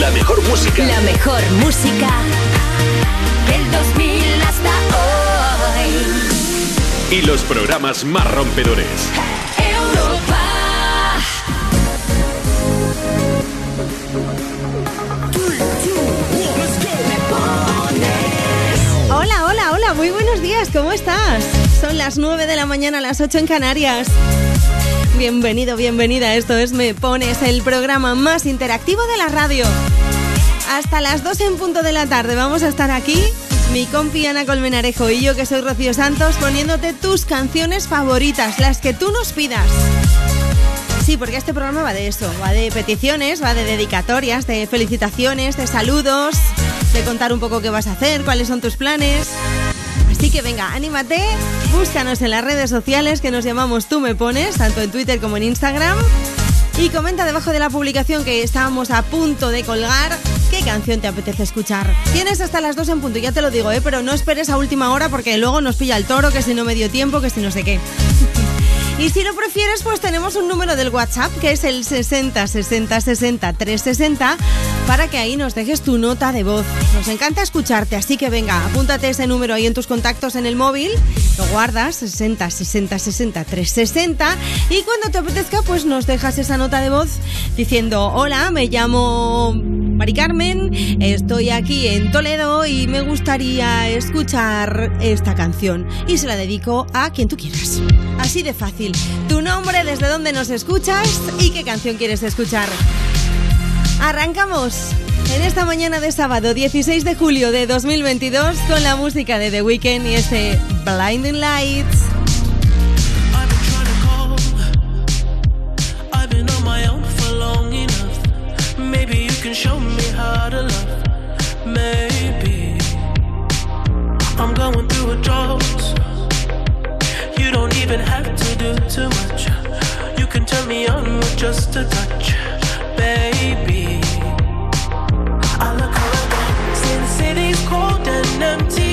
La mejor música. La mejor música del 2000 hasta hoy. Y los programas más rompedores. Europa. Hola, hola, hola, muy buenos días, ¿cómo estás? Son las 9 de la mañana, las 8 en Canarias. Bienvenido, bienvenida, esto es Me Pones, el programa más interactivo de la radio. Hasta las 2 en punto de la tarde vamos a estar aquí, mi compi Ana Colmenarejo y yo que soy Rocío Santos, poniéndote tus canciones favoritas, las que tú nos pidas. Sí, porque este programa va de eso, va de peticiones, va de dedicatorias, de felicitaciones, de saludos, de contar un poco qué vas a hacer, cuáles son tus planes. Así que venga, anímate, búscanos en las redes sociales que nos llamamos Tú Me Pones, tanto en Twitter como en Instagram. Y comenta debajo de la publicación que estábamos a punto de colgar qué canción te apetece escuchar. Tienes hasta las 2 en punto, ya te lo digo, ¿eh? pero no esperes a última hora porque luego nos pilla el toro, que si no me dio tiempo, que si no sé qué. Y si lo prefieres, pues tenemos un número del WhatsApp que es el 60 60 60 360 para que ahí nos dejes tu nota de voz. Nos encanta escucharte, así que venga, apúntate ese número ahí en tus contactos en el móvil, lo guardas 60 60 60 360 y cuando te apetezca, pues nos dejas esa nota de voz diciendo, "Hola, me llamo Mari Carmen, estoy aquí en Toledo y me gustaría escuchar esta canción y se la dedico a quien tú quieras." Así de fácil. Tu nombre, desde dónde nos escuchas y qué canción quieres escuchar. Arrancamos en esta mañana de sábado 16 de julio de 2022 con la música de The Weeknd y este Blinding Lights. Maybe I'm going through a. You don't even have to do too much. You can turn me on with just a touch, baby. I look around since city's cold and empty.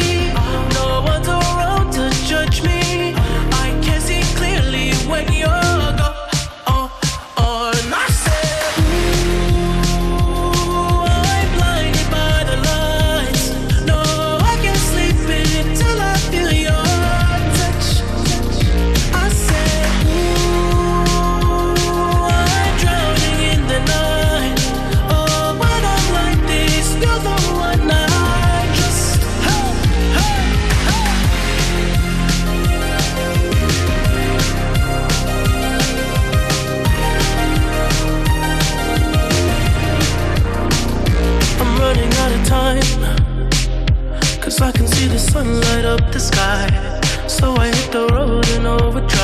Up the sky. So I hit the road in overdrive,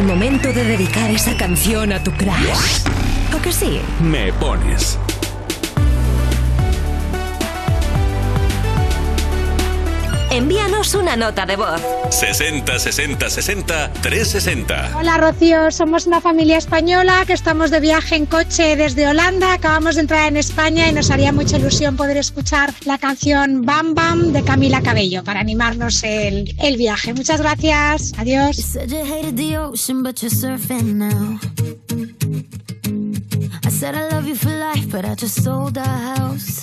El momento de dedicar esa canción a tu crush. ¿O que sí? Me pones. Envíanos una nota de voz. 60 60 60 360. Hola Rocío, somos una familia española que estamos de viaje en coche desde Holanda. Acabamos de entrar en España y nos haría mucha ilusión poder escuchar la canción Bam Bam de Camila Cabello para animarnos el, el viaje. Muchas gracias. Adiós. I said I love you for life, but I just sold our house.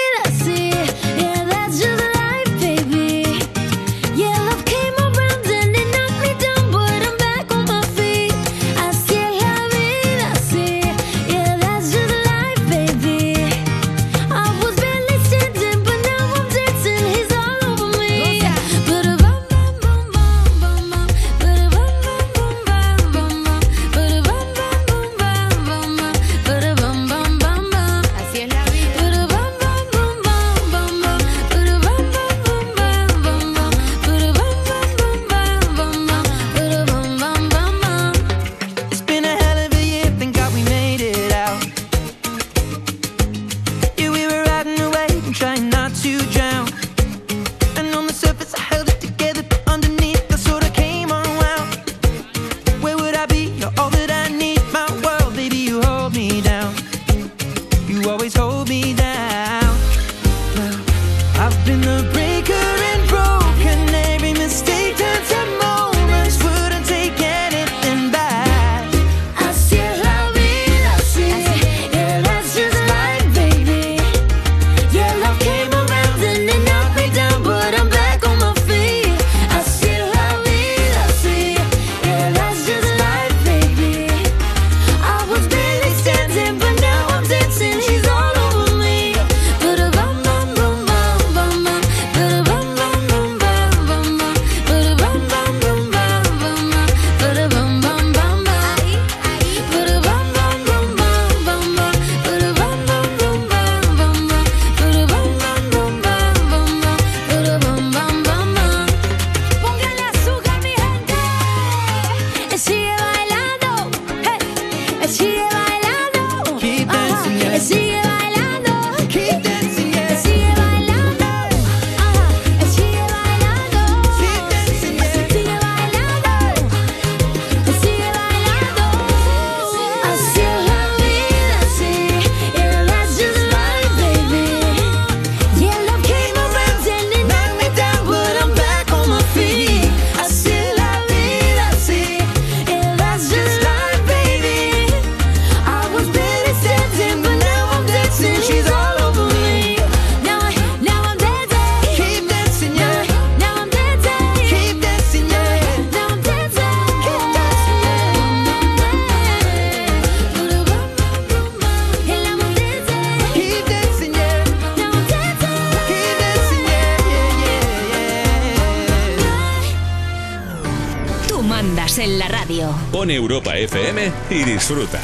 disfruta.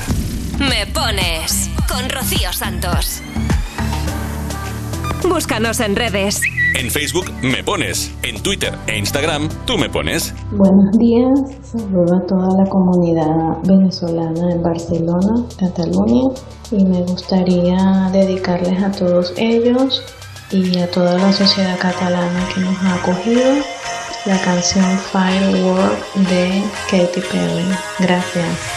Me pones con Rocío Santos. Búscanos en redes. En Facebook me pones, en Twitter e Instagram tú me pones. Buenos días, saludo a toda la comunidad venezolana en Barcelona, Cataluña, y me gustaría dedicarles a todos ellos y a toda la sociedad catalana que nos ha acogido la canción Firework de Katy Perry. Gracias.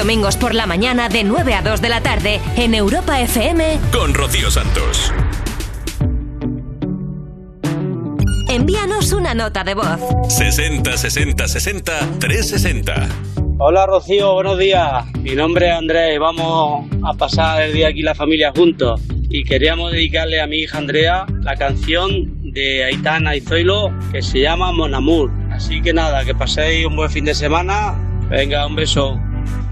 domingos por la mañana de 9 a 2 de la tarde en Europa FM. con Rocío Santos. Envíanos una nota de voz. 60 60 60 360. Hola Rocío, buenos días. Mi nombre es Andrés y vamos a pasar el día aquí la familia juntos. Y queríamos dedicarle a mi hija Andrea la canción de Aitana y Zoilo que se llama Mon Amour. Así que nada, que paséis un buen fin de semana. Venga, un beso.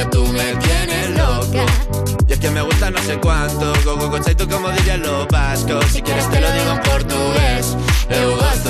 Niña, tú me tienes loca. Y es que me gusta no sé cuánto, go go go tú como dirían los vascos. Si quieres te lo digo en portugués, eu gosto.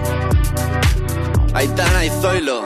Aitana y Zoilo.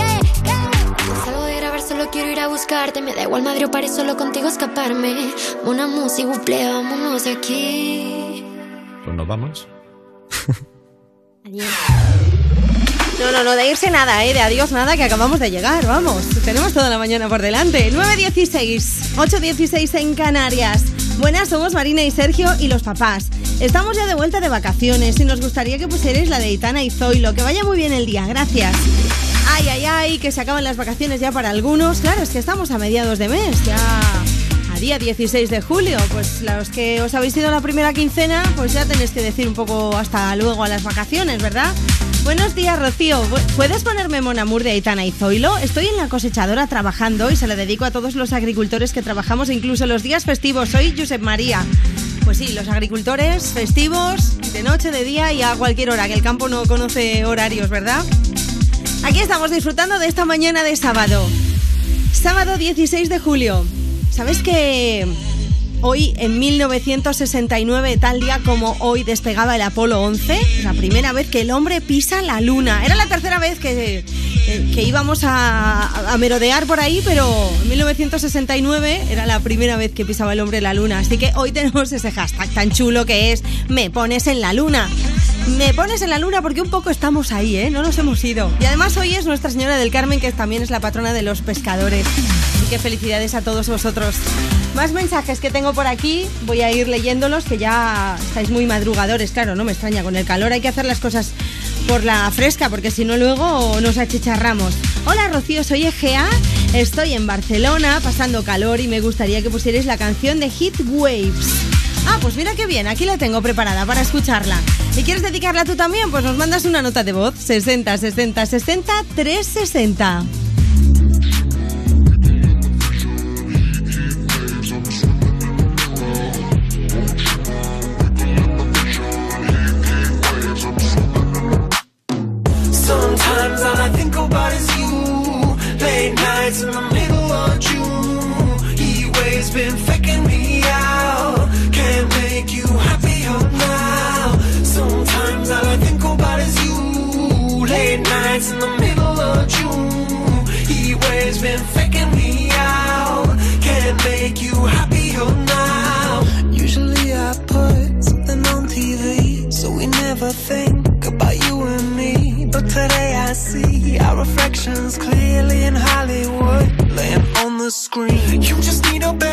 Quiero ir a buscarte. Me da igual Madrid o París, solo contigo escaparme. Una música, buple, vámonos de aquí. Pues nos vamos. No, no, no, de irse nada, ¿eh? De adiós nada, que acabamos de llegar, vamos. Tenemos toda la mañana por delante. 9.16, 8.16 en Canarias. Buenas, somos Marina y Sergio y los papás. Estamos ya de vuelta de vacaciones y nos gustaría que pusierais la de Itana y Zoilo. Que vaya muy bien el día, gracias. Ay, ay, ay, que se acaban las vacaciones ya para algunos. Claro, es que estamos a mediados de mes, ya a día 16 de julio. Pues los que os habéis ido la primera quincena, pues ya tenéis que decir un poco hasta luego a las vacaciones, ¿verdad? Buenos días, Rocío. ¿Puedes ponerme Mon Amour de Aitana y Zoilo? Estoy en la cosechadora trabajando y se la dedico a todos los agricultores que trabajamos incluso los días festivos. Soy Josep María. Pues sí, los agricultores festivos, de noche, de día y a cualquier hora, que el campo no conoce horarios, ¿verdad? Aquí estamos disfrutando de esta mañana de sábado. Sábado 16 de julio. ¿Sabes que hoy, en 1969, tal día como hoy, despegaba el Apolo 11? La primera vez que el hombre pisa la luna. Era la tercera vez que, eh, íbamos a, a merodear por ahí, pero en 1969 era la primera vez que pisaba el hombre la luna. Así que hoy tenemos ese hashtag tan chulo que es Me pones en la luna. Me pones en la luna porque un poco estamos ahí, ¿eh? No nos hemos ido. Y además hoy es Nuestra Señora del Carmen, que también es la patrona de los pescadores. Así que felicidades a todos vosotros. Más mensajes que tengo por aquí, voy a ir leyéndolos, que ya estáis muy madrugadores, claro, no me extraña, con el calor hay que hacer las cosas por la fresca, porque si no luego nos achicharramos. Hola Rocío, soy Egea, estoy en Barcelona pasando calor y me gustaría que pusierais la canción de Heat Waves. Ah, pues mira qué bien, aquí la tengo preparada para escucharla. ¿Y quieres dedicarla tú también? Pues nos mandas una nota de voz, 60 60 60 360. In the middle of June. He waves been faking me out. Can't make you happier now. Sometimes all I think about is you. Late nights in the middle of June. He waves been faking me out. Can't make you You just need a better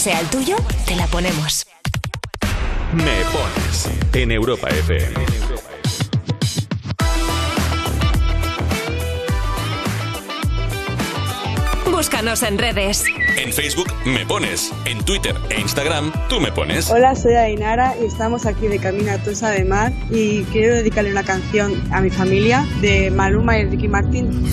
sea el tuyo, te la ponemos. Me pones en Europa FM. Búscanos en redes. En Facebook me pones, en Twitter e Instagram tú me pones. Hola, soy Ainara y estamos aquí de Camino a Tosa de Mar y quiero dedicarle una canción a mi familia de Maluma y Ricky Martín.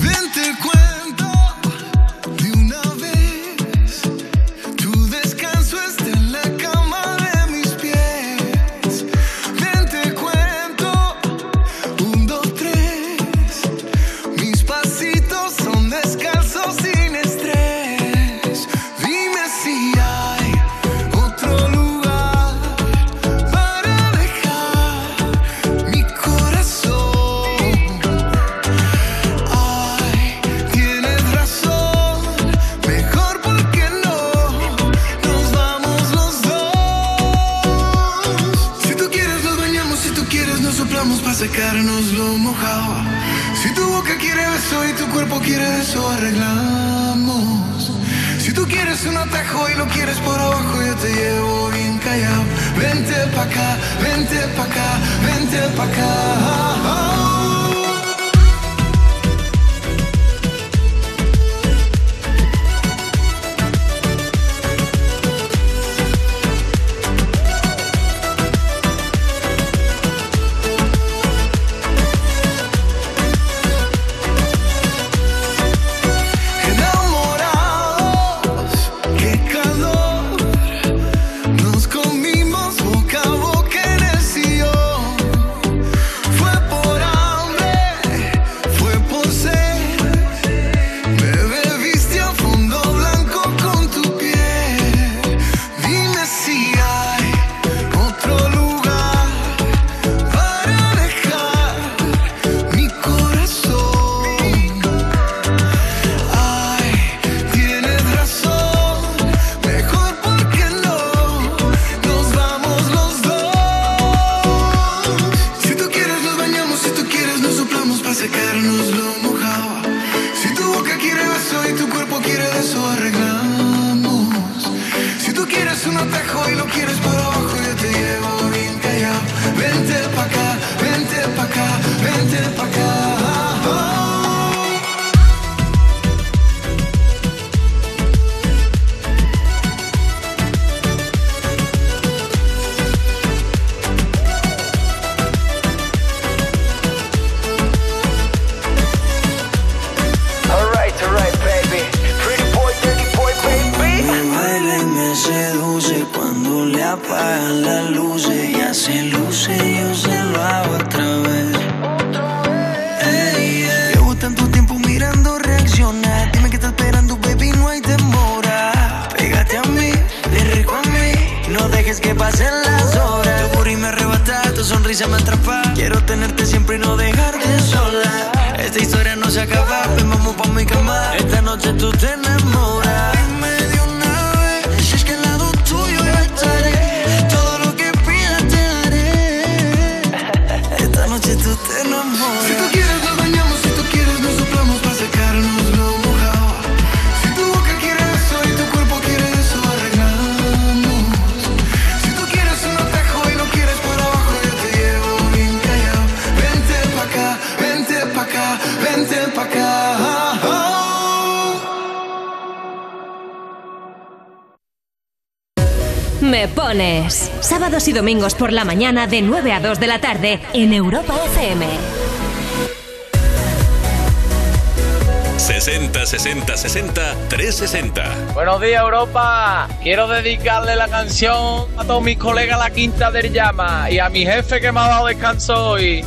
y domingos por la mañana de 9 a 2 de la tarde en Europa FM. 60 60 60 360. Buenos días Europa. Quiero dedicarle la canción a todos mis colegas La Quinta del Llama y a mi jefe que me ha dado descanso hoy.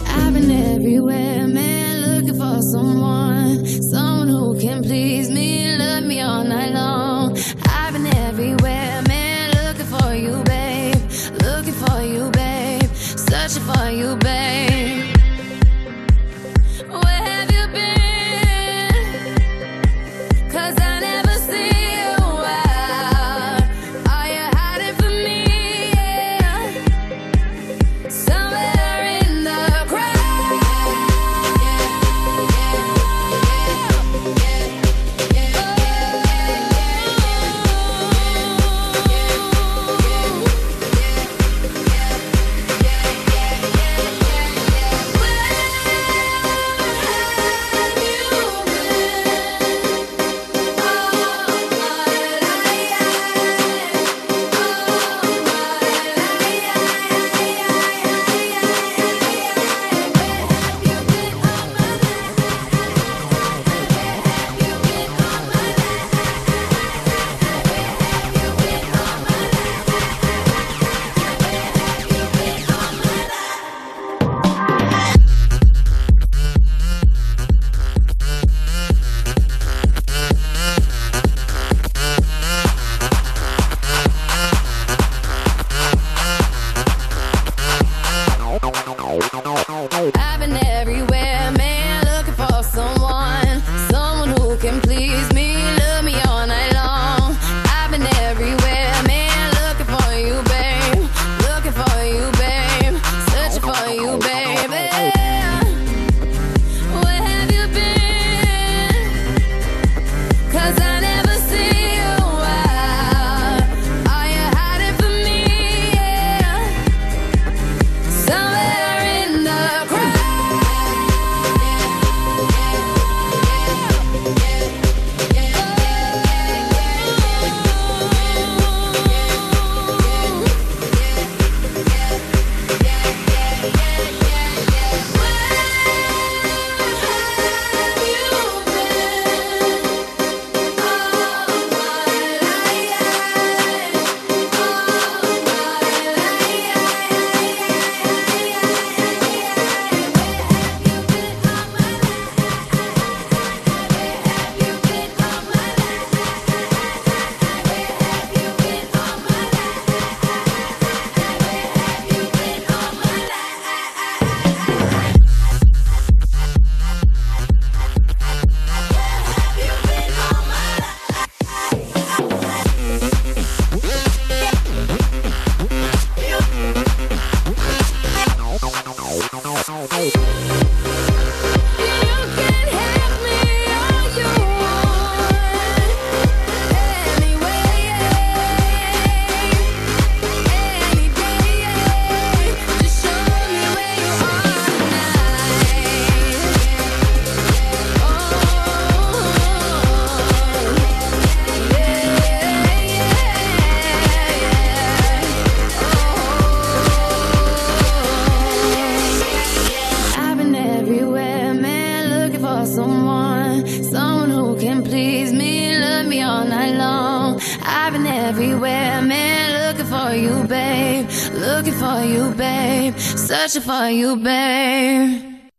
For you, babe.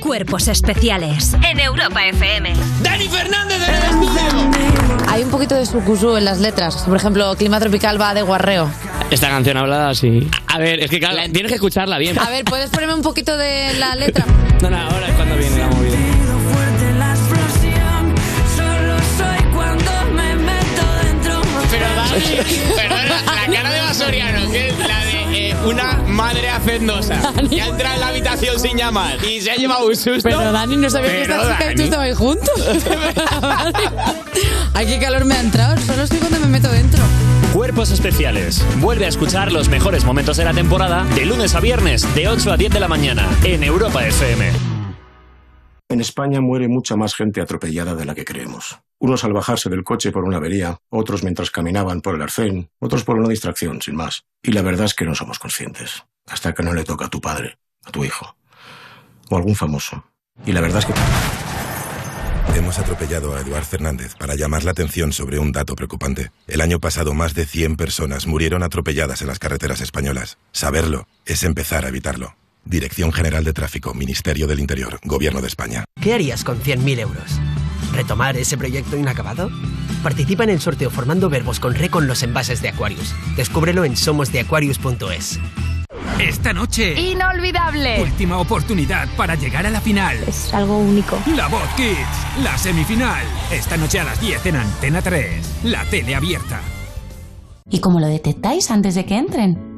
Cuerpos especiales en Europa FM. Dani Fernández en el estudio. Hay un poquito de sucusú en las letras. Por ejemplo, Clima Tropical va de guarreo. Esta canción hablada así. A ver, es que claro, tienes que escucharla bien. A ver, ¿puedes ponerme un poquito de la letra? No, no, ahora es cuando viene la movida. la explosión. Solo soy cuando me meto dentro. Pero Dani, la cara de Basoriano, que es la de eh, una madre hacendosa que ha entrado en la habitación sin llamar y se ha llevado un susto. Pero Dani, no sabía que Pero, esta chica y tú Dani. estabais juntos. Ay, qué calor me ha entrado. Solo estoy cuando me meto dentro. Cuerpos especiales. Vuelve a escuchar los mejores momentos de la temporada de lunes a viernes de 8 a 10 de la mañana en Europa FM. En España muere mucha más gente atropellada de la que creemos. Unos al bajarse del coche por una avería, otros mientras caminaban por el arcén, otros por una distracción, sin más. Y la verdad es que no somos conscientes. Hasta que no le toca a tu padre, a tu hijo, o a algún famoso. Y la verdad es que... Hemos atropellado a Eduard Fernández para llamar la atención sobre un dato preocupante. El año pasado más de 100 personas murieron atropelladas en las carreteras españolas. Saberlo es empezar a evitarlo. Dirección General de Tráfico, Ministerio del Interior, Gobierno de España. ¿Qué harías con 100.000 euros? retomar ese proyecto inacabado? Participa en el sorteo formando verbos con re con los envases de Aquarius. Descúbrelo en somosdeaquarius.es. Esta noche. Inolvidable. Última oportunidad para llegar a la final. Es algo único. La Voz Kids. La semifinal. Esta noche a las 10 en Antena 3. La tele abierta. ¿Y cómo lo detectáis antes de que entren?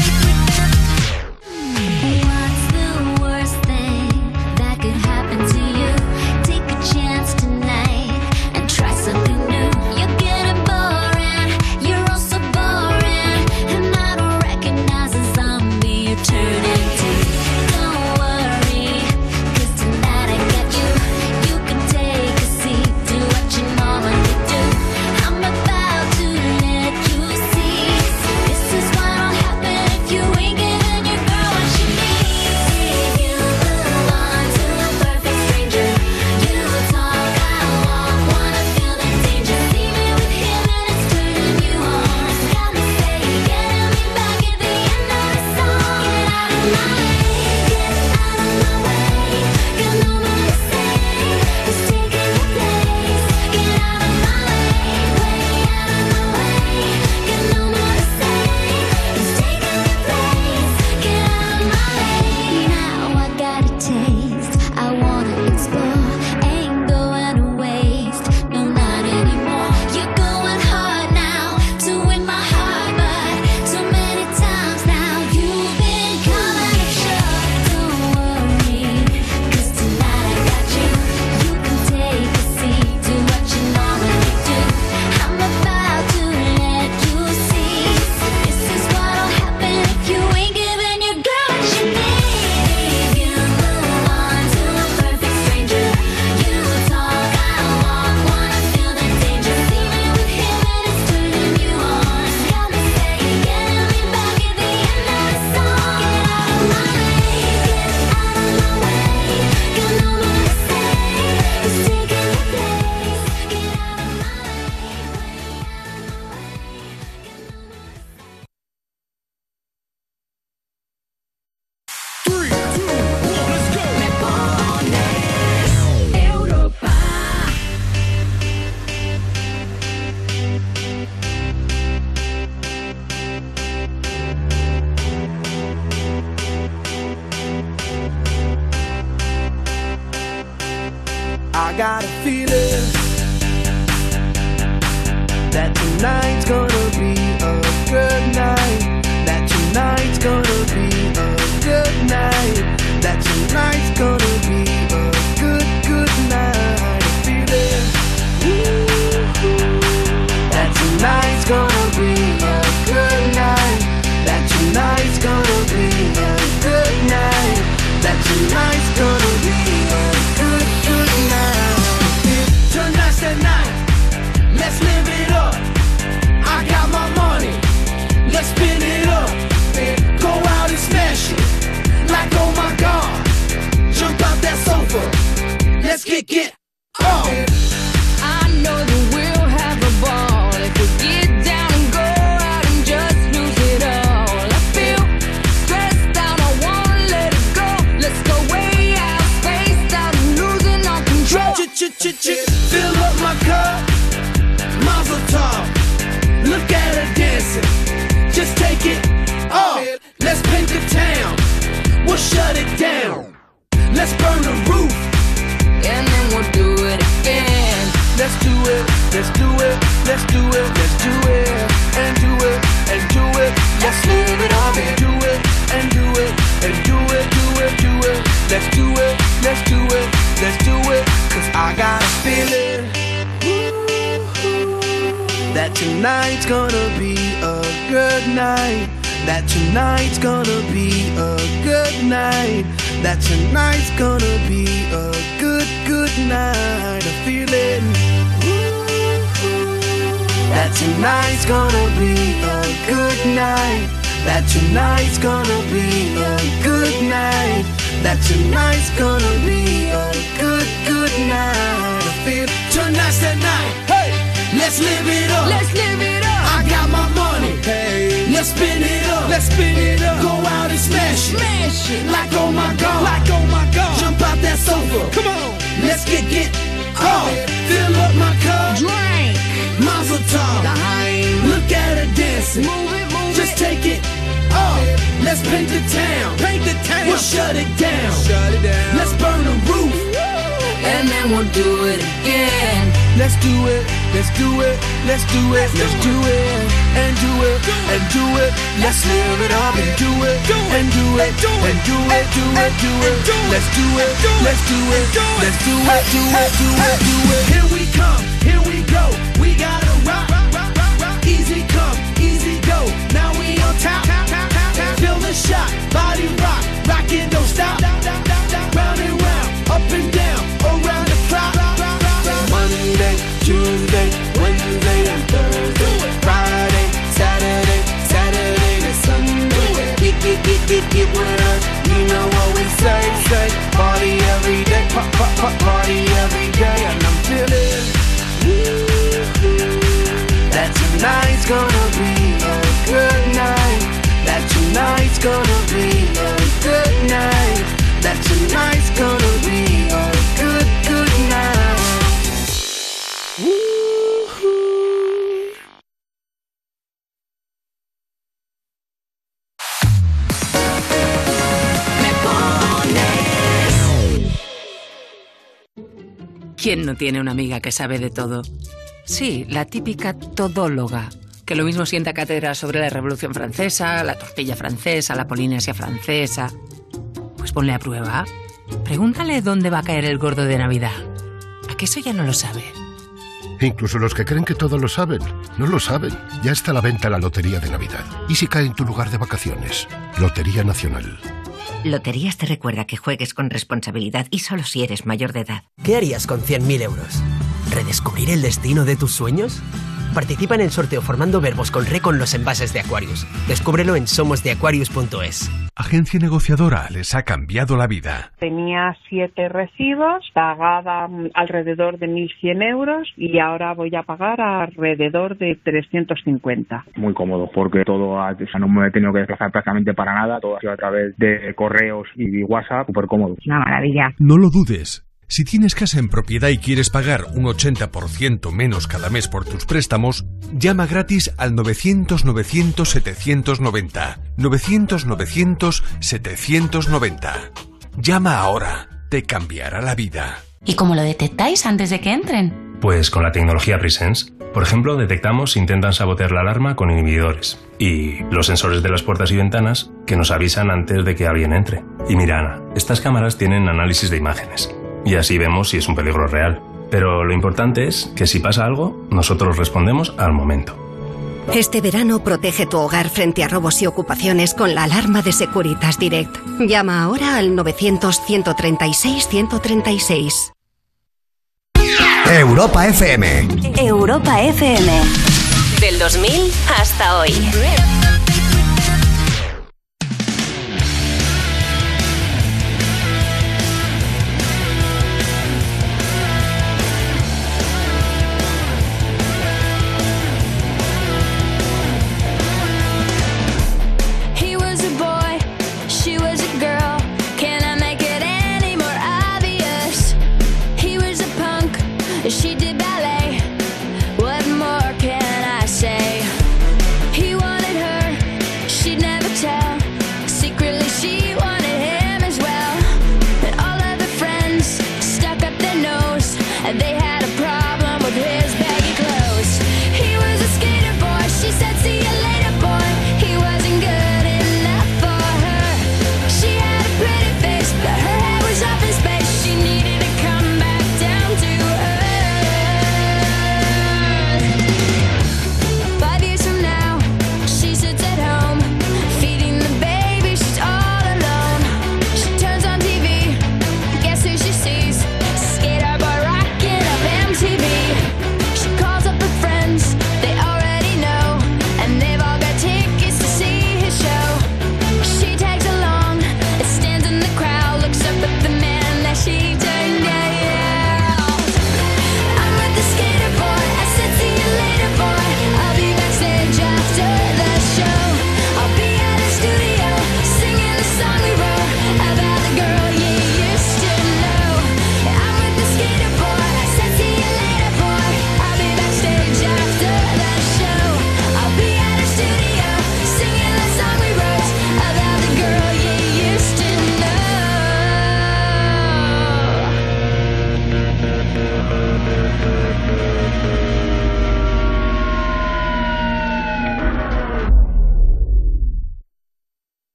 ¿Quién no tiene una amiga que sabe de todo? Sí, la típica todóloga, que lo mismo sienta cátedra sobre la Revolución Francesa, la tortilla francesa, la Polinesia francesa. Pues ponle a prueba. Pregúntale dónde va a caer el gordo de Navidad. ¿A que eso ya no lo sabe? Incluso los que creen que todo lo saben, no lo saben. Ya está a la venta la Lotería de Navidad. ¿Y si cae en tu lugar de vacaciones? Lotería Nacional. Loterías te recuerda que juegues con responsabilidad y solo si eres mayor de edad. ¿Qué harías con 100.000 euros? ¿Redescubrir el destino de tus sueños? Participa en el sorteo formando verbos con re con los envases de Aquarius. Descúbrelo en somosdeaquarius.es. Agencia negociadora les ha cambiado la vida. Tenía siete recibos, pagaba alrededor de 1.100 euros y ahora voy a pagar alrededor de 350. muy cómodo porque todo ha- o sea, no me he tenido que desplazar prácticamente para nada, todo ha sido a través de correos y WhatsApp, súper cómodo. Una maravilla. No lo dudes. Si tienes casa en propiedad y quieres pagar un 80% menos cada mes por tus préstamos, llama gratis al 900-900-790. 900-900-790. Llama ahora. Te cambiará la vida. ¿Y cómo lo detectáis antes de que entren? Pues con la tecnología Presence. Por ejemplo, detectamos si intentan sabotear la alarma con inhibidores. Y los sensores de las puertas y ventanas que nos avisan antes de que alguien entre. Y mira, Ana, estas cámaras tienen análisis de imágenes. Y así vemos si es un peligro real. Pero lo importante es que si pasa algo, nosotros respondemos al momento. Este verano protege tu hogar frente a robos y ocupaciones con la alarma de Securitas Direct. Llama ahora al 900-136-136. Europa FM. Europa FM. Del 2000 hasta hoy.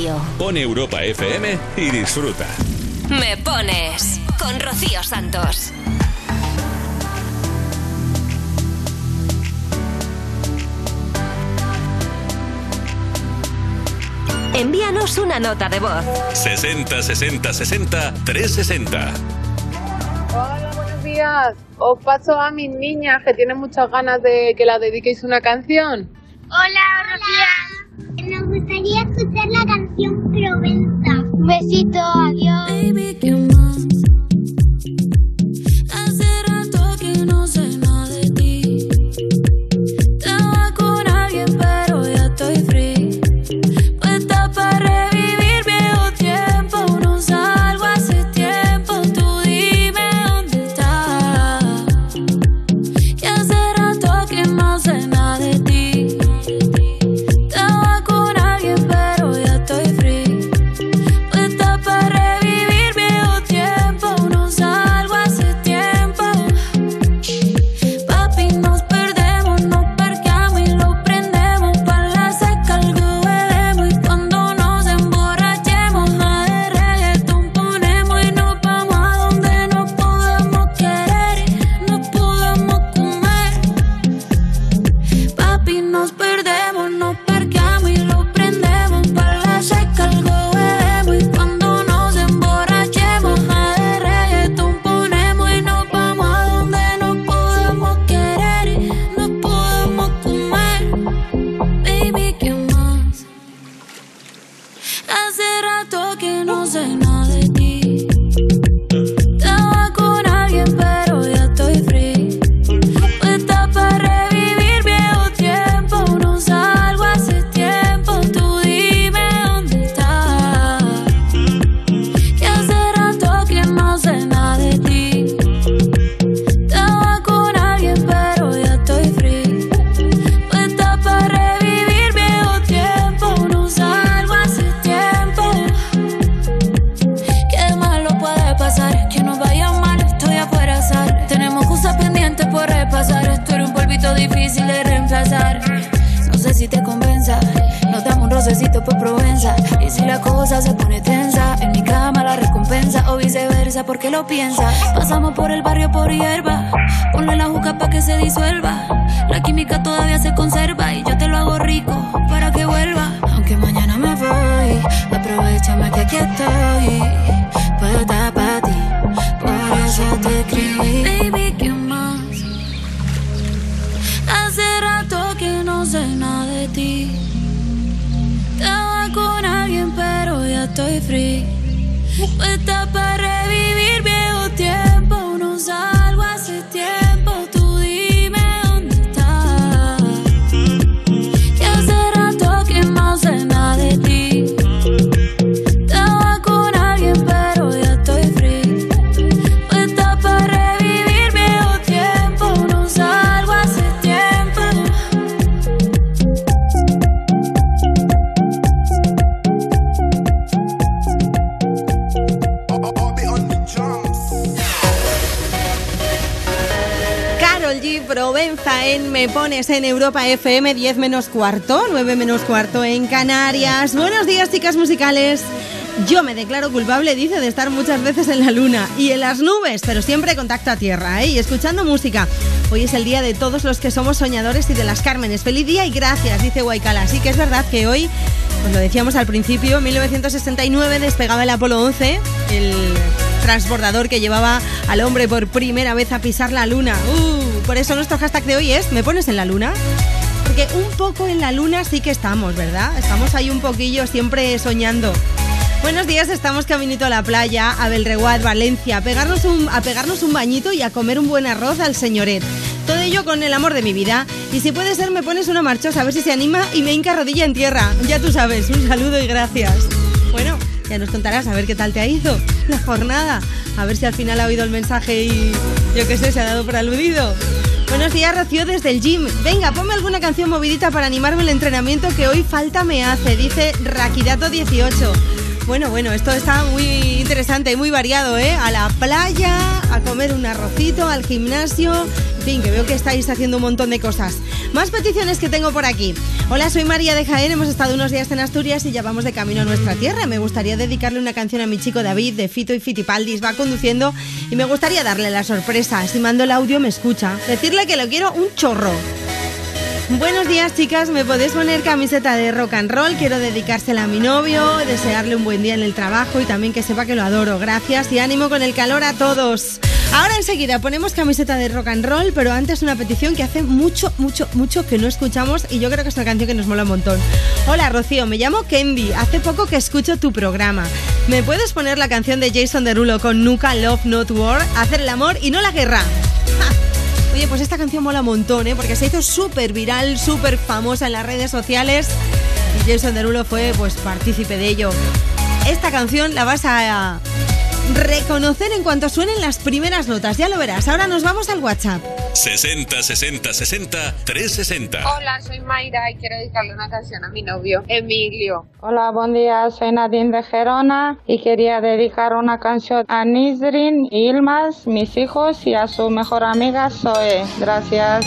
Radio. Pon Europa FM y disfruta. Me pones con Rocío Santos. Envíanos una nota de voz. 60 60 60 360. Hola, buenos días. Os paso a mis niñas que tienen muchas ganas de que la dediquéis una canción. Hola, gustaría escuchar la canción Provenza. Un besito, adiós. Hace rato que no sé nada de ti. Estaba con alguien, pero ya estoy FM 10 menos cuarto, 9 menos cuarto en Canarias. Buenos días, chicas musicales. Yo me declaro culpable, dice, de estar muchas veces en la luna y en las nubes, pero siempre contacto a tierra, ¿eh? Y escuchando música. Hoy es el día de todos los que somos soñadores y de las Cármenes. Feliz día y gracias, dice Waikala. Así que es verdad que hoy, pues lo decíamos al principio, en 1969 despegaba el Apolo 11, el transbordador que llevaba al hombre por primera vez a pisar la luna. Uh, por eso nuestro hashtag de hoy es ¿Me pones en la luna? Porque un poco en la luna sí que estamos, ¿verdad? Estamos ahí un poquillo siempre soñando. Buenos días, estamos caminito a la playa, a Belreguat, Valencia, a pegarnos, un, a pegarnos un bañito y a comer un buen arroz al señoret. Todo ello con el amor de mi vida. Y si puede ser, me pones una marchosa a ver si se anima y me hinca rodilla en tierra. Ya tú sabes, un saludo y gracias. Bueno, ya nos contarás a ver qué tal te ha ido la jornada. A ver si al final ha oído el mensaje y yo qué sé, se ha dado por aludido. Buenos días, Rocío, desde el gym. Venga, ponme alguna canción movidita para animarme el entrenamiento que hoy falta me hace, dice Rakidato18. Bueno, bueno, esto está muy interesante y muy variado, ¿eh? A la playa, a comer un arrocito, al gimnasio. En fin, que veo que estáis haciendo un montón de cosas. Más peticiones que tengo por aquí. Hola, soy María de Jaén. Hemos estado unos días en Asturias y ya vamos de camino a nuestra tierra. Me gustaría dedicarle una canción a mi chico David de Fito y Fitipaldis. Va conduciendo y me gustaría darle la sorpresa. Si mando el audio, me escucha. Decirle que lo quiero un chorro. Buenos días chicas, me podéis poner camiseta de rock and roll, quiero dedicársela a mi novio, desearle un buen día en el trabajo y también que sepa que lo adoro. Gracias y ánimo con el calor a todos. Ahora enseguida ponemos camiseta de rock and roll, pero antes una petición que hace mucho, mucho, mucho que no escuchamos y yo creo que es una canción que nos mola un montón. Hola Rocío, me llamo Kendi, hace poco que escucho tu programa. ¿Me puedes poner la canción de Jason Derulo con Nuka Love Not War, hacer el amor y no la guerra? Oye, pues esta canción mola un montón, ¿eh? Porque se hizo súper viral, súper famosa en las redes sociales y Jason Derulo fue, pues, partícipe de ello. Esta canción la vas a reconocer en cuanto suenen las primeras notas, ya lo verás. Ahora nos vamos al WhatsApp. 60 60 60 360. Hola, soy Mayra y quiero dedicarle una canción a mi novio, Emilio. Hola, buen día. Soy Nadine de Gerona y quería dedicar una canción a Nisrin y Ilmas, mis hijos, y a su mejor amiga Zoe. Gracias.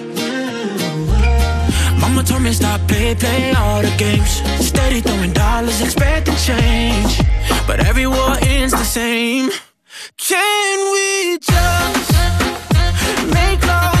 Mama told me stop play, play all the games. Steady throwing dollars, expect expecting change. But every war ends the same. Can we just make love?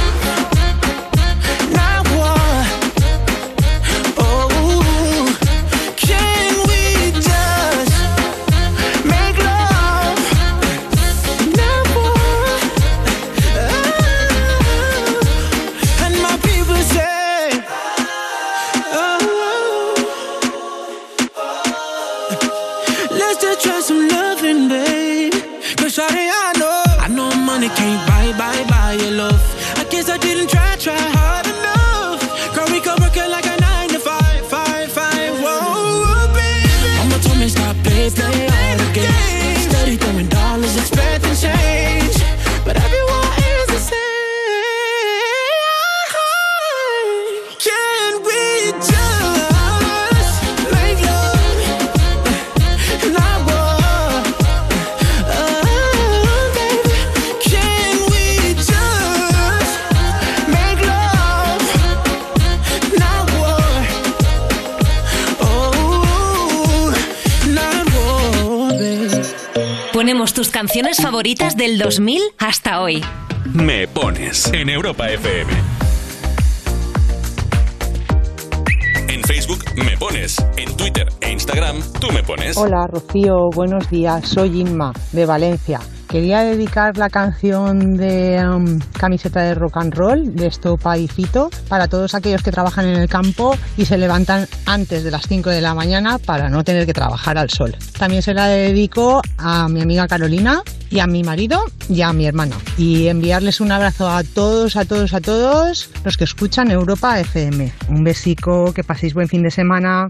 Tus canciones favoritas del 2000 hasta hoy. Me pones en Europa FM. En Facebook me pones, en Twitter e Instagram tú me pones. Hola Rocío, buenos días. Soy Inma de Valencia. Quería dedicar la canción de um, camiseta de rock and roll de Estopa y para todos aquellos que trabajan en el campo y se levantan antes de las 5 de la mañana para no tener que trabajar al sol. También se la dedico a mi amiga Carolina y a mi marido y a mi hermano. Y enviarles un abrazo a todos, a todos, a todos los que escuchan Europa FM. Un besico, que paséis buen fin de semana.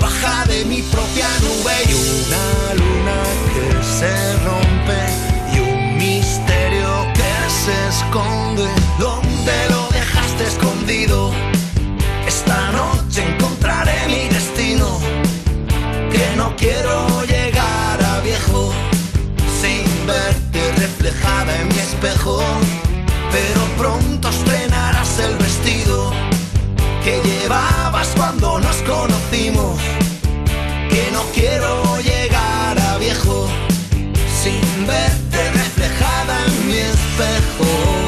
Baja de mi propia nube y una luna que se rompe y un misterio que se esconde. ¿Dónde lo dejaste escondido? Esta noche encontraré mi destino. Que no quiero llegar a viejo sin verte reflejada en mi espejo. Pero pronto estrenarás el vestido que llevabas cuando nos conocimos. Quiero llegar a viejo sin verte reflejada en mi espejo.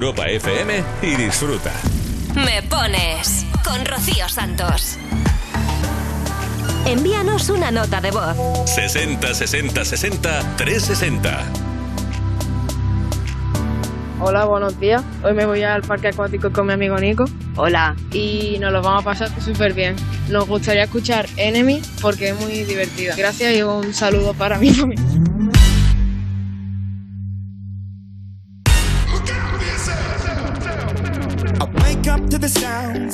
Europa FM y disfruta. Me pones con Rocío Santos. Envíanos una nota de voz. 60 60 60 360. Hola, buenos días. Hoy me voy al parque acuático con mi amigo Nico. Hola. Y nos lo vamos a pasar súper bien. Nos gustaría escuchar Enemy porque es muy divertida. Gracias y un saludo para mi familia.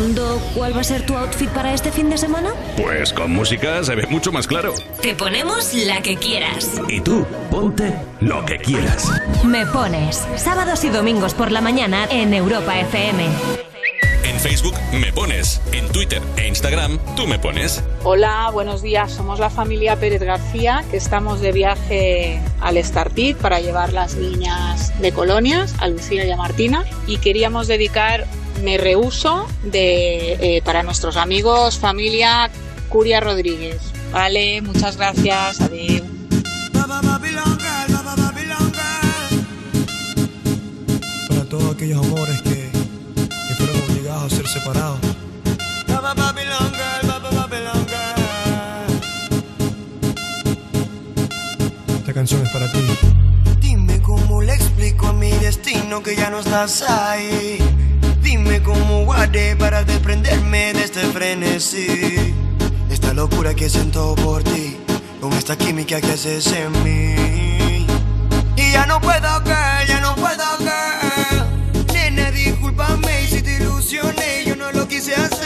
¿Pensando cuál va a ser tu outfit para este fin de semana? Pues con música se ve mucho más claro. Te ponemos la que quieras. Y tú, ponte lo que quieras. Me pones sábados y domingos por la mañana en Europa FM. En Facebook me pones, en Twitter e Instagram tú me pones. Hola, buenos días. Somos la familia Pérez García que estamos de viaje al Startit para llevar las niñas de colonias, a Lucía y a Martina, y queríamos dedicar Me Rehuso de, eh, para nuestros amigos, familia Curia Rodríguez. Vale, muchas gracias. Adiós. Para todos aquellos amores que, que fueron obligados a ser separados. Esta canción es para ti. Explico a mi destino que ya no estás ahí. Dime cómo guardé para desprenderme de este frenesí. Esta locura que siento por ti, con esta química que haces en mí. Y ya no puedo caer, ya no puedo caer. Nena, discúlpame si te ilusioné, yo no lo quise hacer.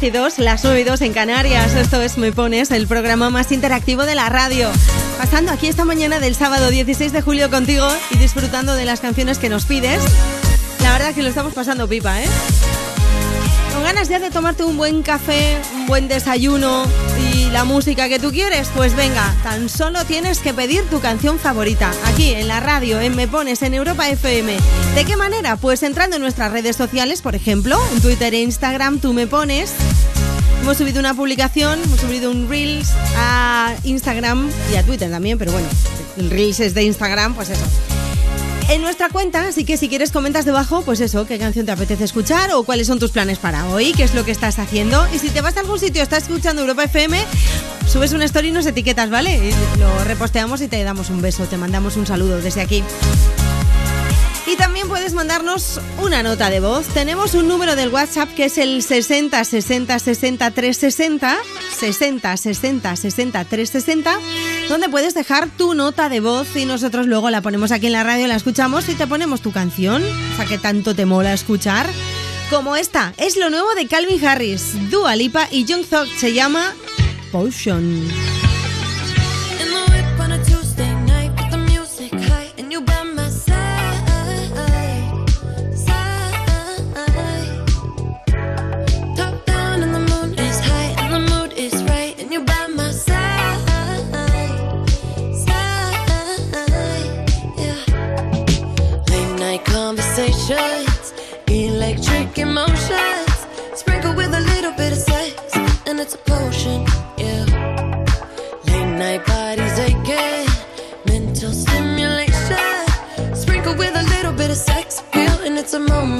10 y 2, las 9 y 2 en Canarias. Esto es Me Pones, el programa más interactivo de la radio. Pasando aquí esta mañana del sábado 16 de julio contigo y disfrutando de las canciones que nos pides. La verdad que lo estamos pasando pipa, ¿eh? Con ganas ya de tomarte un buen café, un buen desayuno y la música que tú quieres, pues venga, tan solo tienes que pedir tu canción favorita aquí en la radio, en Me Pones, en Europa FM. ¿De qué manera? Pues entrando en nuestras redes sociales, por ejemplo, en Twitter e Instagram, tú me pones. Hemos subido una publicación, hemos subido un Reels a Instagram y a Twitter también, pero bueno, el Reels es de Instagram, pues eso en nuestra cuenta, así que si quieres comentas debajo, pues eso, qué canción te apetece escuchar o cuáles son tus planes para hoy, qué es lo que estás haciendo. Y si te vas a algún sitio, estás escuchando Europa FM, subes una story y nos etiquetas, ¿vale? Y lo reposteamos y te damos un beso, te mandamos un saludo desde aquí. Y también puedes mandarnos una nota de voz. Tenemos un número del WhatsApp que es el 60 60 60 360 60 60 60 360 donde puedes dejar tu nota de voz y nosotros luego la ponemos aquí en la radio, la escuchamos y te ponemos tu canción, o sea que tanto te mola escuchar. Como esta, es lo nuevo de Calvin Harris, Dua Lipa y Young Thug, se llama Potion.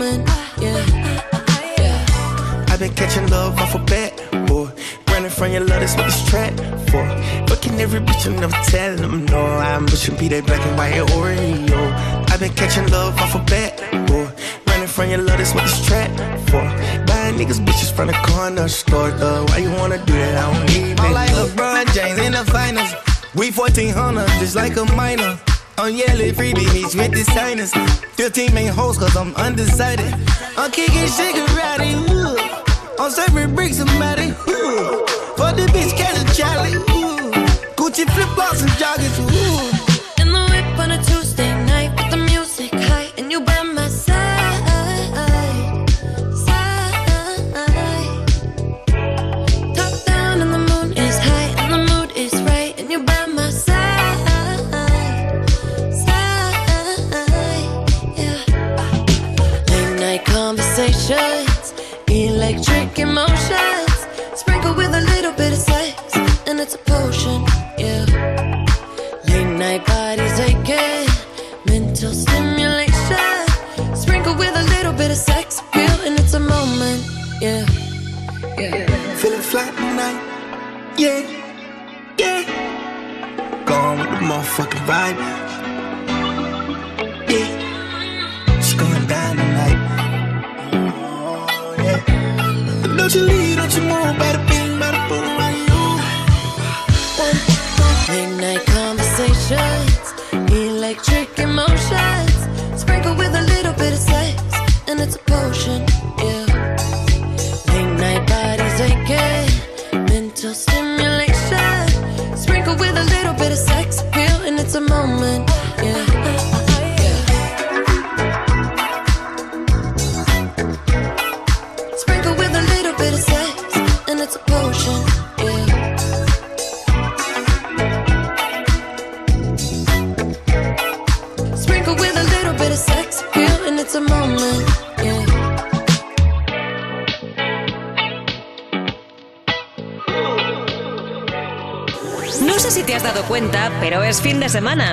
It's. Yeah, yeah. I've been catching love off a bat, boy. Running from your love, that's what this track for. Fucking every bitch and never telling them no. I'm pushing be that black and white Oreo. I've been catching love off a bat, boy. Running from your love, that's what this track for. Buying niggas bitches from the corner store, though. Why you wanna do that? I don't need I'm that. like LeBron James in the finals. We 1400, just like a minor. I'm yelling freebie meets with the signers. 15 main hoes, cause I'm undecided. I'm kicking Shigarati, ooh. I'm serving bricks Matty, ooh. For the bitch, catch a Charlie, ooh. Gucci flip flops and joggers, ooh.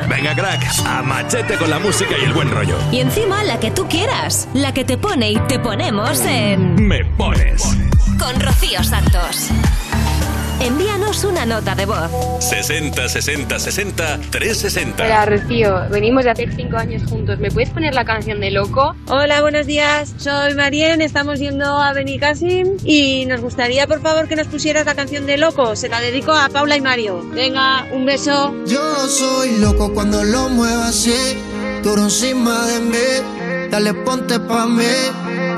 Venga, crack, a machete con la música y el buen rollo. Y encima la que tú quieras, la que te pone y te ponemos en. Me pones. Con Rocío Santos envíanos una nota de voz. 60 60 60 360. Hola, Rocío. Venimos de hacer 5 años juntos. ¿Me puedes poner la canción de Loco? Hola, buenos días. Soy Marien. Estamos yendo a Benicassim. Y nos gustaría, por favor, que nos pusieras la canción de Loco. Se la dedico a Paula y Mario. Venga, un beso. Yo soy loco cuando lo muevo así. Duro encima de mí. Dale, ponte pa' mí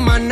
man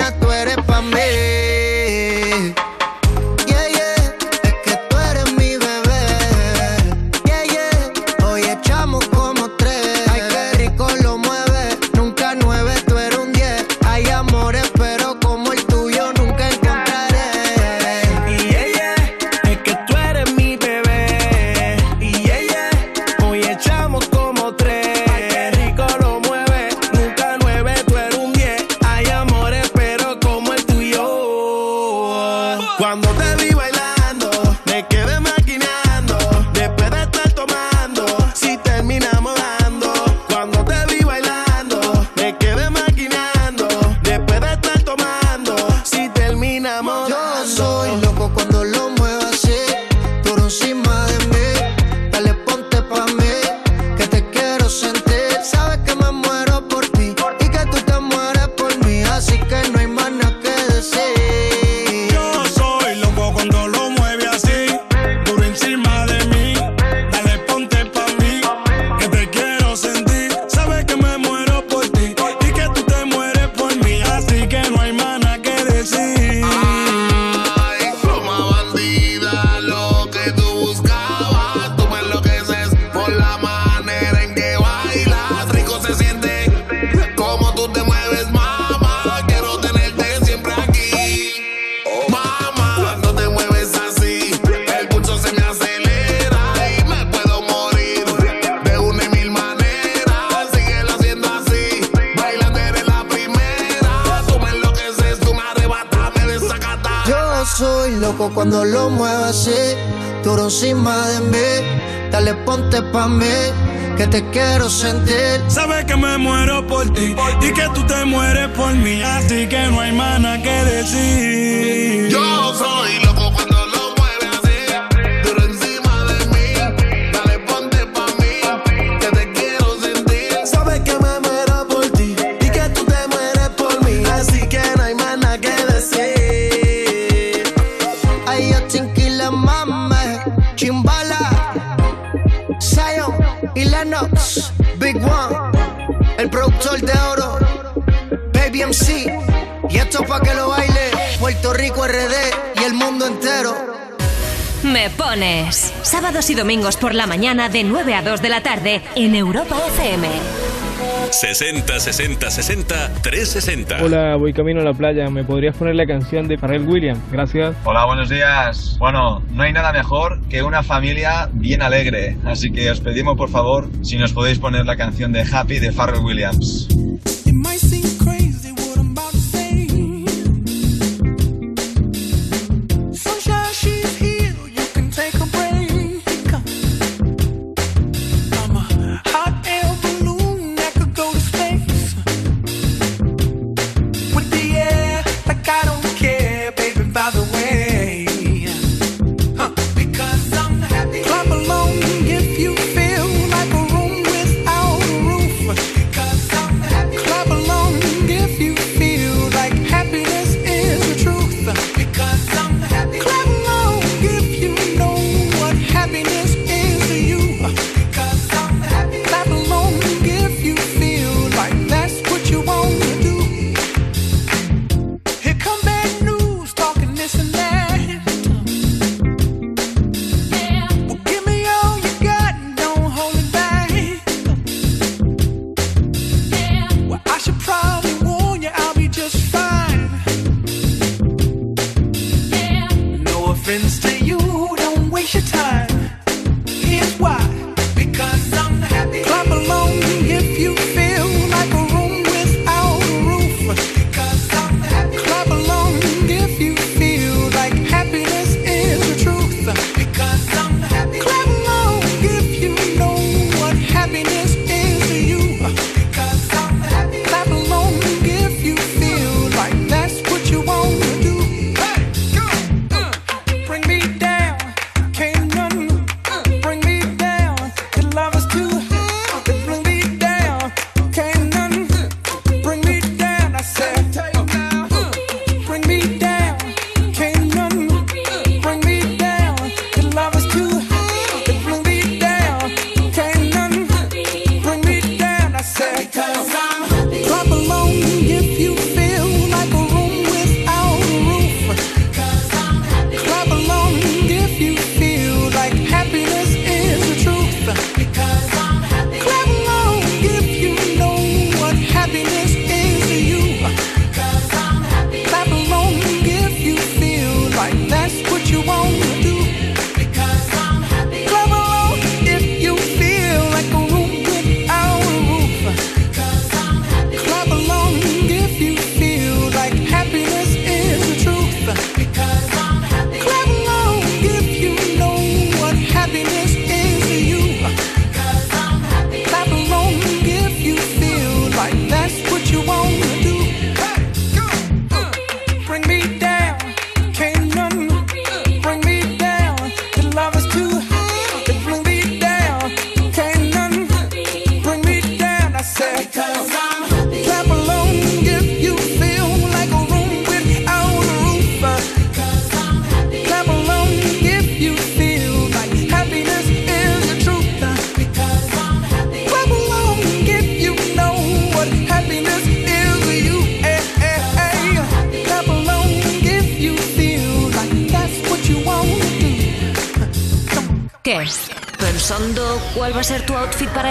y domingos por la mañana de 9 a 2 de la tarde en Europa FM. 60 60 60 360. Hola, voy camino a la playa. ¿Me podrías poner la canción de Pharrell Williams? Gracias. Hola, buenos días. Bueno, no hay nada mejor que una familia bien alegre. Así que os pedimos, por favor, si nos podéis poner la canción de Happy de Pharrell Williams.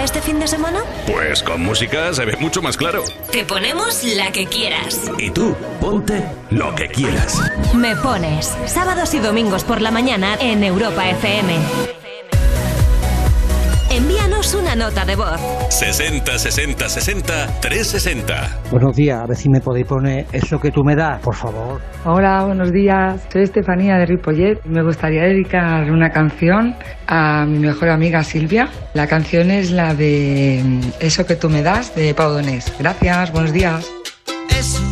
este fin de semana? Pues con música se ve mucho más claro. Te ponemos la que quieras. Y tú, ponte lo que quieras. Me pones sábados y domingos por la mañana en Europa FM. Una nota de voz. 60 60 60 360. Buenos días, a ver si me podéis poner eso que tú me das, por favor. Hola, buenos días. Soy Estefanía de Ripollet. Me gustaría dedicar una canción a mi mejor amiga Silvia. La canción es la de mm, Eso que tú me das de Pau Donés. Gracias, buenos días. Eso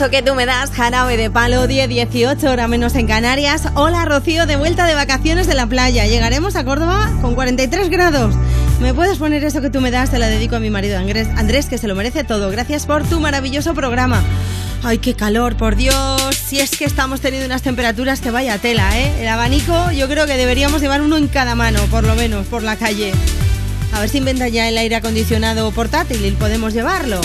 Eso que tú me das, jarabe de palo, 10, 18 hora menos en Canarias. Hola Rocío, de vuelta de vacaciones de la playa. Llegaremos a Córdoba con 43 grados. ¿Me puedes poner eso que tú me das? Te la dedico a mi marido Andrés, Andrés que se lo merece todo. Gracias por tu maravilloso programa. Ay, qué calor, por Dios. Si es que estamos teniendo unas temperaturas que vaya tela, ¿eh? El abanico yo creo que deberíamos llevar uno en cada mano, por lo menos, por la calle. A ver si inventa ya el aire acondicionado portátil y podemos llevarlo.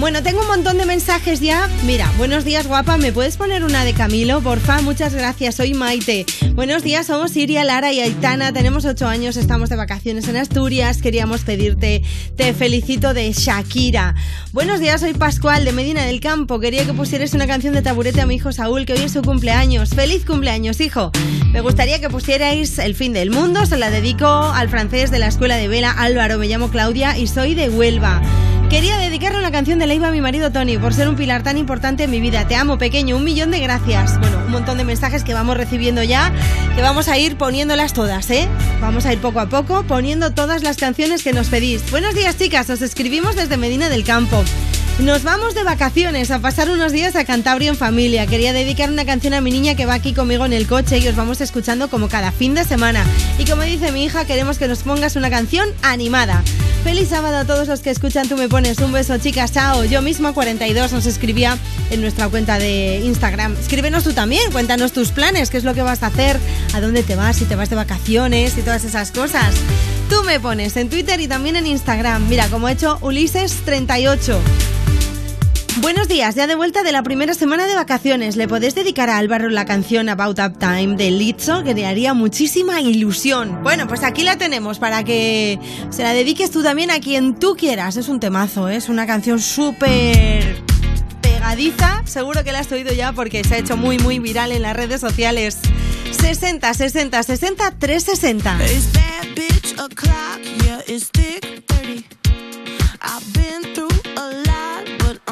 Bueno, tengo un montón de mensajes ya. Mira, buenos días, guapa. ¿Me puedes poner una de Camilo? Porfa, muchas gracias. Soy Maite. Buenos días, somos Siria, Lara y Aitana. Tenemos ocho años, estamos de vacaciones en Asturias. Queríamos pedirte Te felicito de Shakira. Buenos días, soy Pascual de Medina del Campo. Quería que pusieras una canción de taburete a mi hijo Saúl, que hoy es su cumpleaños. ¡Feliz cumpleaños, hijo! Me gustaría que pusierais El fin del mundo. Se la dedico al francés de la escuela de vela Álvaro. Me llamo Claudia y soy de Huelva. Quería dedicarle una canción de Leiva a mi marido Tony por ser un pilar tan importante en mi vida. Te amo, pequeño. Un millón de gracias. Bueno, un montón de mensajes que vamos recibiendo ya, que vamos a ir poniéndolas todas, ¿eh? Vamos a ir poco a poco poniendo todas las canciones que nos pedís. Buenos días, chicas. Os escribimos desde Medina del Campo. Nos vamos de vacaciones a pasar unos días a Cantabria en familia. Quería dedicar una canción a mi niña que va aquí conmigo en el coche y os vamos escuchando como cada fin de semana. Y como dice mi hija, queremos que nos pongas una canción animada. Feliz sábado a todos los que escuchan Tú me pones un beso, chicas, chao. Yo misma 42 nos escribía en nuestra cuenta de Instagram. Escríbenos tú también, cuéntanos tus planes, qué es lo que vas a hacer, a dónde te vas, si te vas de vacaciones y todas esas cosas. Tú me pones en Twitter y también en Instagram. Mira, como he hecho Ulises38. Buenos días, ya de vuelta de la primera semana de vacaciones. ¿Le podés dedicar a Álvaro la canción About Up Time de Lizzo? Que le haría muchísima ilusión. Bueno, pues aquí la tenemos para que se la dediques tú también a quien tú quieras. Es un temazo, ¿eh? es una canción súper pegadiza. Seguro que la has oído ya porque se ha hecho muy, muy viral en las redes sociales. 60, 60, 60, 360. It's bad bitch o'clock, yeah, it's thick 30. I've been through a lot, but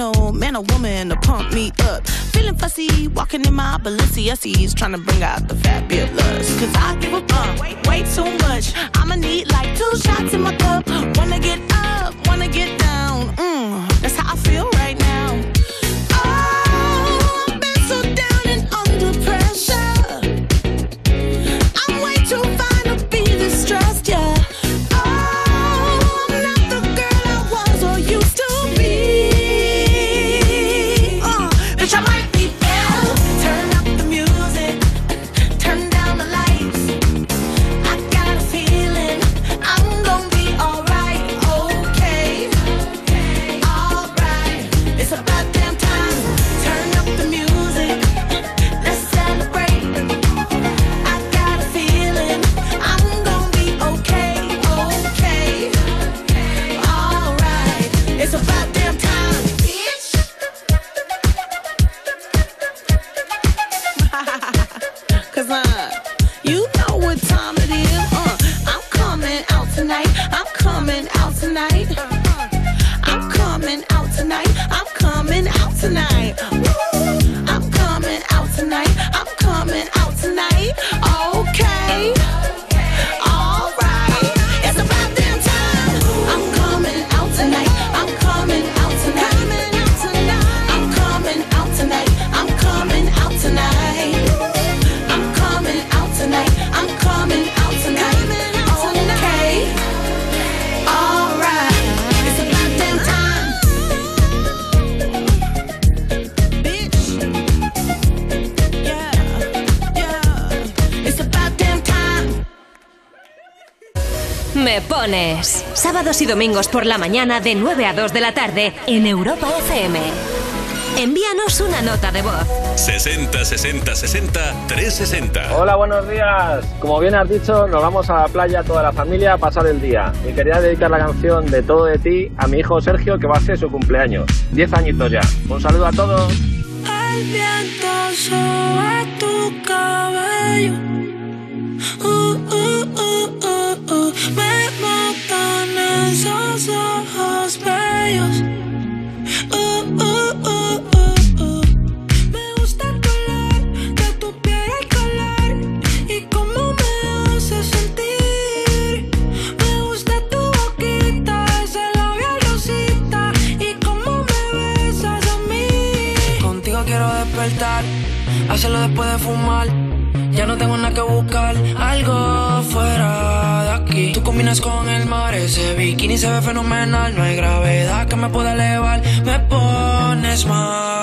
A sentimental man or woman to pump me up. Feeling fussy, walking in my Balenciennes, trying to bring out the fabulous. Cause I give a fuck way, way too much. I'ma need like two shots in my cup. Wanna get up, wanna get down. Mm, that's how I feel right now. Oh, I've been so down and under pressure. Sábados y domingos por la mañana de 9 a 2 de la tarde en Europa FM. Envíanos una nota de voz. 60 60 60 360. Hola, buenos días. Como bien has dicho, nos vamos a la playa toda la familia a pasar el día. Y quería dedicar la canción de Todo de ti a mi hijo Sergio, que va a ser su cumpleaños. 10 añitos ya. Un saludo a todos. El viento sobre tu cabello. Uh, uh, uh. Me gusta el color de tu piel, el color y cómo me hace sentir. Me gusta tu boquita, ese labial rosita y cómo me besas a mí. Contigo quiero despertar, hacerlo después de fumar. Ya no tengo nada que buscar, algo fuera de aquí. Tú combinas con el mar, ese bikini se ve fenomenal. No hay me pueda elevar, me pones mal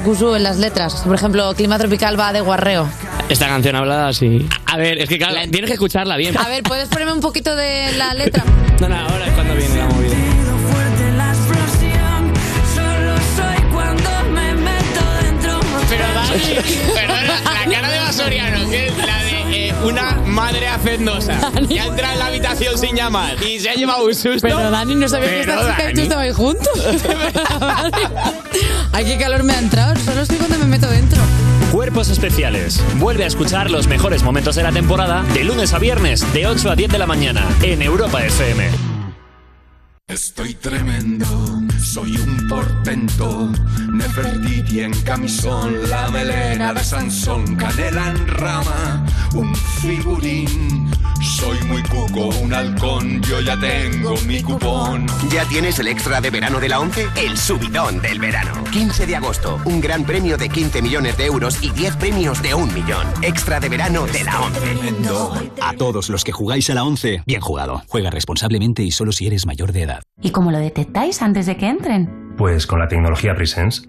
sucusú en las letras. Por ejemplo, Clima Tropical va de guarreo. Esta canción hablada así. A ver, es que claro, tienes que escucharla bien. A ver, ¿puedes ponerme un poquito de la letra? No, no, ahora es cuando viene la movida. la. Pero Dani, perdona, la cara de Basoriano, que es la de eh, una madre hacendosa que ha entrado en la habitación sin llamar y se ha llevado un susto. Pero Dani, no sabía que esta chica y tú Dani. estabais juntos. Ay, qué calor me ha entrado. Solo estoy cuando me meto dentro. Cuerpos especiales. Vuelve a escuchar los mejores momentos de la temporada de lunes a viernes de 8 a 10 de la mañana en Europa FM. Estoy tremendo, soy un portento. Nefertiti en camisón, la melena de Sansón, canela en rama, un figurín. Soy muy cuco, un halcón, yo ya tengo mi cupón. ¿Ya tienes el extra de verano de la 11? El subidón del verano. 15 de agosto, un gran premio de 15 millones de euros y 10 premios de un millón. Extra de verano de la 11. A todos los que jugáis a la 11, bien jugado. Juega responsablemente y solo si eres mayor de edad. ¿Y cómo lo detectáis antes de que entren? Pues con la tecnología Presence.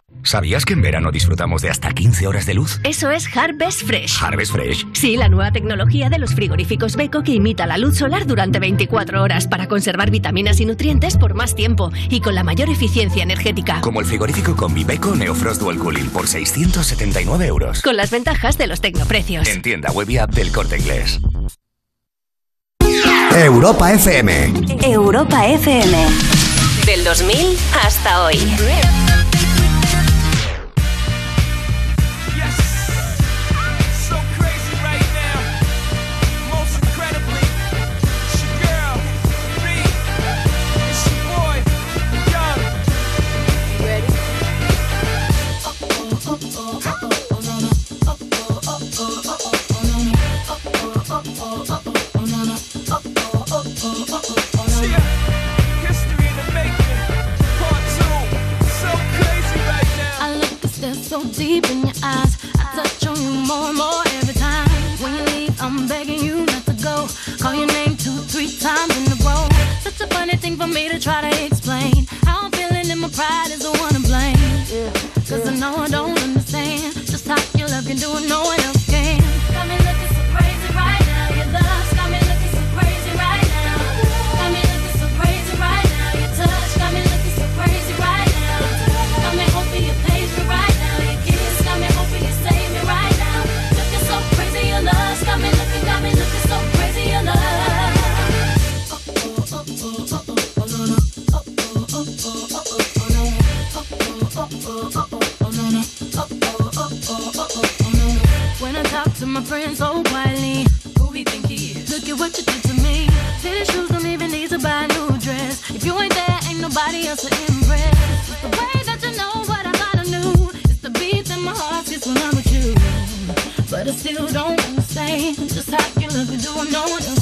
¿Sabías que en verano disfrutamos de hasta 15 horas de luz? Eso es Harvest Fresh. ¿Harvest Fresh? Sí, la nueva tecnología de los frigoríficos Beco que imita la luz solar durante 24 horas para conservar vitaminas y nutrientes por más tiempo y con la mayor eficiencia energética. Como el frigorífico Combi Beco Neofrost Dual Cooling por 679 euros. Con las ventajas de los tecnoprecios. En tienda web y app del Corte Inglés. Europa FM. Europa FM. Del 2000 hasta hoy. so deep in your eyes. I touch on you more and more every time. When you leave, I'm begging you not to go. Call your name two, three times in a row. Such a funny thing for me to try to explain. How I'm feeling and my pride is the one to blame. Cause I know I don't but still don't understand just how you love me. doing I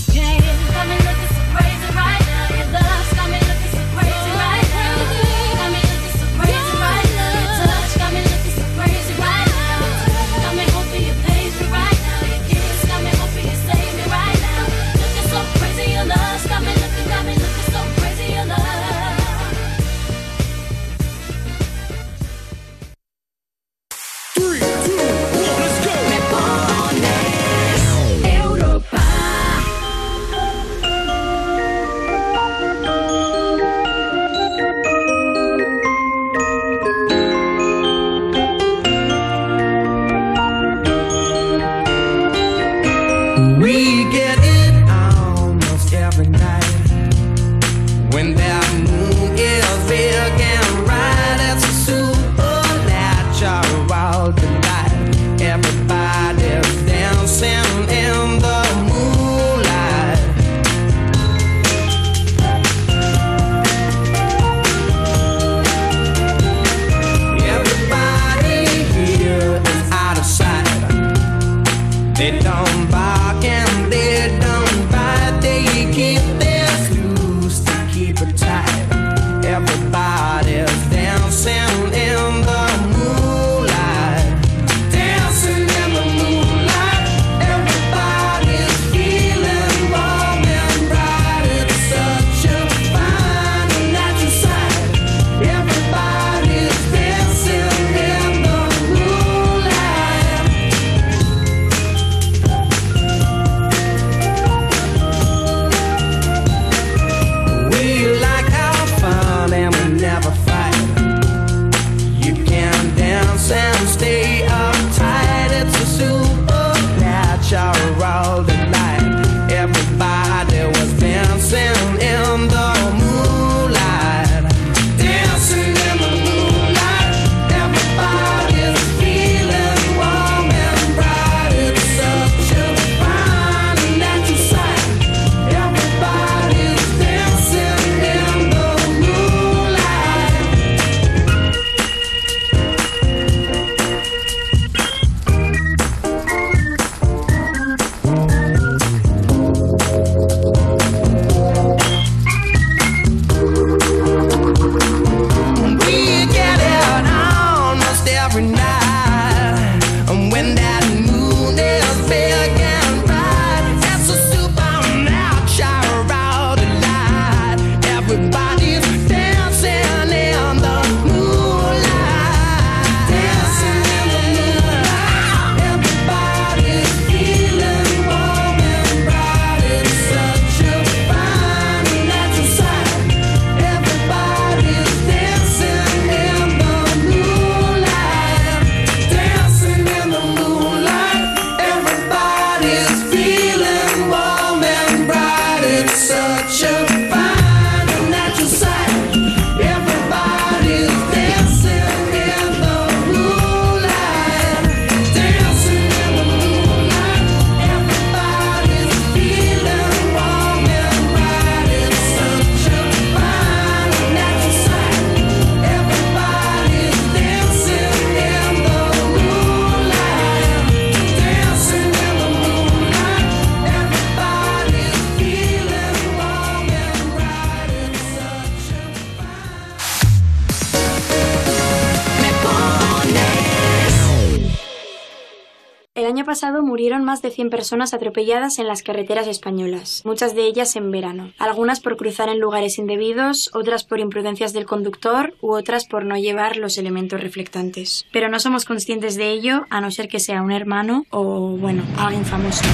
100 personas atropelladas en las carreteras españolas, muchas de ellas en verano. Algunas por cruzar en lugares indebidos, otras por imprudencias del conductor u otras por no llevar los elementos reflectantes. Pero no somos conscientes de ello a no ser que sea un hermano o, bueno, alguien famoso.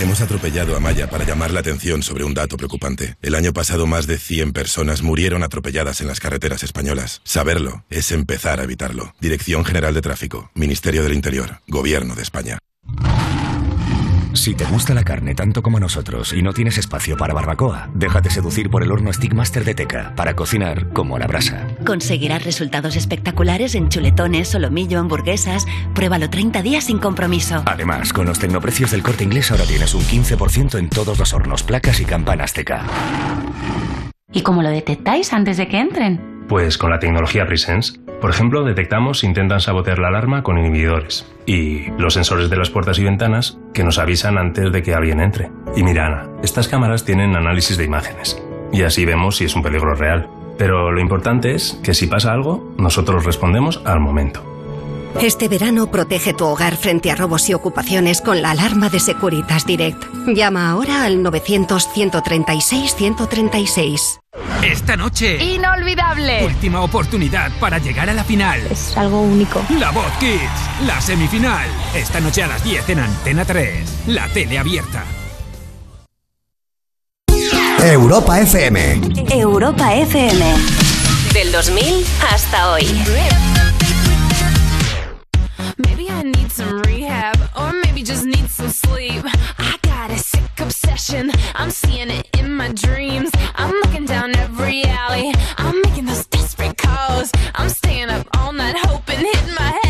Hemos atropellado a Maya para llamar la atención sobre un dato preocupante. El año pasado más de 100 personas murieron atropelladas en las carreteras españolas. Saberlo es empezar a evitarlo. Dirección General de Tráfico, Ministerio del Interior, Gobierno de España. Si te gusta la carne tanto como nosotros y no tienes espacio para barbacoa, déjate seducir por el horno Stickmaster de Teca para cocinar como a la brasa. Conseguirás resultados espectaculares en chuletones, solomillo, hamburguesas. Pruébalo 30 días sin compromiso. Además, con los tecnoprecios del corte inglés ahora tienes un 15% en todos los hornos, placas y campanas Teca. ¿Y cómo lo detectáis antes de que entren? Pues con la tecnología Presence. Por ejemplo, detectamos si intentan sabotear la alarma con inhibidores. Y los sensores de las puertas y ventanas que nos avisan antes de que alguien entre. Y mira, Ana, estas cámaras tienen análisis de imágenes. Y así vemos si es un peligro real. Pero lo importante es que si pasa algo, nosotros respondemos al momento. Este verano protege tu hogar frente a robos y ocupaciones con la alarma de Securitas Direct. Llama ahora al 900-136-136. Esta noche, Inolvidable. última oportunidad para llegar a la final. Es algo único. La Voz Kids, la semifinal. Esta noche a las 10 en Antena 3, la tele abierta. Europa FM. Europa FM. Del 2000 hasta hoy. Maybe I need some rehab, or maybe just need some sleep. I got a sick obsession, I'm seeing it in my dreams. I'm looking down every alley, I'm making those desperate calls. I'm staying up all night hoping, hitting my head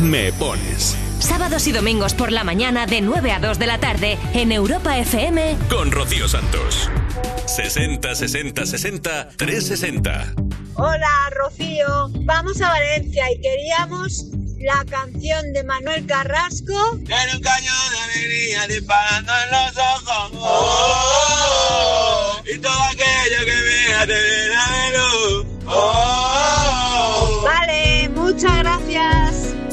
Me pones Sábados y domingos por la mañana de 9 a 2 de la tarde en Europa FM. con Rocío Santos. 60 60 60 360. Hola, Rocío. Vamos a Valencia y queríamos la canción de Manuel Carrasco. Tiene un cañón de alegría disparando en los ojos. Oh, y todo aquello que vea te llena de luz. Oh, Vale, muchas gracias.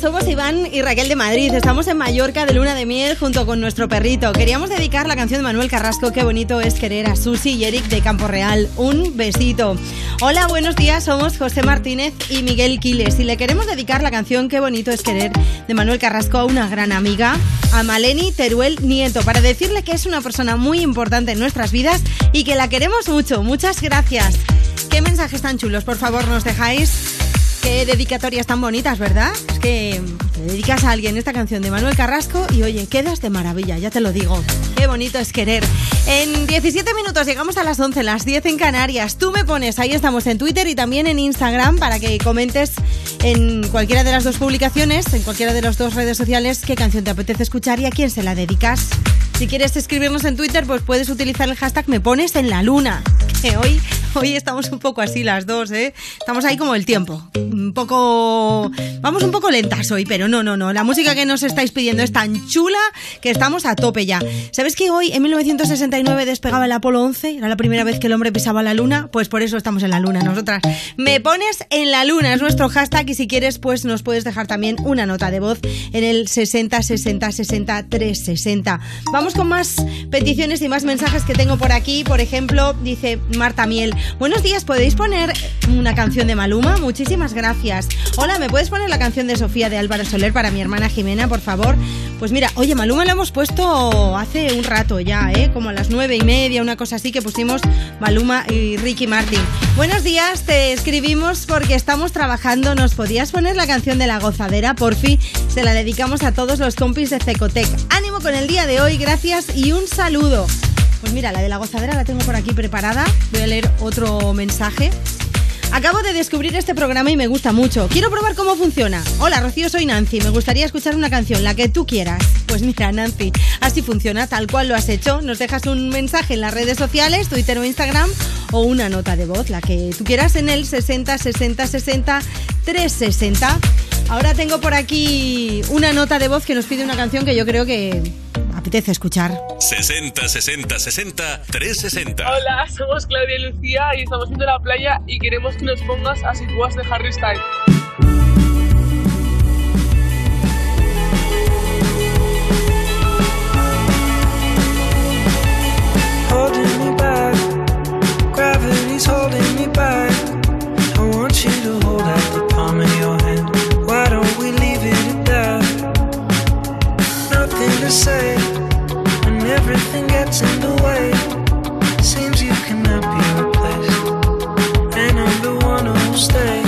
Somos Iván y Raquel de Madrid. Estamos en Mallorca de luna de miel junto con nuestro perrito. Queríamos dedicar la canción de Manuel Carrasco, Qué bonito es querer a Susi y Eric de Campo Real. Un besito. Hola, buenos días. Somos José Martínez y Miguel Quiles y le queremos dedicar la canción Qué bonito es querer de Manuel Carrasco a una gran amiga, a Maleni Teruel Nieto, para decirle que es una persona muy importante en nuestras vidas y que la queremos mucho. Muchas gracias. ¿Qué mensajes tan chulos, por favor, nos dejáis? Qué dedicatorias tan bonitas, ¿verdad? Es que te dedicas a alguien esta canción de Manuel Carrasco y oye, quedas de maravilla, ya te lo digo. Qué bonito es querer. En 17 minutos llegamos a las 11, las 10 en Canarias. Tú me pones, ahí estamos en Twitter y también en Instagram para que comentes en cualquiera de las dos publicaciones, en cualquiera de las dos redes sociales, qué canción te apetece escuchar y a quién se la dedicas. Si quieres escribirnos en Twitter, pues puedes utilizar el hashtag me pones en la luna. Que hoy, hoy estamos un poco así las dos, ¿eh? Estamos ahí como el tiempo. Un poco... Vamos un poco lentas hoy, pero no, no, no. La música que nos estáis pidiendo es tan chula que estamos a tope ya. ¿Sabes que hoy, en 1969, despegaba el Apolo 11? Era la primera vez que el hombre pisaba la luna. Pues por eso estamos en la luna nosotras. Me pones en la luna, es nuestro hashtag y si quieres, pues nos puedes dejar también una nota de voz en el 60 60 60 360. Vamos con más peticiones y más mensajes que tengo por aquí. Por ejemplo, dice Marta Miel. Buenos días, ¿podéis poner una canción de Maluma? Muchísimas gracias. Hola, ¿me puedes poner la canción de Sofía de Álvaro Soler para mi hermana Jimena, por favor? Pues mira, oye, Maluma lo hemos puesto hace un rato ya, ¿eh? Como a las nueve y media, una cosa así que pusimos Maluma y Ricky Martin. Buenos días, te escribimos porque estamos trabajando. ¿Nos podías poner la canción de la gozadera? Por fin, se la dedicamos a todos los compis de Cecotec. Ánimo con el día de hoy, gracias y un saludo. Pues mira, la de la gozadera la tengo por aquí preparada. Voy a leer otro mensaje. Acabo de descubrir este programa y me gusta mucho. Quiero probar cómo funciona. Hola, Rocío, soy Nancy. Me gustaría escuchar una canción, la que tú quieras. Pues mira, Nancy, así funciona, tal cual lo has hecho. Nos dejas un mensaje en las redes sociales, Twitter o Instagram, o una nota de voz, la que tú quieras, en el 60 60 60 360. Ahora tengo por aquí una nota de voz que nos pide una canción que yo creo que apetece escuchar. 60 60 60 360. Hola, somos Claudia y Lucía y estamos viendo la playa y queremos que nos pongas a Situas de Harry Styles. holding me back. Gravity's holding me back. One who'll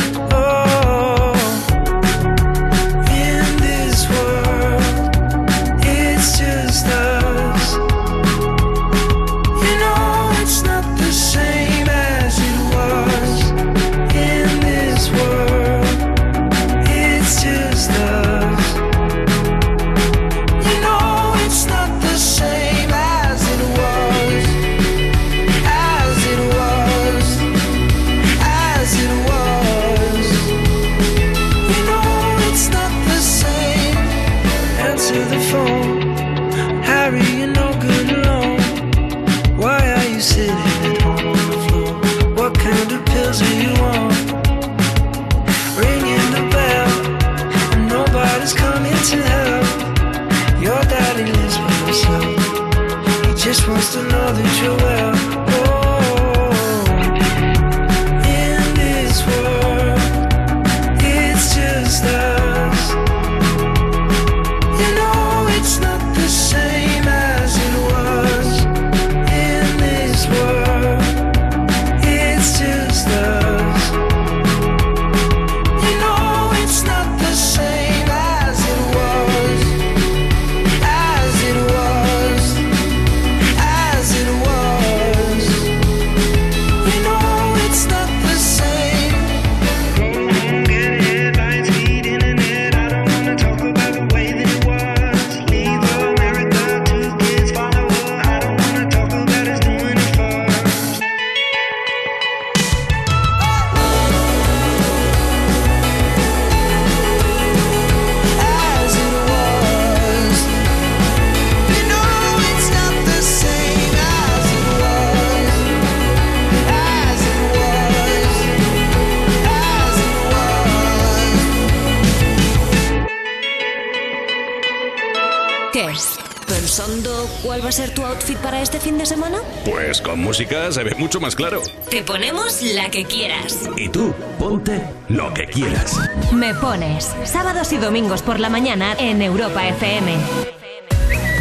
este fin de semana? Pues con música se ve mucho más claro. Te ponemos la que quieras. Y tú, ponte lo que quieras. Me pones sábados y domingos por la mañana en Europa FM.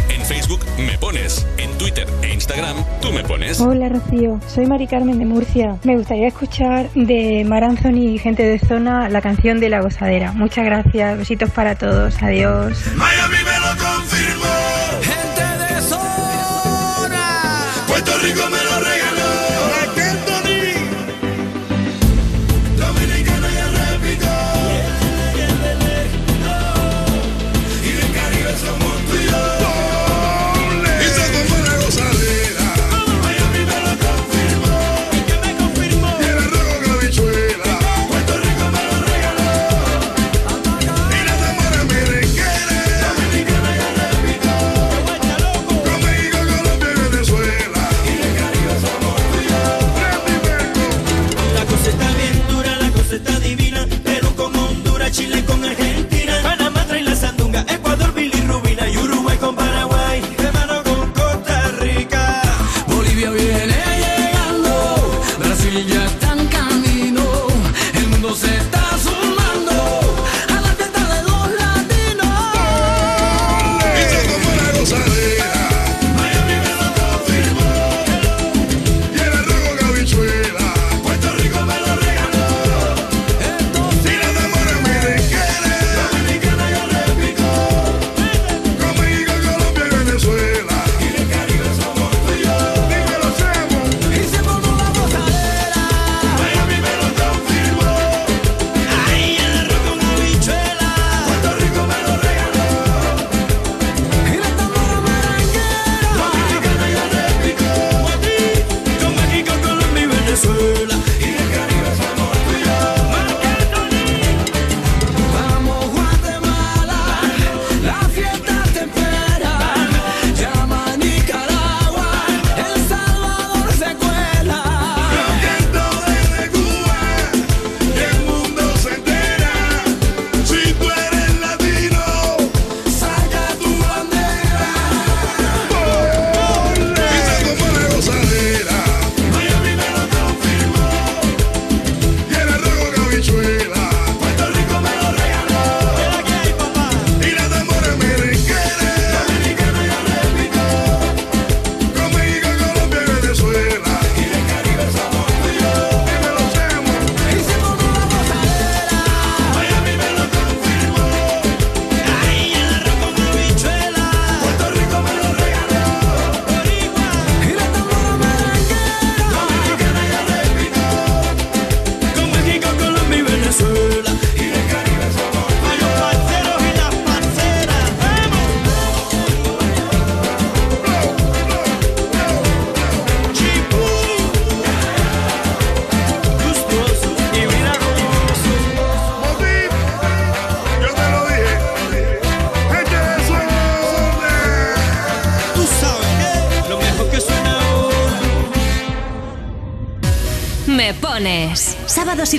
En Facebook me pones. En Twitter e Instagram tú me pones. Hola Rocío, soy Mari Carmen de Murcia. Me gustaría escuchar de Mar Anthony y gente de zona la canción de la gozadera. Muchas gracias, besitos para todos, adiós. Miami me lo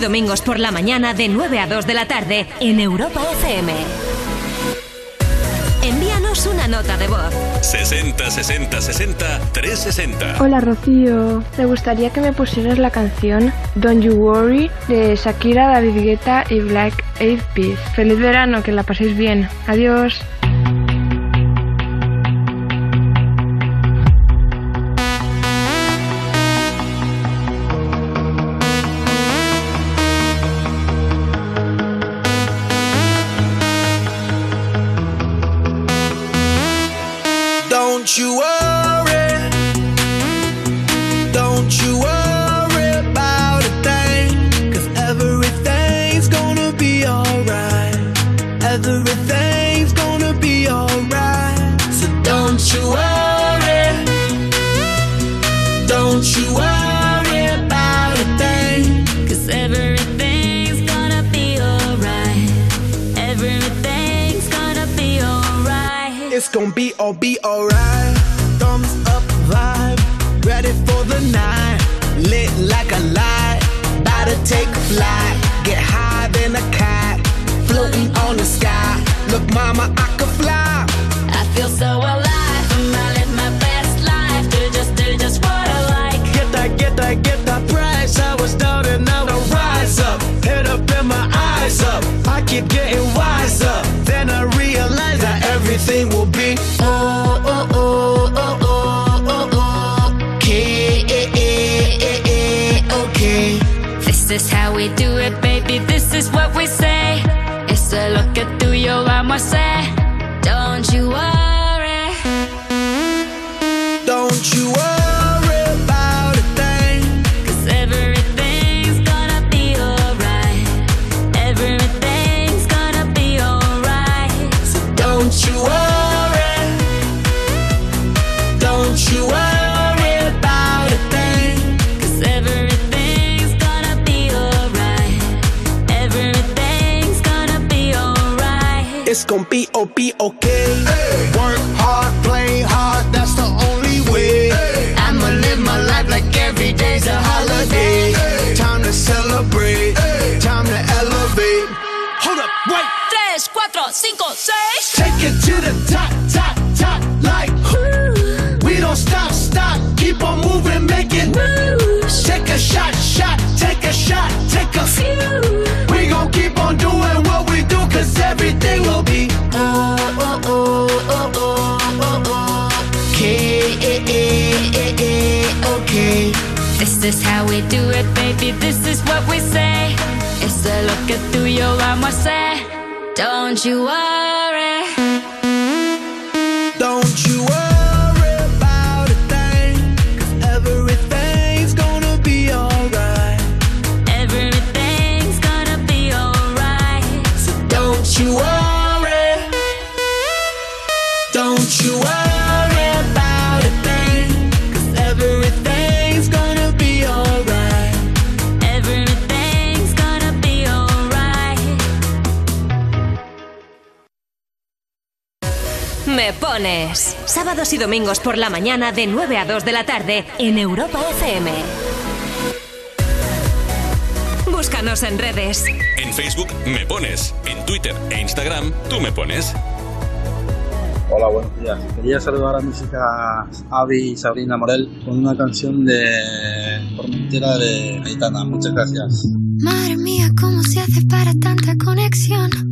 domingos por la mañana de 9 a 2 de la tarde en Europa FM. Envíanos una nota de voz. 60 60 60 360. Hola Rocío, me gustaría que me pusieras la canción Don't You Worry de Shakira, David Guetta y Black Eyed Peas. Feliz verano, que la paséis bien. Adiós. Keep getting wiser. Then I realize that everything will be oh oh oh oh oh oh oh. Okay, okay. This is how we do it, baby. This is what we say. It's a lo que tú y yo vamos a alright. It's This is how we do it, baby. This is what we say. It's a lo que tú y yo vamos a hacer. Don't you worry. Sábados y domingos por la mañana de 9 a 2 de la tarde en Europa FM. Búscanos en redes. En Facebook me pones. En Twitter e Instagram tú me pones. Hola, buenos días. Quería saludar a mis hijas Avi y Sabrina Morel con una canción de Formentera de Aitana. Muchas gracias. Madre mía, ¿cómo se hace para tanta conexión?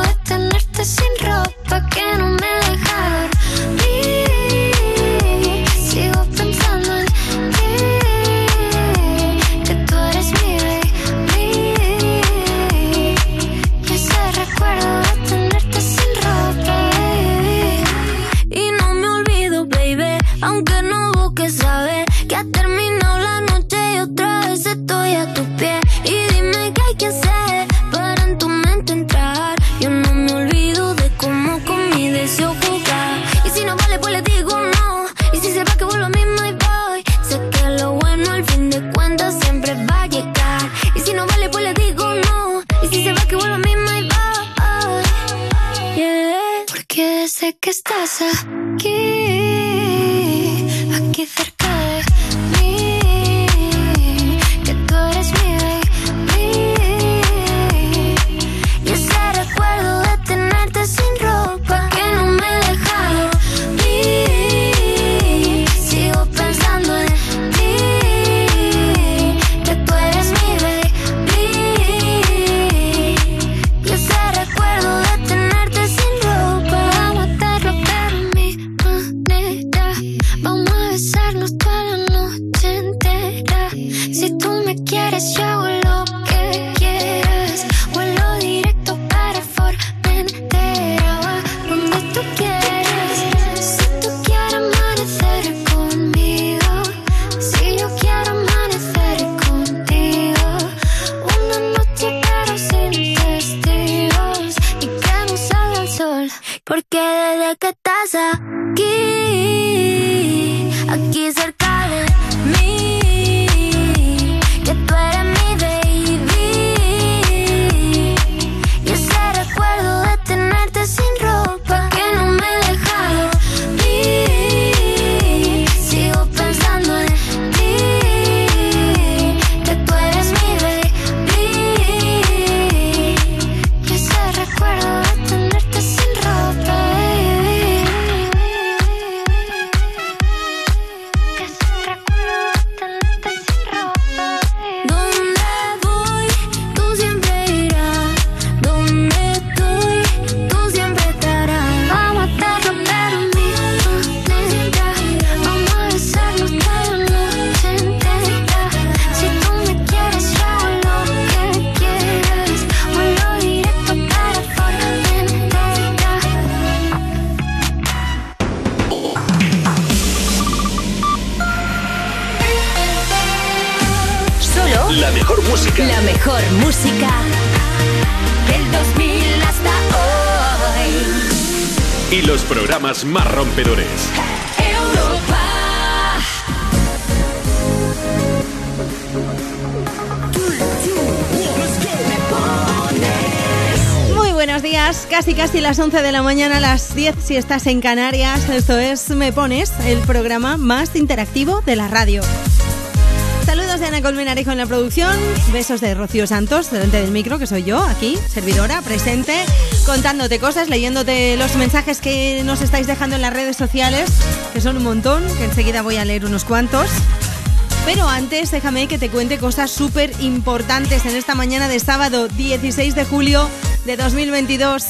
las 11 de la mañana, las 10 si estás en Canarias. Esto es Me Pones, el programa más interactivo de la radio. Saludos de Ana Colmenarejo en la producción, besos de Rocío Santos delante del micro, que soy yo, aquí, servidora, presente, contándote cosas, leyéndote los mensajes que nos estáis dejando en las redes sociales, que son un montón, que enseguida voy a leer unos cuantos. Pero antes, déjame que te cuente cosas súper importantes en esta mañana de sábado 16 de julio de 2022.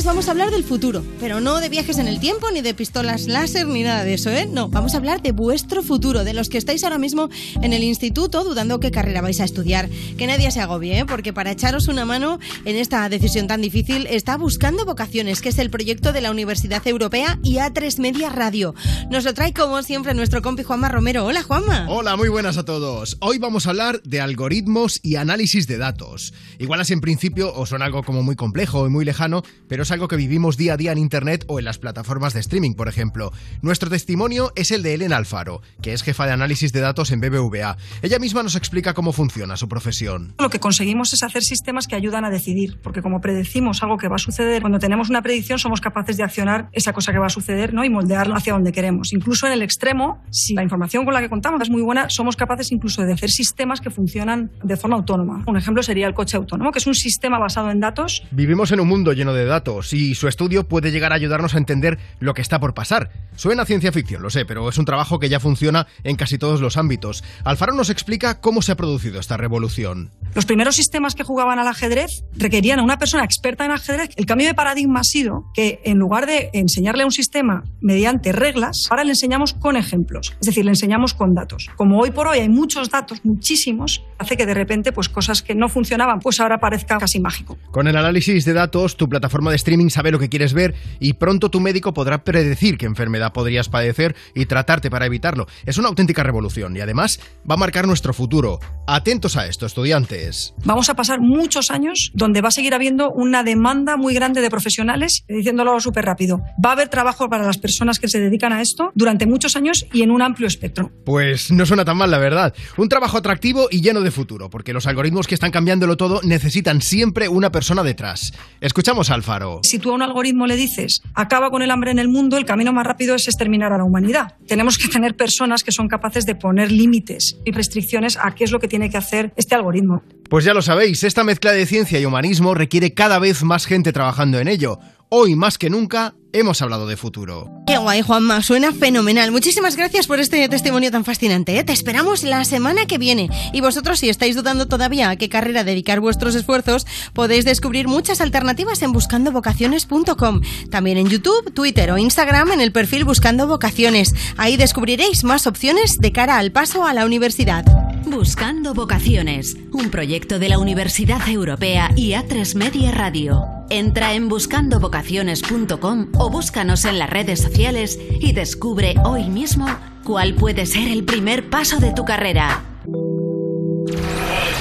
Pones, vamos a hablar del futuro, pero no de viajes en el tiempo, ni de pistolas láser, ni nada de eso, ¿eh? No, vamos a hablar de vuestro futuro, de los que estáis ahora mismo en el instituto dudando qué carrera vais a estudiar. Que nadie se agobie, ¿eh? Porque para echaros una mano en esta decisión tan difícil está Buscando Vocaciones, que es el proyecto de la Universidad Europea y A3 Media Radio. Nos lo trae como siempre nuestro compi Juanma Romero. Hola, Juanma. Hola, muy buenas a todos. Hoy vamos a hablar de algoritmos y análisis de datos. Igual así en principio os suena algo como muy complejo y muy lejano, pero es algo que vivimos día a día en Internet o en las plataformas de streaming, por ejemplo. Nuestro testimonio es el de Elena Alfaro, que es jefa de análisis de datos en BBVA. Ella misma nos explica cómo funciona su profesión. Lo que conseguimos es hacer sistemas que ayudan a decidir, porque como predecimos algo que va a suceder, cuando tenemos una predicción somos capaces de accionar esa cosa que va a suceder ¿no? y moldearlo hacia donde queremos. Incluso en el extremo, si la información con la que contamos es muy buena, somos capaces incluso de hacer sistemas que funcionan de forma autónoma. Un ejemplo sería el coche autónomo, que es un sistema basado en datos. Vivimos en un mundo lleno de datos y su estudio puede llegar a ayudarnos a entender lo que está por pasar. Suena a ciencia ficción, lo sé, pero es un trabajo que ya funciona en casi todos los ámbitos. Alfaro nos explica cómo se ha producido esta revolución. Los primeros sistemas que jugaban al ajedrez requerían a una persona experta en ajedrez. El cambio de paradigma ha sido que en lugar de enseñarle a un sistema mediante reglas, ahora le enseñamos con ejemplos, es decir, le enseñamos con datos. Como hoy por hoy hay muchos datos, muchísimos, hace que de repente pues cosas que no funcionaban, pues ahora parezca casi mágico. Con el análisis de datos, tu plataforma de streaming sabe lo que quieres ver y pronto tu médico podrá predecir qué enfermedad podrías padecer y tratarte para evitarlo. Es una auténtica revolución y además va a marcar nuestro futuro. Atentos a esto, estudiantes. Vamos a pasar muchos años donde va a seguir habiendo una demanda muy grande de profesionales, diciéndolo súper rápido. Va a haber trabajo para las personas que se dedican a esto durante muchos años y en un amplio espectro. Pues no suena tan mal, la verdad. Un trabajo atractivo y lleno de futuro, porque los algoritmos que están cambiándolo todo necesitan siempre una persona detrás. Escuchamos a Alfaro. Si tú a un algoritmo le dices, acaba con el hambre en el mundo, el camino más rápido es exterminar a la humanidad. Tenemos que tener personas que son capaces de poner límites y restricciones a qué es lo que tiene que hacer este algoritmo. Pues ya lo sabéis, esta mezcla de ciencia y humanismo requiere cada vez más gente trabajando en ello. Hoy más que nunca hemos hablado de futuro. Qué guay, Juanma, suena fenomenal. Muchísimas gracias por este testimonio tan fascinante. ¿eh? Te esperamos la semana que viene. Y vosotros, si estáis dudando todavía a qué carrera dedicar vuestros esfuerzos, podéis descubrir muchas alternativas en buscandovocaciones.com. También en YouTube, Twitter o Instagram en el perfil Buscando Vocaciones. Ahí descubriréis más opciones de cara al paso a la universidad. Buscando Vocaciones, un proyecto de la Universidad Europea y A3 Media Radio. Entra en buscandovocaciones.com o búscanos en las redes sociales y descubre hoy mismo cuál puede ser el primer paso de tu carrera.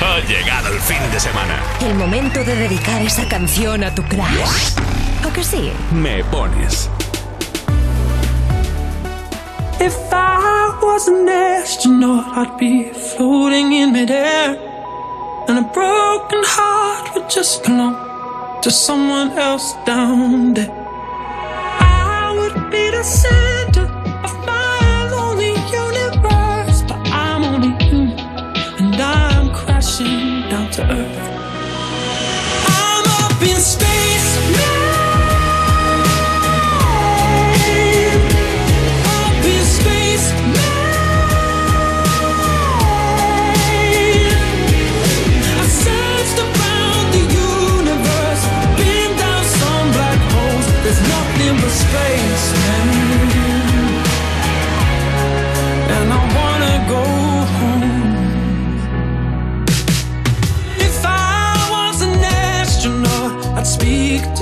Ha llegado el fin de semana. El momento de dedicar esa canción a tu crush. ¿O que sí? Me pones. If I was an astronaut, I'd be floating in midair. And a broken heart would just belong to someone else down there. I would be the center of my lonely universe, but I'm only human, and I'm crashing down to earth.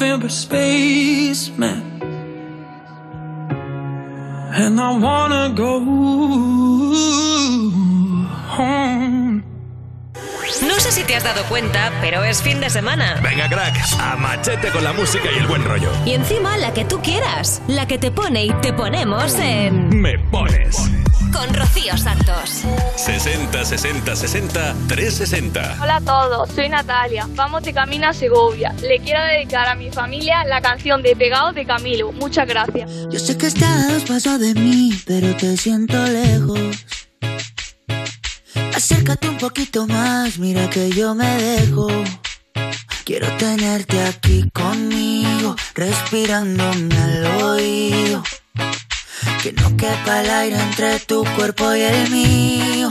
Nothing but space, man. And I wanna go home. No sé si te has dado cuenta, pero es fin de semana. Venga, crack, a machete con la música y el buen rollo. Y encima la que tú quieras, la que te pone y te ponemos en... Me pones con Rocío Santos. 60 60 60 360. Hola a todos, soy Natalia. Vamos de camino a Segovia. Le quiero dedicar a mi familia la canción de Pegado de Camilo. Muchas gracias. Yo sé que estás paso de mí, pero te siento lejos. Acércate un poquito más, mira que yo me dejo. Quiero tenerte aquí conmigo, respirándome al oído que no quepa el aire entre tu cuerpo y el mío.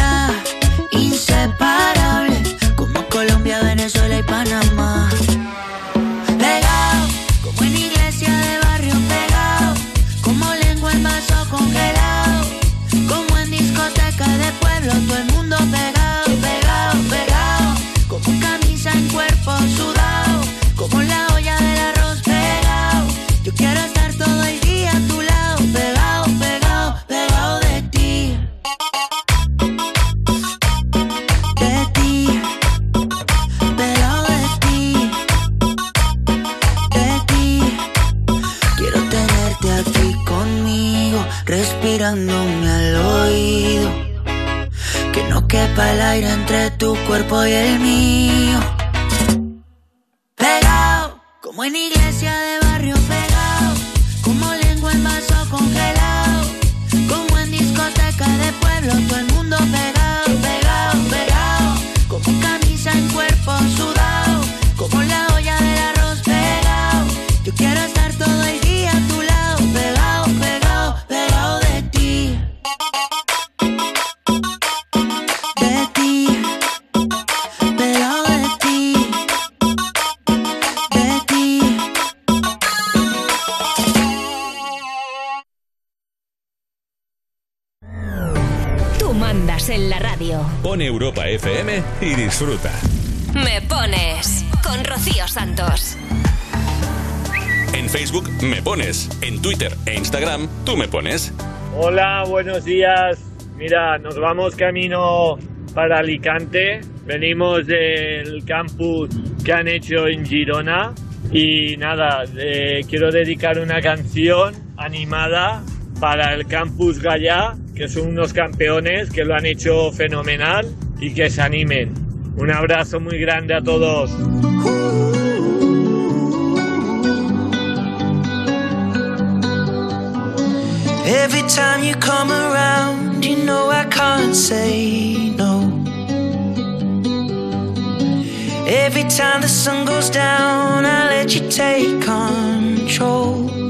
cuerpo y el mío. Y disfruta. Me pones con Rocío Santos. En Facebook me pones, en Twitter e Instagram tú me pones. Hola, buenos días. Mira, nos vamos camino para Alicante. Venimos del campus que han hecho en Girona. Y nada, quiero dedicar una canción animada para el campus Gallá, que son unos campeones que lo han hecho fenomenal y que se animen. Un abrazo muy grande a todos. Every time you come around, you know I can't say no. Every time the sun goes down, I let you take control.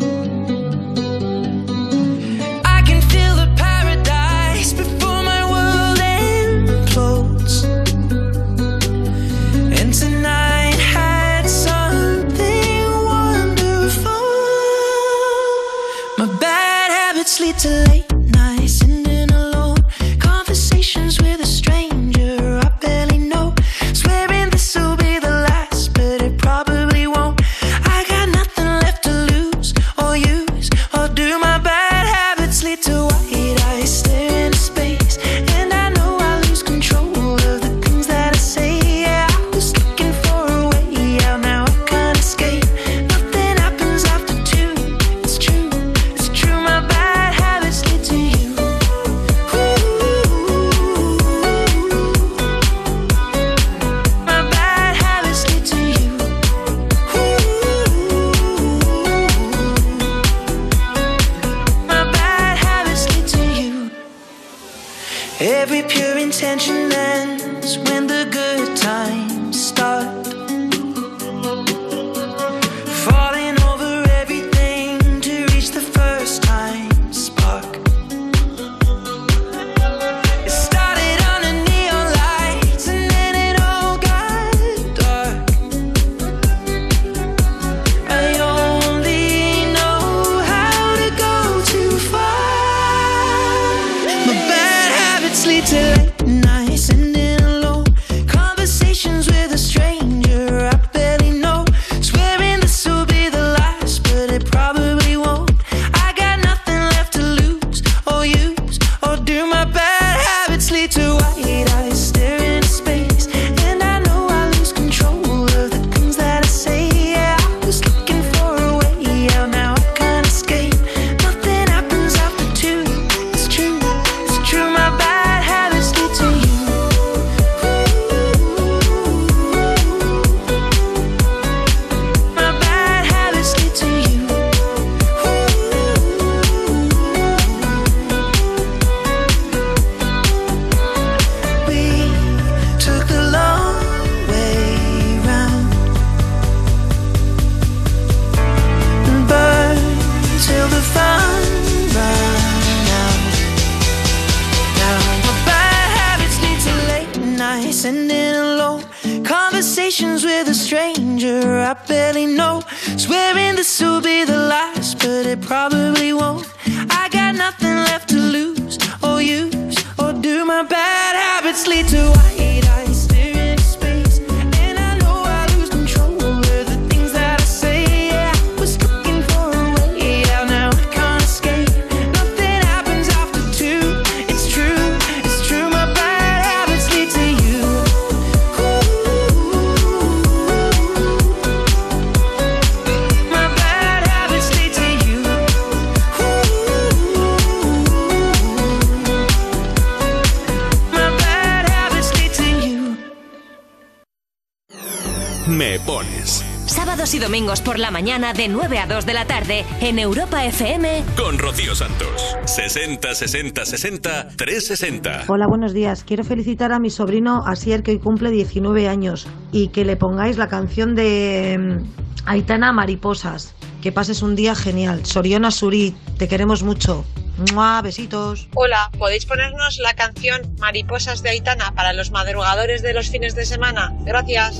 mañana de 9 a 2 de la tarde en Europa FM con Rocío Santos. 60 60 60 360. Hola, buenos días. Quiero felicitar a mi sobrino Asier que hoy cumple 19 años y que le pongáis la canción de mm, Aitana Mariposas. Que pases un día genial. Soriona Suri, te queremos mucho. ¡Mua! Besitos. Hola, ¿podéis ponernos la canción Mariposas de Aitana para los madrugadores de los fines de semana? Gracias.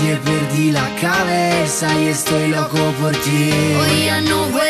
calle perdí la cabeza y estoy loco por ti. Hoy ya no voy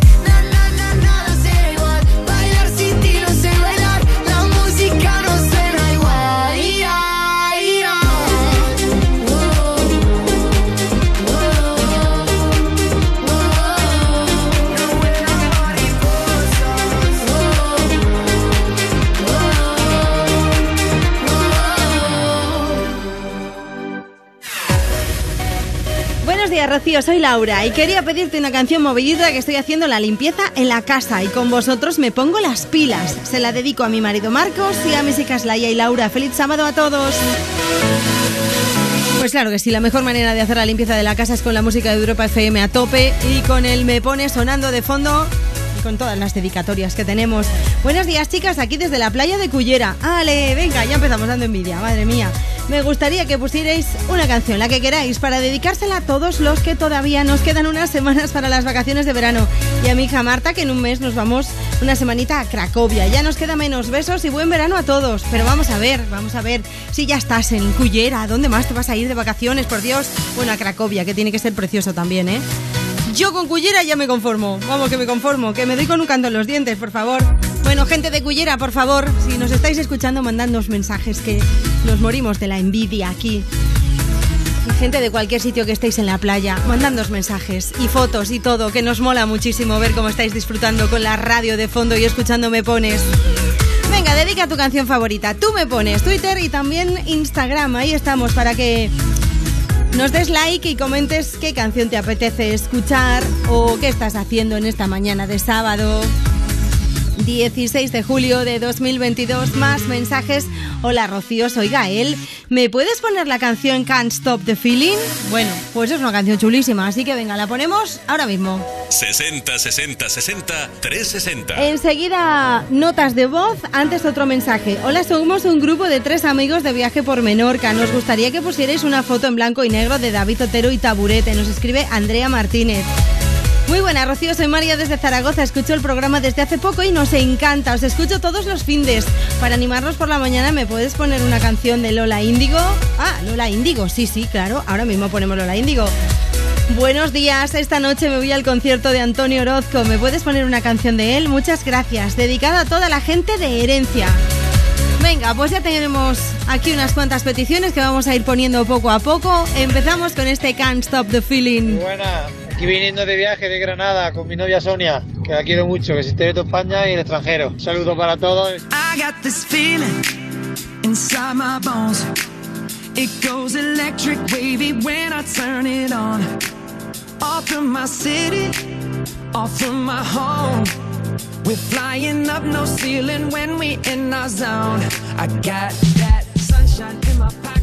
Rocío, soy Laura y quería pedirte una canción movidita que estoy haciendo la limpieza en la casa y con vosotros me pongo las pilas. Se la dedico a mi marido Marcos y a mis hijas Laia y Laura. ¡Feliz sábado a todos! Pues claro que sí, la mejor manera de hacer la limpieza de la casa es con la música de Europa FM a tope y con el Me Pone sonando de fondo y con todas las dedicatorias que tenemos. Buenos días chicas, aquí desde la playa de Cullera. Ale, venga, ya empezamos dando envidia, madre mía. Me gustaría que pusierais una canción, la que queráis, para dedicársela a todos los que todavía nos quedan unas semanas para las vacaciones de verano. Y a mi hija Marta, que en un mes nos vamos una semanita a Cracovia. Ya nos queda menos besos y buen verano a todos. Pero vamos a ver, vamos a ver si ya estás en Cullera. ¿Dónde más te vas a ir de vacaciones, por Dios? Bueno, a Cracovia, que tiene que ser precioso también, ¿eh? Yo con Cullera ya me conformo. Vamos, que me conformo. Que me doy con un canto en los dientes, por favor. Bueno, gente de Cullera, por favor, si nos estáis escuchando, mandadnos mensajes que nos morimos de la envidia aquí. Gente de cualquier sitio que estéis en la playa, mandadnos mensajes y fotos y todo, que nos mola muchísimo ver cómo estáis disfrutando con la radio de fondo y escuchando Me Pones. Venga, dedica tu canción favorita. Tú me pones Twitter y también Instagram. Ahí estamos para que nos des like y comentes qué canción te apetece escuchar o qué estás haciendo en esta mañana de sábado. 16 de julio de 2022, más mensajes. Hola Rocío, soy Gael. ¿Me puedes poner la canción Can't Stop the Feeling? Bueno, pues es una canción chulísima, así que venga, la ponemos ahora mismo. 60 60 60 360. Enseguida, notas de voz. Antes otro mensaje. Hola, somos un grupo de tres amigos de viaje por Menorca. Nos gustaría que pusierais una foto en blanco y negro de David Otero y Taburete. Nos escribe Andrea Martínez. Muy buena, Rocío, soy María desde Zaragoza. Escucho el programa desde hace poco y nos encanta. Os escucho todos los findes. Para animarnos por la mañana, ¿me puedes poner una canción de Lola Índigo? Ah, Lola Índigo, sí, sí, claro. Ahora mismo ponemos Lola Índigo. Buenos días, esta noche me voy al concierto de Antonio Orozco. ¿Me puedes poner una canción de él? Muchas gracias. Dedicada a toda la gente de Herencia. Venga, pues ya tenemos aquí unas cuantas peticiones que vamos a ir poniendo poco a poco. Empezamos con este Can't Stop the Feeling. Buena, aquí viniendo de viaje de Granada con mi novia Sonia, que la quiero mucho, que se esté toda España y el extranjero. Un saludo para todos. I got this feeling inside my bones. It goes electric wavy when I turn it on. Off from my city, off from my home. We're flying up no ceiling when we in our zone. I got that sunshine in my pocket,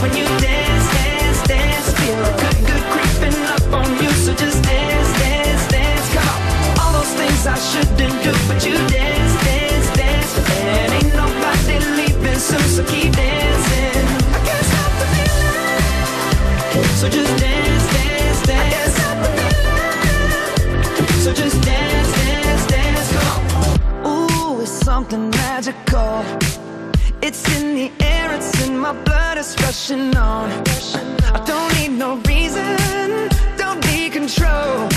When you dance, dance, dance. Feel good, creeping up on you. So just dance, dance, dance. Come. All those things I shouldn't do, but you dance, dance, dance. And ain't nobody leaving soon, so keep dancing. I can't stop the feeling. So just dance, dance, dance. So just dance, dance, dance. Come. Ooh, it's something magical. It's in the air, it's in my blood, it's rushing on. I don't need no reason, don't need control.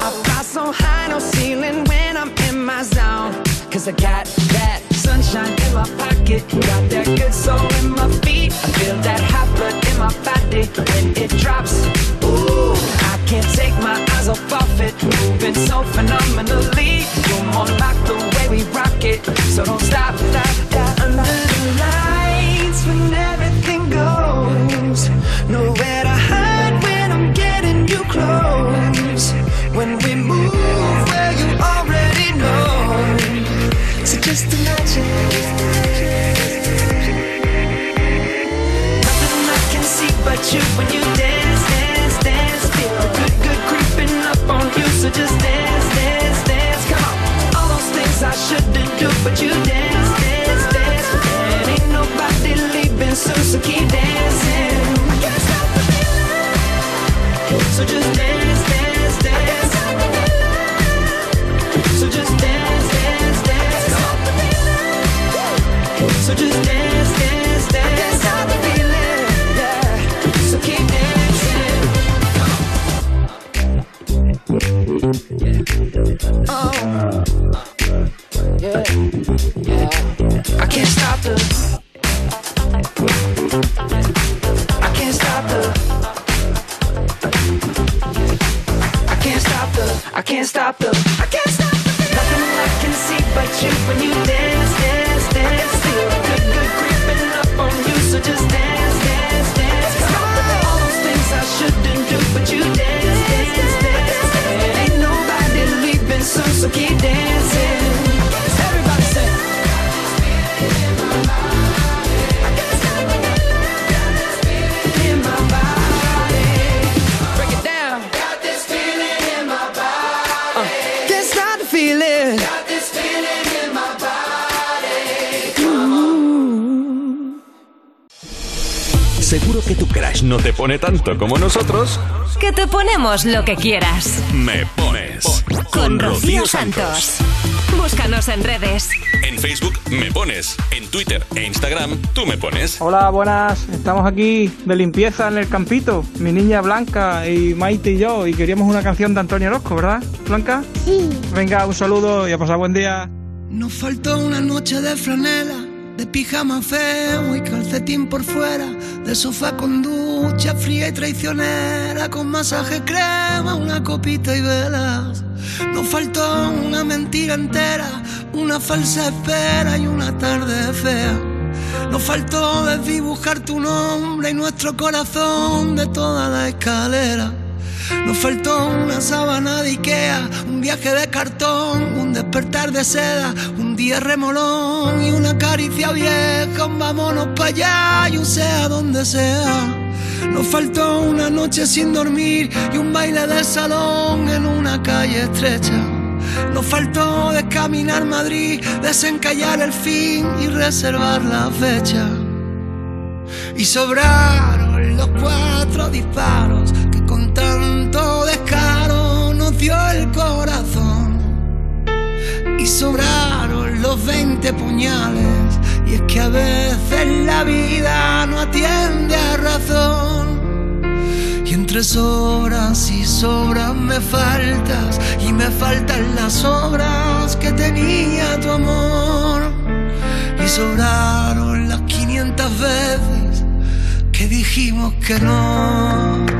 I fly so high, no ceiling when I'm in my zone. Cause I got that sunshine in my pocket, got that good soul in my feet. I feel that hot blood in my body when it drops. Ooh, I can't take my eyes off of it, moving so phenomenally. You're more like the way we rock it, so don't stop, stop, stop. Pone tanto como nosotros. Que te ponemos lo que quieras. Me pones. Con Rocío Santos. Búscanos en redes. En Facebook me pones. En Twitter e Instagram tú me pones. Hola, buenas. Estamos aquí de limpieza en el campito. Mi niña Blanca y Maite y yo. Y queríamos una canción de Antonio Orozco, ¿verdad, Blanca? Sí. Venga, un saludo y a pasar buen día. Nos faltó una noche de franela, de pijama feo y calcetín por fuera, de sofá con ducha fría y traicionera, con masaje crema, una copita y velas. Nos faltó una mentira entera, una falsa espera y una tarde fea. Nos faltó desdibujar tu nombre y nuestro corazón de toda la escalera. Nos faltó una sábana de Ikea, un viaje de cartón, un despertar de seda, un día remolón y una caricia vieja, vámonos para allá y un sea donde sea. Nos faltó una noche sin dormir y un baile de salón en una calle estrecha. Nos faltó de caminar Madrid, desencallar el fin y reservar la fecha. Y sobraron los cuatro disparos que con tanto descaro nos dio el corazón. Y sobraron los 20 puñales. Y es que a veces la vida no atiende a razón. Y entre sobras y sobras me faltas. Y me faltan las obras que tenía tu amor. Y sobraron las 500 veces que dijimos que no.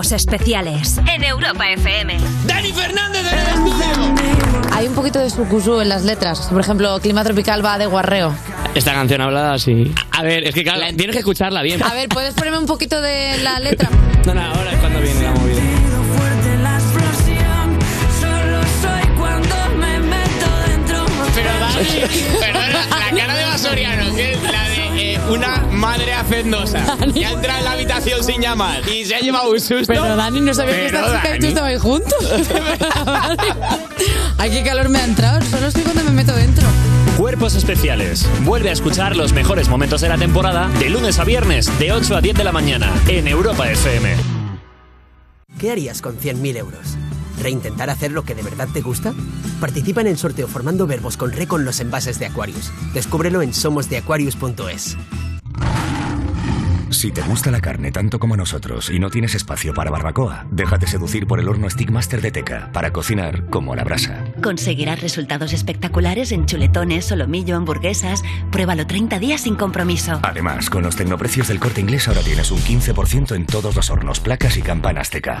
Cuerpos especiales en Europa FM. Dani Fernández de Hay un poquito de sucusú en las letras. Por ejemplo, Clima Tropical va de guarreo. Esta canción hablada así. A ver, es que claro, tienes que escucharla bien. A ver, ¿puedes ponerme un poquito de la letra? no, no, ahora es cuando viene la movida. Pero Dani, perdona, la cara de Basoriano, que la explosión hacendosa. Y ha entrado en la habitación sin llamar. Y se ha llevado un susto. Pero Dani, no sabía que Pero, esta chica y tú Dani. estabais juntos. Ay, qué calor me ha entrado. Solo estoy cuando me meto dentro. Cuerpos especiales. Vuelve a escuchar los mejores momentos de la temporada de lunes a viernes de 8 a 10 de la mañana en Europa FM. ¿Qué harías con 100.000 euros? ¿Reintentar hacer lo que de verdad te gusta? Participa en el sorteo formando verbos con re con los envases de Aquarius. Descúbrelo en somosdeaquarius.es. Si te gusta la carne tanto como a nosotros y no tienes espacio para barbacoa, déjate seducir por el horno Stickmaster de Teca para cocinar como a la brasa. Conseguirás resultados espectaculares en chuletones, solomillo, hamburguesas. Pruébalo 30 días sin compromiso. Además, con los tecnoprecios del corte inglés ahora tienes un 15% en todos los hornos, placas y campanas Teca.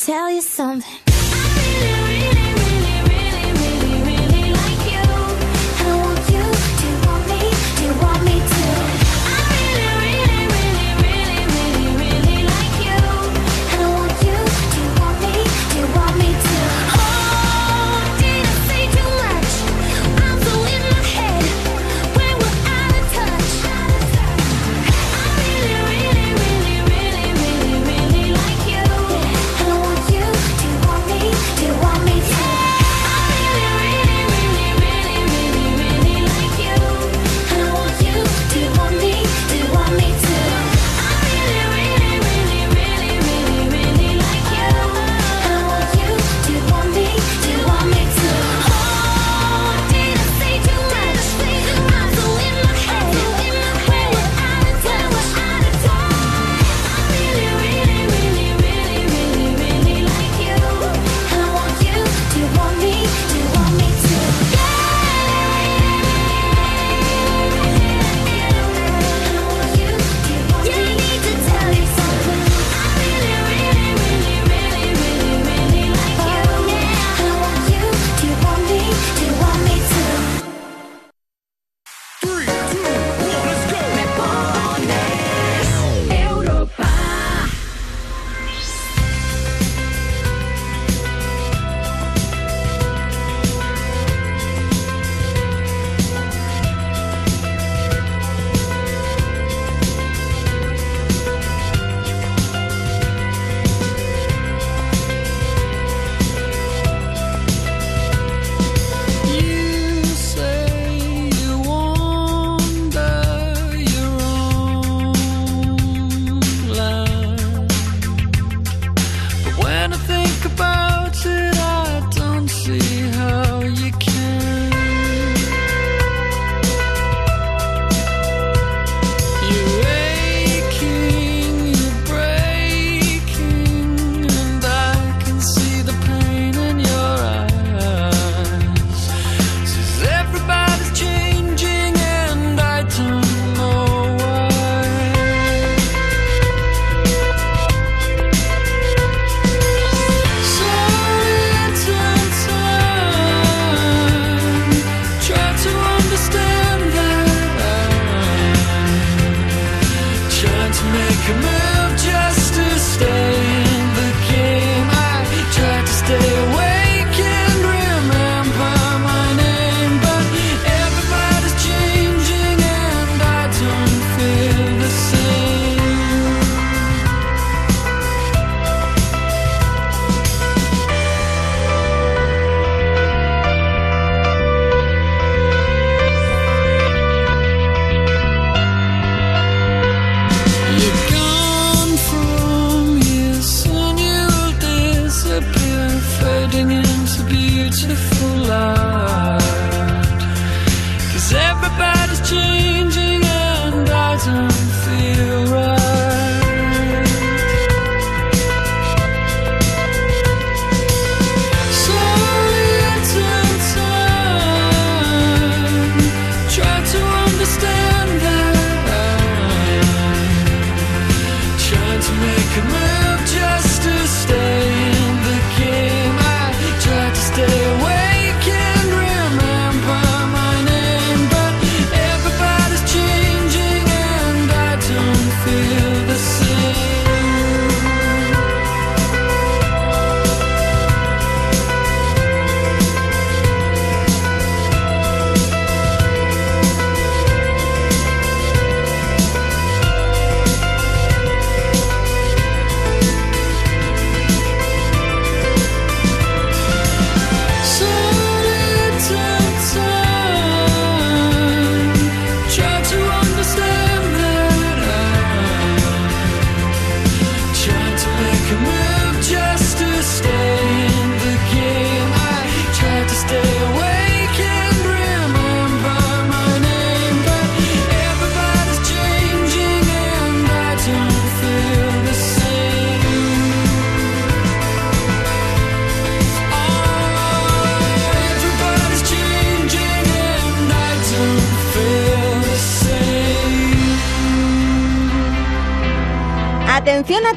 tell you something.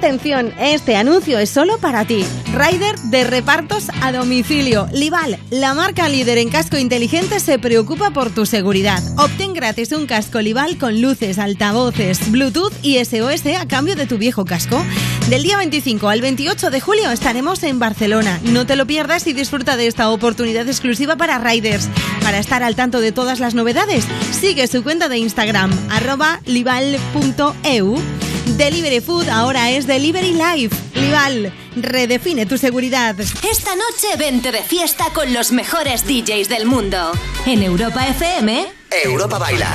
Atención, este anuncio es solo para ti. Rider de repartos a domicilio. Lival, la marca líder en casco inteligente, se preocupa por tu seguridad. Obtén gratis un casco Lival con luces, altavoces, Bluetooth y SOS a cambio de tu viejo casco. Del día 25 al 28 de julio estaremos en Barcelona. No te lo pierdas y disfruta de esta oportunidad exclusiva para riders. Para estar al tanto de todas las novedades, sigue su cuenta de Instagram, arroba lival.eu. Delivery Food ahora es Delivery Life. Lival, redefine tu seguridad. Esta noche vente de fiesta con los mejores DJs del mundo. En Europa FM, Europa Baila.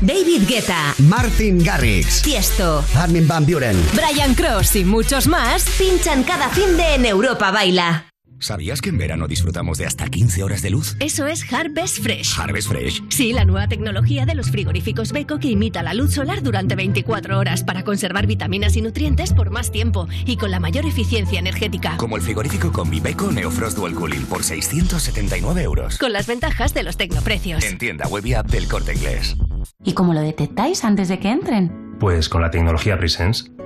David Guetta, Martin Garrix. Tiesto, Armin Van Buren. Brian Cross y muchos más pinchan cada fin de en Europa Baila. ¿Sabías que en verano disfrutamos de hasta 15 horas de luz? Eso es Harvest Fresh. Harvest Fresh. Sí, la nueva tecnología de los frigoríficos Beko que imita la luz solar durante 24 horas para conservar vitaminas y nutrientes por más tiempo y con la mayor eficiencia energética. Como el frigorífico con mi Beko Neofrost Dual Cooling por 679 euros. Con las ventajas de los tecnoprecios. En tienda web y app del Corte Inglés. ¿Y cómo lo detectáis antes de que entren? Pues con la tecnología Presence.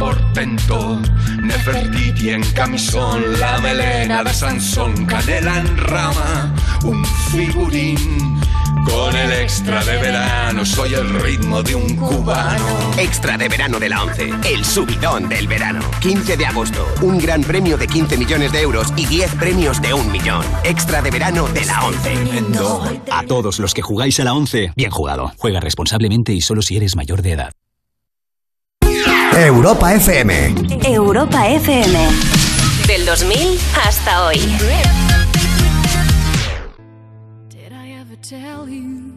portento. Nefertiti en camisón, la melena de Sansón, canela en rama, un figurín. Con el extra de verano, soy el ritmo de un cubano. Extra de verano de la 11. El subidón del verano. 15 de agosto. Un gran premio de 15 millones de euros y 10 premios de un millón. Extra de verano de la 11. A todos los que jugáis a la 11, bien jugado. Juega responsablemente y solo si eres mayor de edad. Europa FM. Europa FM. Del 2000 hasta hoy. Did I ever tell you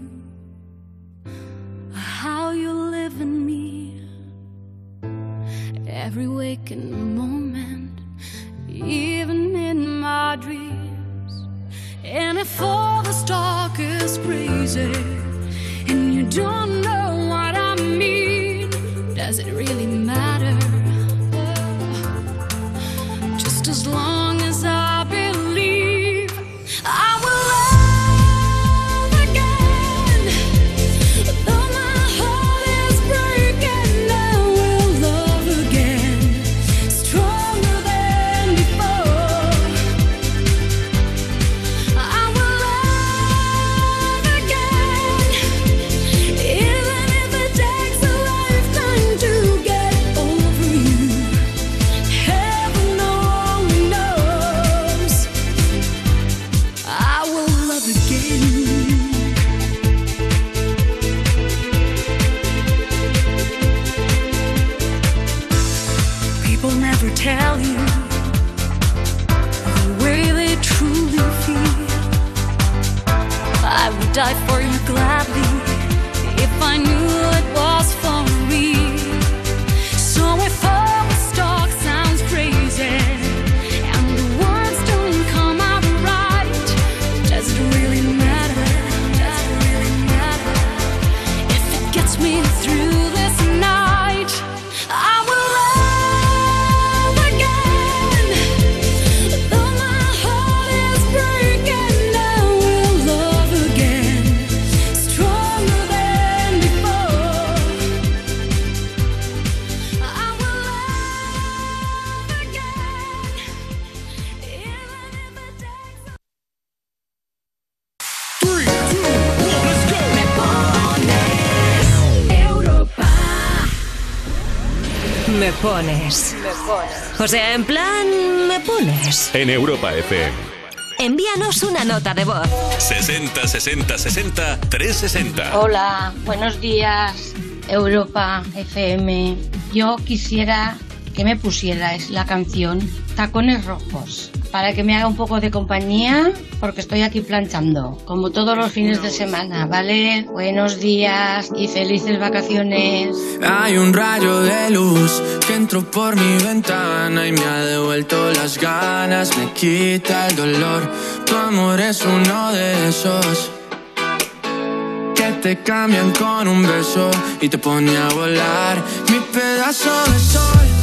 how you live in me? Every waking moment, even in my dreams. And if all this talk is crazy and you don't know what I mean, does it really pones. O sea, en plan, me pones. En Europa FM. Envíanos una nota de voz. 60 60 60 360. Hola, buenos días, Europa FM. Yo quisiera que me pusierais la canción Tacones Rojos para que me haga un poco de compañía porque estoy aquí planchando, como todos los fines de semana, ¿vale? Buenos días y felices vacaciones. Hay un rayo de luz que entró por mi ventana y me ha devuelto las ganas, me quita el dolor. Tu amor es uno de esos que te cambian con un beso y te pone a volar. Mi pedazo de sol,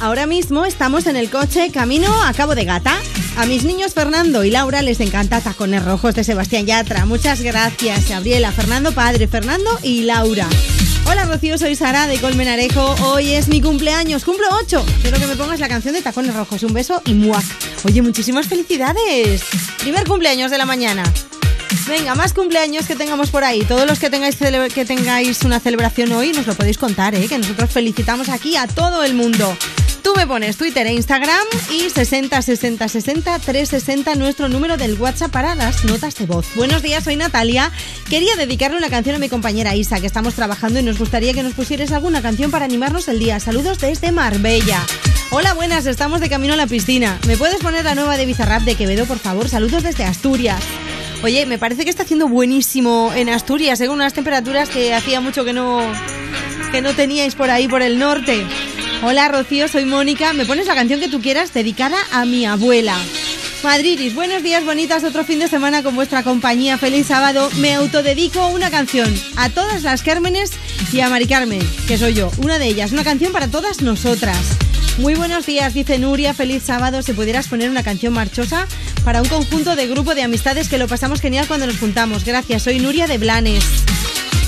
Ahora mismo estamos en el coche camino a Cabo de Gata. A mis niños Fernando y Laura les encanta Tacones Rojos de Sebastián Yatra. Muchas gracias, Gabriela, Fernando Padre, Fernando y Laura. Hola Rocío, soy Sara de Colmenarejo. Hoy es mi cumpleaños, cumplo 8. Quiero que me pongas la canción de Tacones Rojos. Un beso y muac. Oye, muchísimas felicidades. Primer cumpleaños de la mañana. Venga, más cumpleaños que tengamos por ahí. Todos los que tengáis, que tengáis una celebración hoy nos lo podéis contar, ¿eh? que nosotros felicitamos aquí a todo el mundo. Tú me pones Twitter e Instagram y 60 60 60 360 nuestro número del WhatsApp para las notas de voz. Buenos días, soy Natalia. Quería dedicarle una canción a mi compañera Isa, que estamos trabajando y nos gustaría que nos pusieras alguna canción para animarnos el día. Saludos desde Marbella. Hola, buenas, estamos de camino a la piscina. ¿Me puedes poner la nueva de Bizarrap de Quevedo, por favor? Saludos desde Asturias. Oye, me parece que está haciendo buenísimo en Asturias, según unas temperaturas que hacía mucho que no, que no teníais por ahí, por el norte. Hola Rocío, soy Mónica. ¿Me pones la canción que tú quieras dedicada a mi abuela? Madridis, buenos días bonitas, otro fin de semana con vuestra compañía. Feliz sábado. Me autodedico una canción a todas las Cármenes y a Mari Carmen, que soy yo, una de ellas. Una canción para todas nosotras. Muy buenos días, dice Nuria. Feliz sábado. Si pudieras poner una canción marchosa para un conjunto de grupo de amistades que lo pasamos genial cuando nos juntamos. Gracias, soy Nuria de Blanes.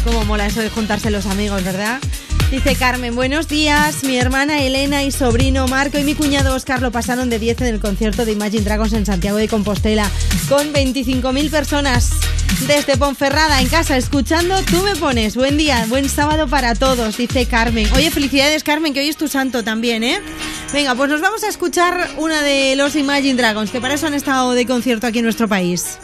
Cómo mola eso de juntarse los amigos, ¿verdad? Dice Carmen, buenos días. Mi hermana Elena y sobrino Marco y mi cuñado Oscar lo pasaron de 10 en el concierto de Imagine Dragons en Santiago de Compostela, con 25.000 personas. Desde Ponferrada, en casa, escuchando, tú me pones. Buen día, buen sábado para todos, dice Carmen. Oye, felicidades, Carmen, que hoy es tu santo también, ¿eh? Venga, pues nos vamos a escuchar una de los Imagine Dragons, que para eso han estado de concierto aquí en nuestro país.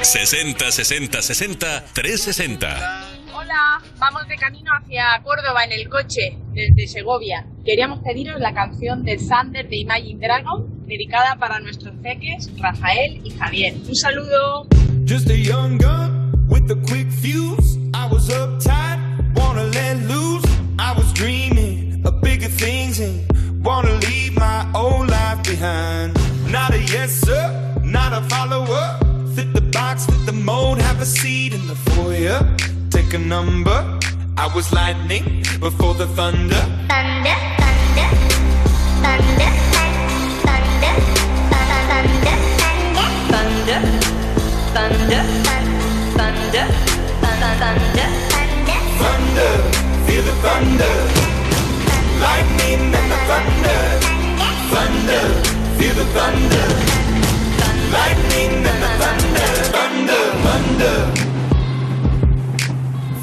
60 60 60 360. Hola, vamos de camino hacia Córdoba en el coche desde Segovia. Queríamos pediros la canción de Thunder de Imagine Dragon, dedicada para nuestros peques Rafael y Javier. Un saludo. Just a young gun with a quick fuse. I was uptight, wanna let loose. I was dreaming of bigger things and wanna leave my old life behind. Not a yes sir, not a follower. Fit the box, fit the mold, have a seat in the foyer. A number. I was lightning before the thunder. Thunder, thunder, thunder, thunder, thunder, thunder, thunder, thunder, thunder, Thunder, feel the thunder. Lightning and the thunder. Thunder, feel the thunder. Lightning and the thunder. Thunder, thunder.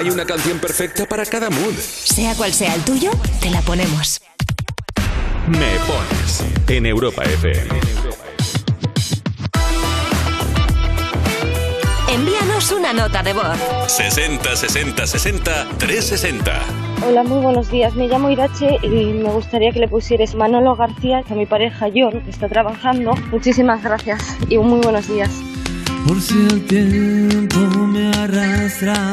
Hay una canción perfecta para cada mood. Sea cual sea el tuyo, te la ponemos. Me pones en Europa FM. Envíanos una nota de voz. 60 60 60 360. Hola, muy buenos días. Me llamo Irache y me gustaría que le pusieras Manolo García, que a mi pareja John, que está trabajando. Muchísimas gracias y muy buenos días. Por si el tiempo me arrastra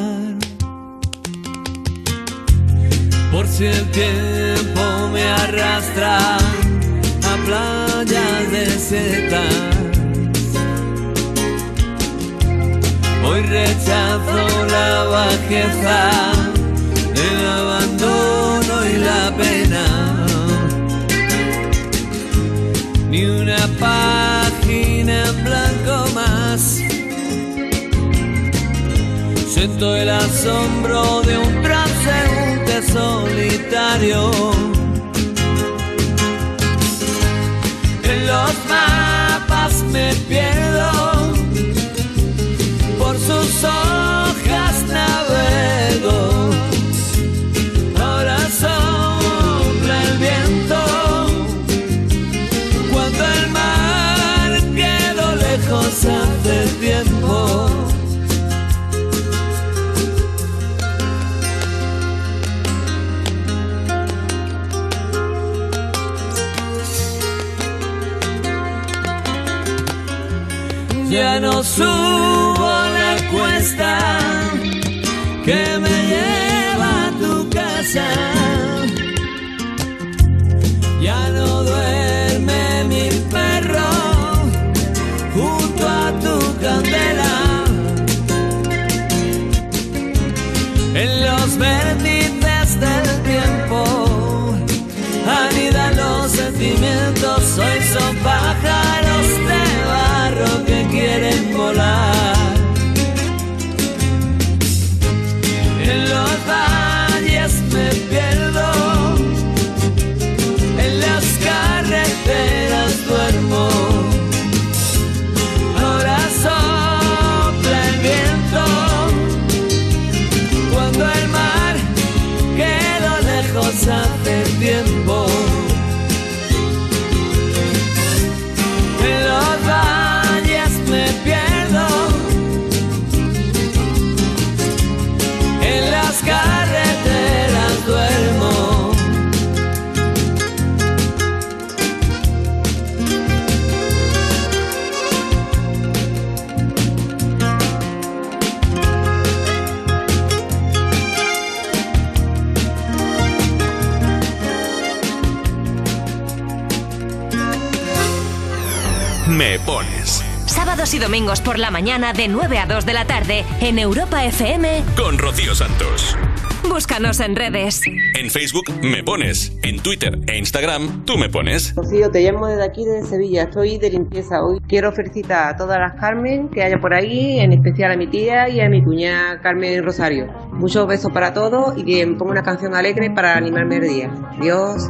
Por si el tiempo me arrastra a playas desiertas. Hoy rechazo la bajeza, el abandono y la pena. Ni una página en blanco más. Siento el asombro de un transeúnte solitario. En los mapas me pierdo, por sus hojas navego. No subo la cuesta que me lleva a tu casa. Ya no duerme mi perro junto a tu candela. En los vértices quieren volar. Sábados y domingos por la mañana de 9 a 2 de la tarde en Europa FM. con Rocío Santos. Búscanos en redes. En Facebook me pones, en Twitter e Instagram tú me pones. Rocío, te llamo desde aquí, desde Sevilla. Estoy de limpieza hoy. Quiero felicitar a todas las Carmen que haya por ahí, en especial a mi tía y a mi cuñada Carmen Rosario. Muchos besos para todos y que me ponga una canción alegre para animarme el día. Dios.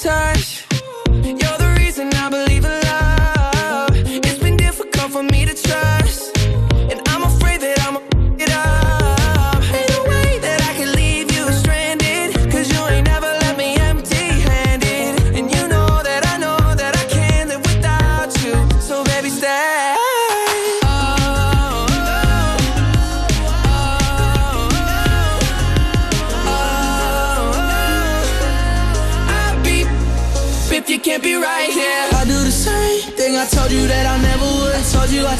touch.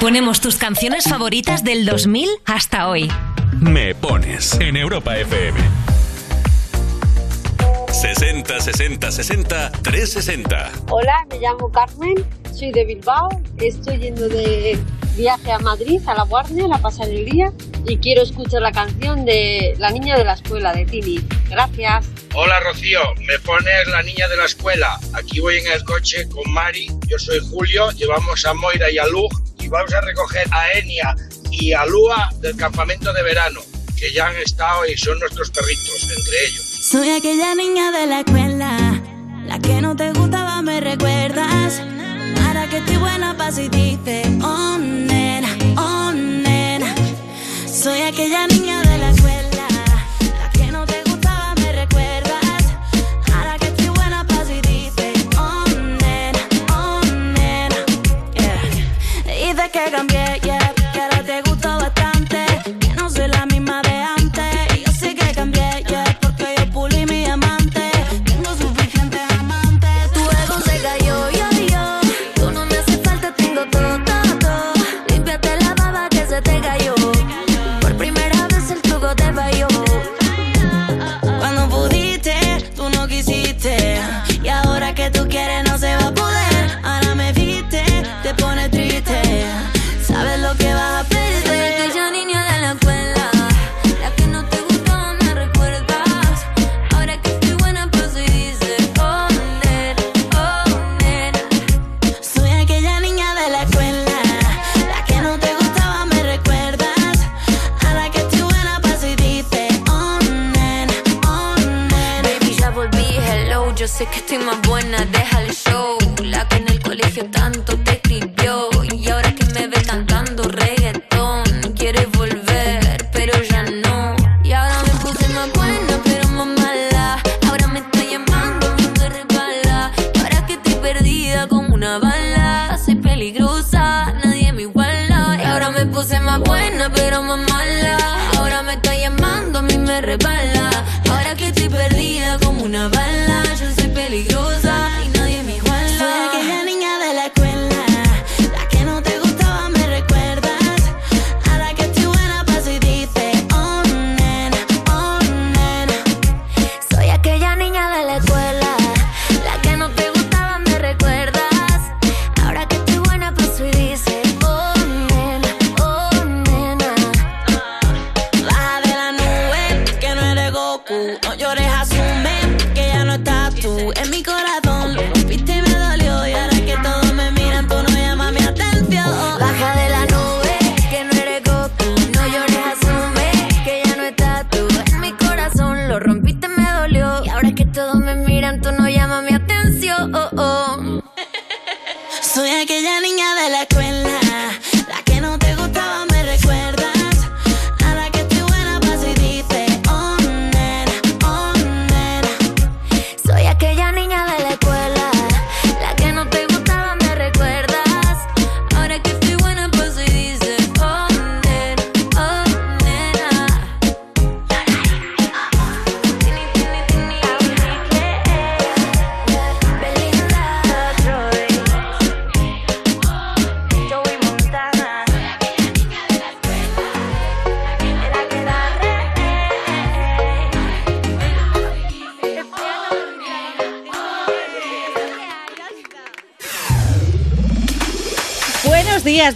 Ponemos tus canciones favoritas del 2000 hasta hoy. Me pones en Europa FM. 60 60 60 360. Hola, me llamo Carmen, soy de Bilbao, estoy yendo de viaje a Madrid, a la Warner, a pasar el día y quiero escuchar la canción de La niña de la escuela de Tini. Gracias. Hola Rocío, me pones la niña de la escuela. Aquí voy en el coche con Mari, yo soy Julio, llevamos a Moira y a Luz y vamos a recoger a Enia y a Lua del campamento de verano, que ya han estado y son nuestros perritos, entre ellos. Soy aquella niña de la escuela, la que no te gustaba, me recuerdas. Ahora que estoy buena, paso y dice, oh nena, oh nena. Soy aquella niña de la escuela,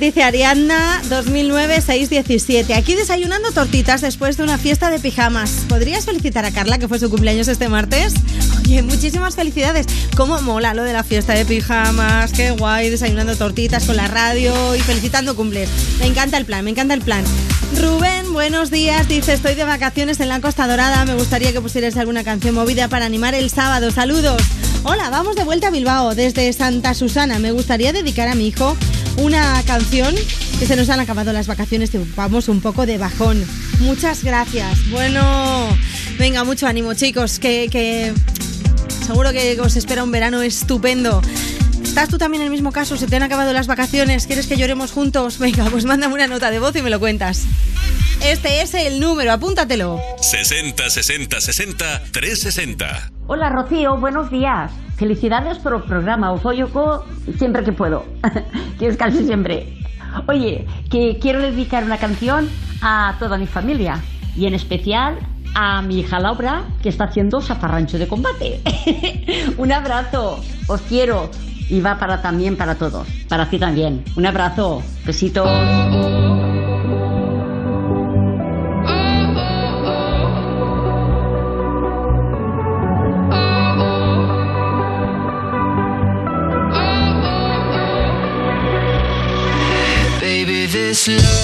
Dice Ariadna 2009-617. Aquí desayunando tortitas después de una fiesta de pijamas. ¿Podrías felicitar a Carla, que fue su cumpleaños este martes? Oye, muchísimas felicidades. ¿Cómo mola lo de la fiesta de pijamas? Qué guay, desayunando tortitas con la radio y felicitando cumples. Me encanta el plan, me encanta el plan. Rubén, buenos días. Dice, estoy de vacaciones en la Costa Dorada. Me gustaría que pusieras alguna canción movida para animar el sábado. Saludos. Hola, vamos de vuelta a Bilbao desde Santa Susana. Me gustaría dedicar a mi hijo una canción que se nos han acabado las vacaciones y vamos un poco de bajón. Muchas gracias. Bueno, venga, mucho ánimo chicos, que, que seguro que os espera un verano estupendo. ¿Estás tú también en el mismo caso? ¿Se te han acabado las vacaciones? ¿Quieres que lloremos juntos? Venga, pues mándame una nota de voz y me lo cuentas. Este es el número, apúntatelo. 60 60 60 360. Hola Rocío, buenos días. Felicidades por el programa. Os oigo siempre que puedo. que es siempre. Oye, que quiero dedicar una canción a toda mi familia y en especial a mi hija Laura, que está haciendo zafarrancho de combate. Un abrazo, os quiero y va para también para todos, para ti también. Un abrazo, besitos. This love,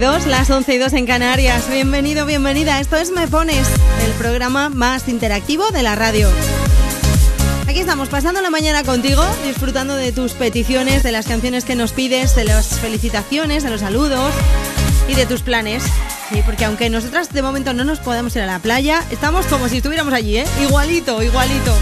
las 11 y 2 en Canarias. Bienvenido, bienvenida. Esto es Me Pones, el programa más interactivo de la radio. Aquí estamos, pasando la mañana contigo, disfrutando de tus peticiones, de las canciones que nos pides, de las felicitaciones, de los saludos y de tus planes. Sí, porque aunque nosotras de momento no nos podamos ir a la playa, estamos como si estuviéramos allí, ¿eh? Igualito, igualito.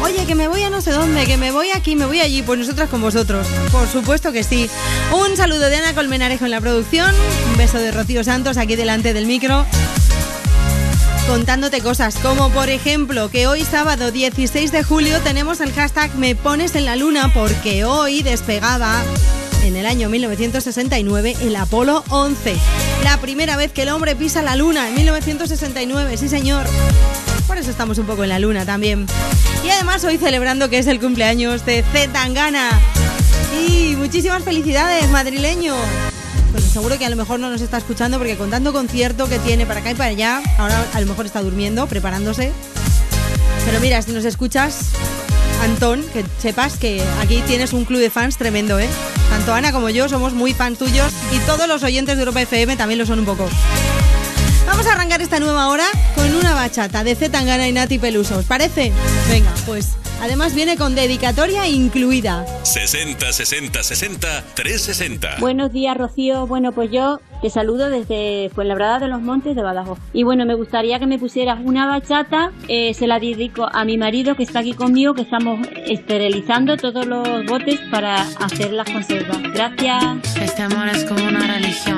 Oye, que me voy a no sé dónde, que me voy aquí, me voy allí, pues nosotras con vosotros. Por supuesto que sí. Un saludo de Ana Colmenarejo en la producción, un beso de Rocío Santos aquí delante del micro contándote cosas, como por ejemplo que hoy sábado 16 de julio tenemos el hashtag Me pones en la luna porque hoy despegaba en el año 1969 el Apolo 11. La primera vez que el hombre pisa la luna en 1969, sí señor. Por eso estamos un poco en la luna también. Y además hoy celebrando que es el cumpleaños de Z Muchísimas felicidades, madrileño. Pues seguro que a lo mejor no nos está escuchando porque con tanto concierto que tiene para acá y para allá, ahora a lo mejor está durmiendo, preparándose. Pero mira, si nos escuchas, Antón, que sepas que aquí tienes un club de fans tremendo, ¿eh? Tanto Ana como yo somos muy fans tuyos y todos los oyentes de Europa FM también lo son un poco. Vamos a arrancar esta nueva hora con una bachata de Z Tangana y Nati Peluso, ¿os parece? Venga, pues además viene con dedicatoria incluida. 60 60 60 360. Buenos días, Rocío. Bueno, pues yo te saludo desde Fuenlabrada de los Montes de Badajoz. Y bueno, me gustaría que me pusieras una bachata. eh, se la dedico a mi marido que está aquí conmigo, que estamos esterilizando todos los botes para hacer las conservas. Gracias. Este amor es como una religión.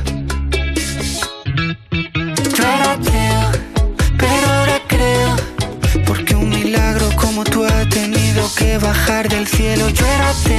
Cielo Yo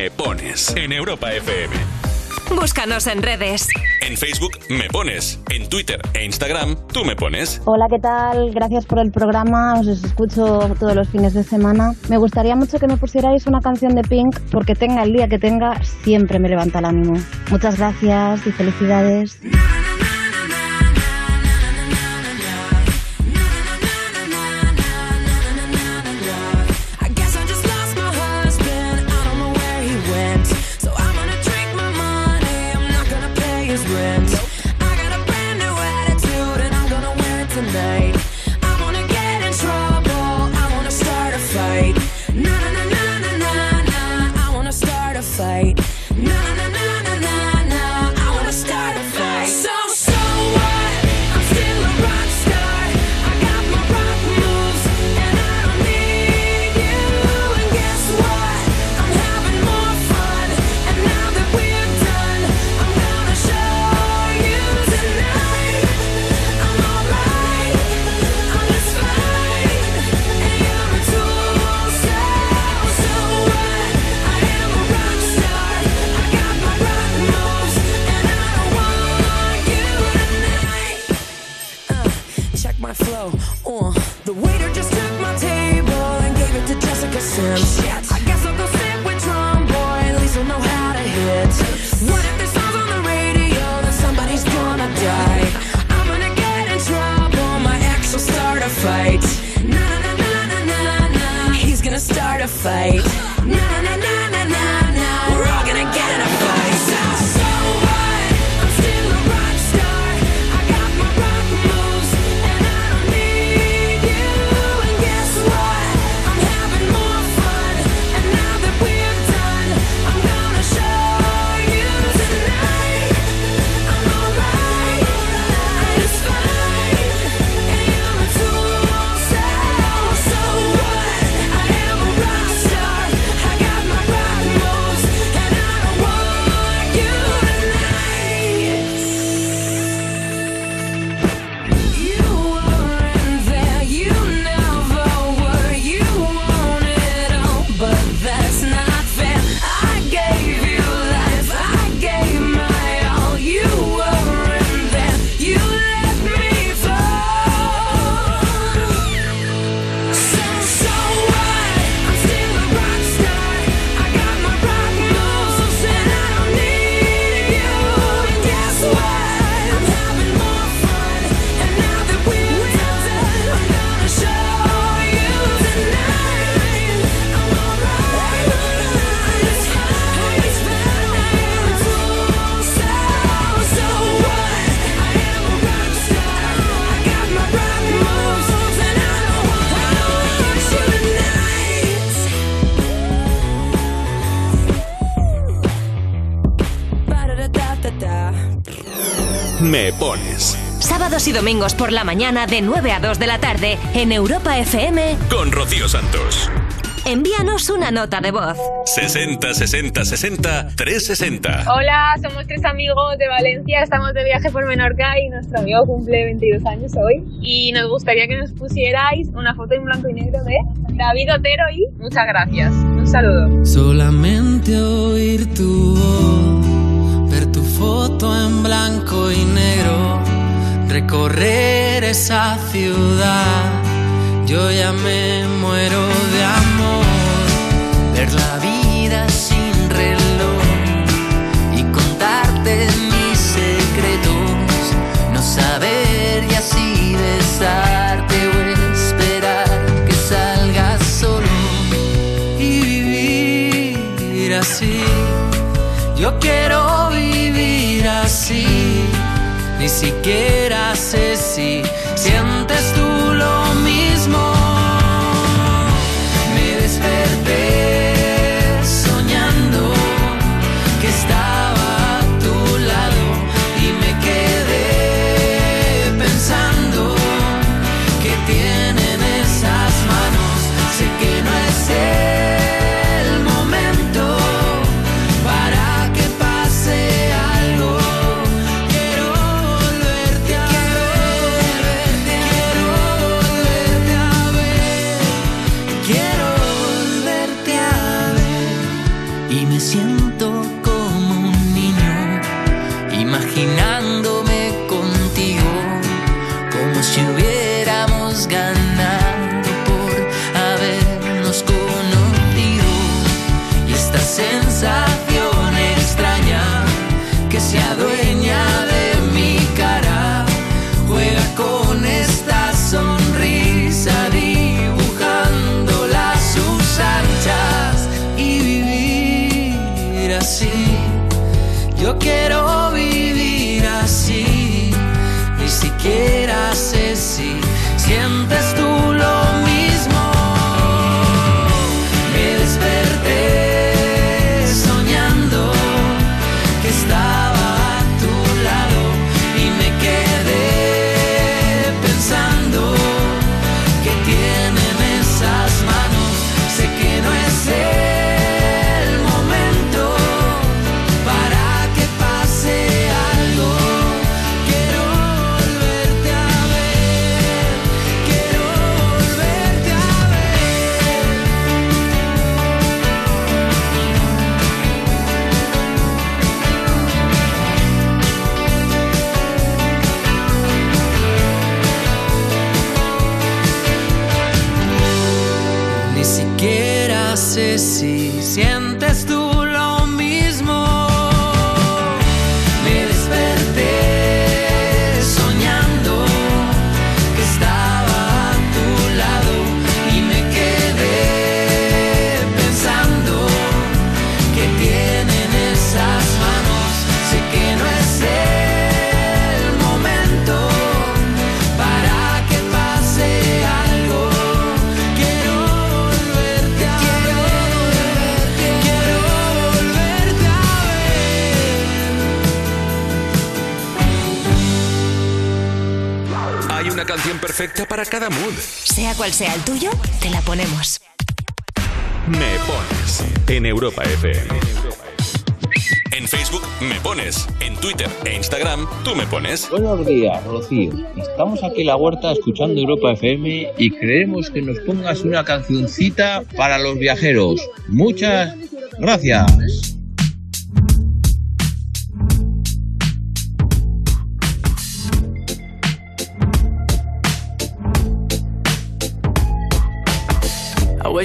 Me Pones en Europa FM. Búscanos en redes. En Facebook Me Pones, en Twitter e Instagram Tú Me Pones. Hola, ¿qué tal? Gracias por el programa, os escucho todos los fines de semana. Me gustaría mucho que me pusierais una canción de Pink porque tenga el día que tenga, siempre me levanta el ánimo. Muchas gracias y felicidades. Me pones Sábados y domingos por la mañana de 9 a 2 de la tarde en Europa FM. con Rocío Santos. Envíanos una nota de voz. 60 60 60 360. Hola, somos tres amigos de Valencia, estamos de viaje por Menorca y nuestro amigo cumple 22 años hoy y nos gustaría que nos pusierais una foto en blanco y negro de David Otero y muchas gracias. Un saludo. Solamente oír tu voz, foto en blanco y negro, recorrer esa ciudad. Yo ya me muero de amor, ver la vida siquiera sé si perfecta para cada mood. Sea cual sea el tuyo, te la ponemos. Me pones en Europa FM. En Facebook me pones, en Twitter e Instagram tú me pones. Buenos días, Rocío. Estamos aquí en la huerta escuchando Europa FM y queremos que nos pongas una cancioncita para los viajeros. Muchas gracias.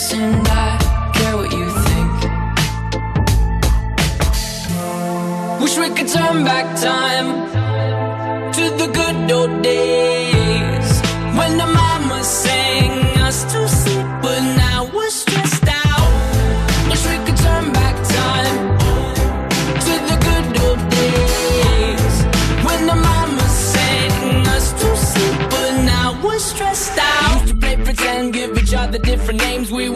and I care what you think. Wish we could turn back time to the good old days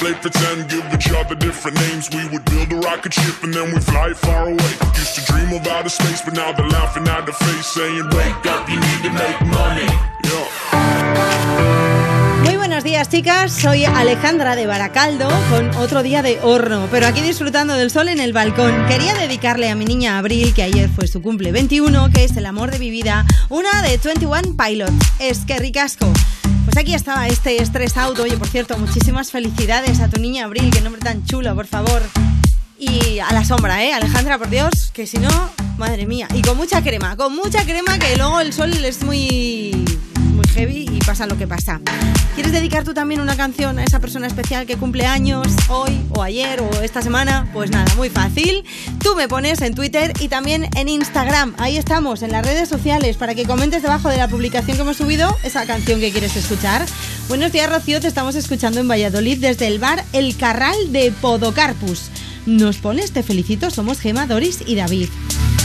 play pretend, give each other different names. We would build a rocket ship and then we fly far away. Muy buenos días, chicas. Soy Alejandra de Baracaldo con otro día de horno, pero aquí disfrutando del sol en el balcón. Quería dedicarle a mi niña Abril, que ayer fue su cumple 21, que es el amor de mi vida, una de 21 Pilots. Es que ricasco. Pues aquí estaba este Stress Out. Oye, por cierto, muchísimas felicidades a tu niña Abril, qué nombre tan chulo, por favor. Y a la sombra, ¿eh? Alejandra, por Dios, que si no, madre mía. Y con mucha crema, con mucha crema, que luego el sol es muy heavy y pasa lo que pasa. ¿Quieres dedicar tú también una canción a esa persona especial que cumple años hoy o ayer o esta semana? Pues nada, muy fácil. Tú me pones en Twitter y también en Instagram. Ahí estamos, en las redes sociales, para que comentes debajo de la publicación que hemos subido esa canción que quieres escuchar. Buenos días, Rocío. Te estamos escuchando en Valladolid desde el bar El Carral de Podocarpus. Nos pones, te felicito, somos Gema, Doris y David.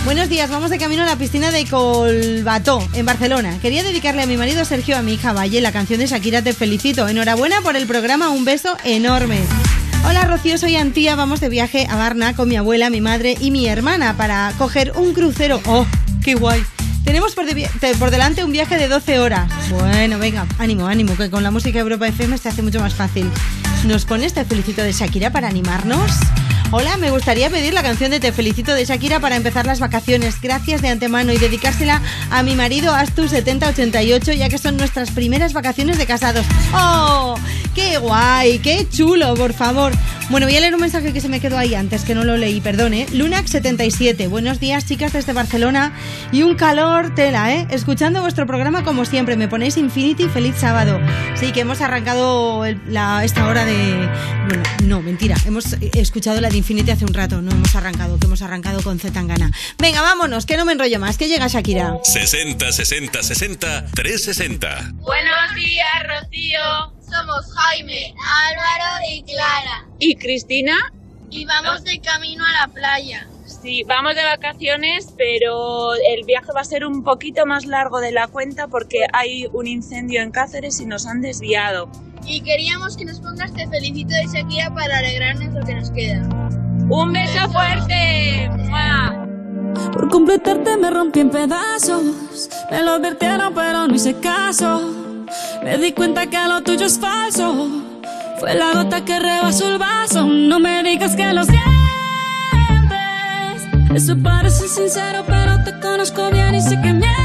Buenos días, vamos de camino a la piscina de Colbató, en Barcelona. Quería dedicarle a mi marido Sergio, a mi hija Valle, la canción de Shakira Te Felicito. Enhorabuena por el programa, un beso enorme. Hola Rocío, soy Antía, vamos de viaje a Varna con mi abuela, mi madre y mi hermana para coger un crucero. ¡Oh, qué guay! Tenemos por, por delante un viaje de 12 horas. Bueno, venga, ánimo, ánimo, que con la música Europa FM se hace mucho más fácil. ¿Nos pones Te Felicito de Shakira para animarnos? Hola, me gustaría pedir la canción de Te Felicito de Shakira para empezar las vacaciones. Gracias de antemano y dedicársela a mi marido Astu7088, ya que son nuestras primeras vacaciones de casados. ¡Oh! ¡Qué guay! ¡Qué chulo, por favor! Bueno, voy a leer un mensaje que se me quedó ahí antes, que no lo leí, perdone. Lunac77, buenos días, chicas desde Barcelona. Y un calor tela, ¿eh? Escuchando vuestro programa como siempre, me ponéis Infinity, feliz sábado. Sí, que hemos arrancado el- la, esta hora de... Bueno, no, mentira, hemos escuchado la de Infinity hace un rato, no hemos arrancado, que hemos arrancado con Z Tangana. Venga, vámonos, que no me enrollo más, que llega Shakira. 60 60 60 360. Buenos días, Rocío. Somos Jaime, Álvaro y Clara. ¿Y Cristina? Y vamos de camino a la playa. Sí, vamos de vacaciones, pero el viaje va a ser un poquito más largo de la cuenta porque hay un incendio en Cáceres y nos han desviado. Y queríamos que nos pongas Te felicito de Shakira para alegrarnos lo que nos queda. ¡Un beso fuerte! Por completarte me rompí en pedazos. Me lo advirtieron, pero no hice caso. Me di cuenta que lo tuyo es falso. Fue la gota que rebasó el vaso. No me digas que lo sientes. Eso parece sincero, pero te conozco bien y sé que mientes.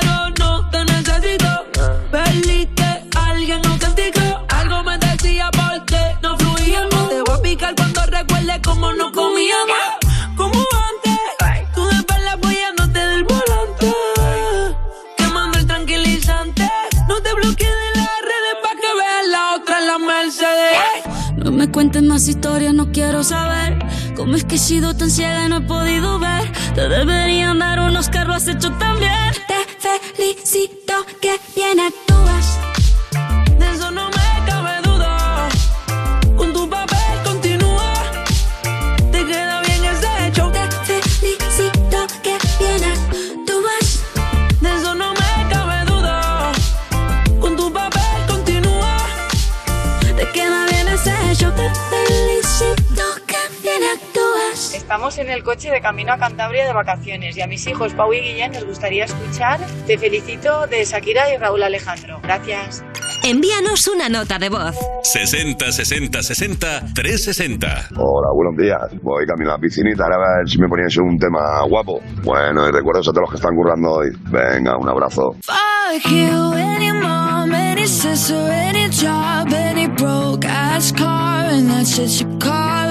cómo no comíamos. Como antes, tú después la apoyándote del volante. Quemando el tranquilizante. No te bloquees de las redes para que veas la otra en la Mercedes. No me cuentes más historias, no quiero saber. ¿Cómo es que he sido tan ciega y no he podido ver? Te deberían dar un Oscar, lo has hecho tan bien. Te felicito que bien actúas. Estamos en el coche de camino a Cantabria de vacaciones y a mis hijos Pau y Guillén nos gustaría escuchar Te felicito de Shakira y Raúl Alejandro. Gracias. Envíanos una nota de voz. 60 60 60 360. Hola, buenos días. Voy camino a la piscinita ahora a ver si me poníais un tema guapo. Bueno, y recuerdos a todos los que están currando hoy. Venga, un abrazo. Fuck you, any mom, any sister, any job, any broke ass car, and that's shit you call art.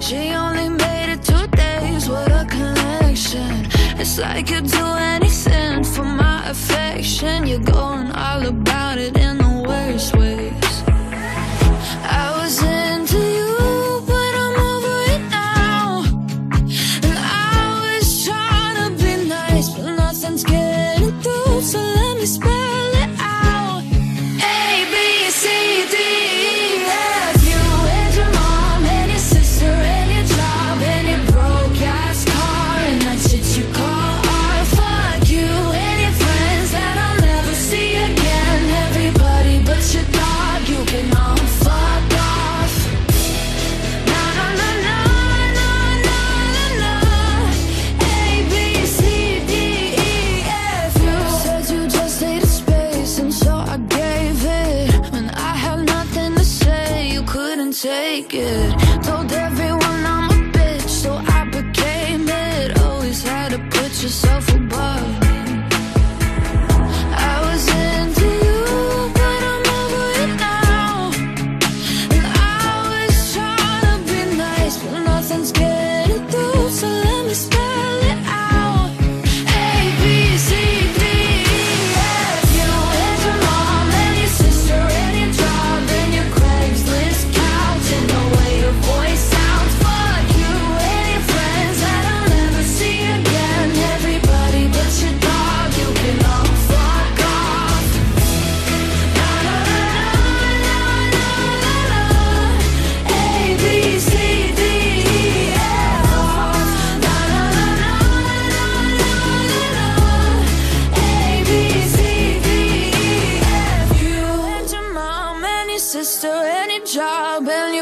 She only made it two days, what a connection. It's like you'd do anything for my affection. You're going all about it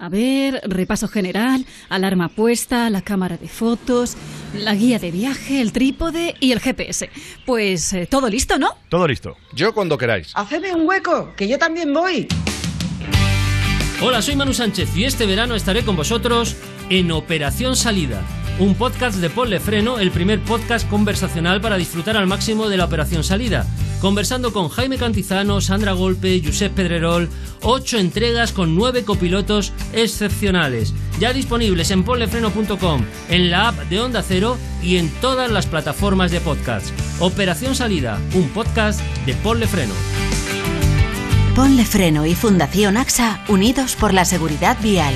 A ver, repaso general, alarma puesta, la cámara de fotos, la guía de viaje, el trípode y el GPS. Pues eh, todo listo, ¿no? Todo listo. Yo cuando queráis. Hacedme un hueco, que yo también voy. Hola, soy Manu Sánchez y este verano estaré con vosotros en Operación Salida, un podcast de Paul Freno, el primer podcast conversacional para disfrutar al máximo de la Operación Salida. Conversando con Jaime Cantizano, Sandra Golpe, Josep Pedrerol, ocho entregas con nueve copilotos excepcionales, ya disponibles en ponlefreno.com, en la app de Onda Cero y en todas las plataformas de podcast. Operación Salida, un podcast de Ponle Freno. Ponle Freno y Fundación AXA unidos por la seguridad vial.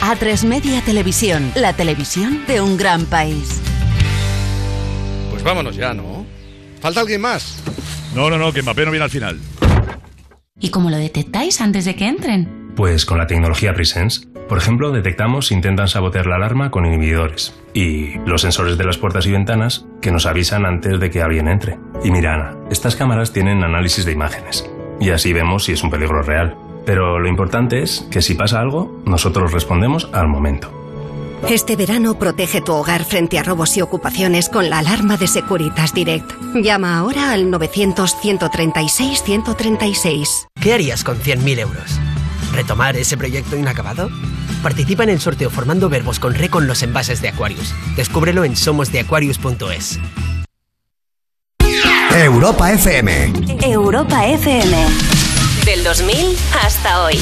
A3 Media Televisión, la televisión de un gran país. Pues vámonos ya, ¿no? ¿Falta alguien más? No, no, no, que Mbappé no viene al final. ¿Y cómo lo detectáis antes de que entren? Pues con la tecnología Presence. Por ejemplo, detectamos si intentan sabotear la alarma con inhibidores. Y los sensores de las puertas y ventanas que nos avisan antes de que alguien entre. Y mira, Ana, estas cámaras tienen análisis de imágenes. Y así vemos si es un peligro real. Pero lo importante es que si pasa algo, nosotros respondemos al momento. Este verano protege tu hogar frente a robos y ocupaciones con la alarma de Securitas Direct. Llama ahora al 900-136-136. ¿Qué harías con 100.000 euros? ¿Retomar ese proyecto inacabado? Participa en el sorteo formando verbos con re con los envases de Aquarius. Descúbrelo en somosdeaquarius.es. Europa FM. Europa FM. Del 2000 hasta hoy.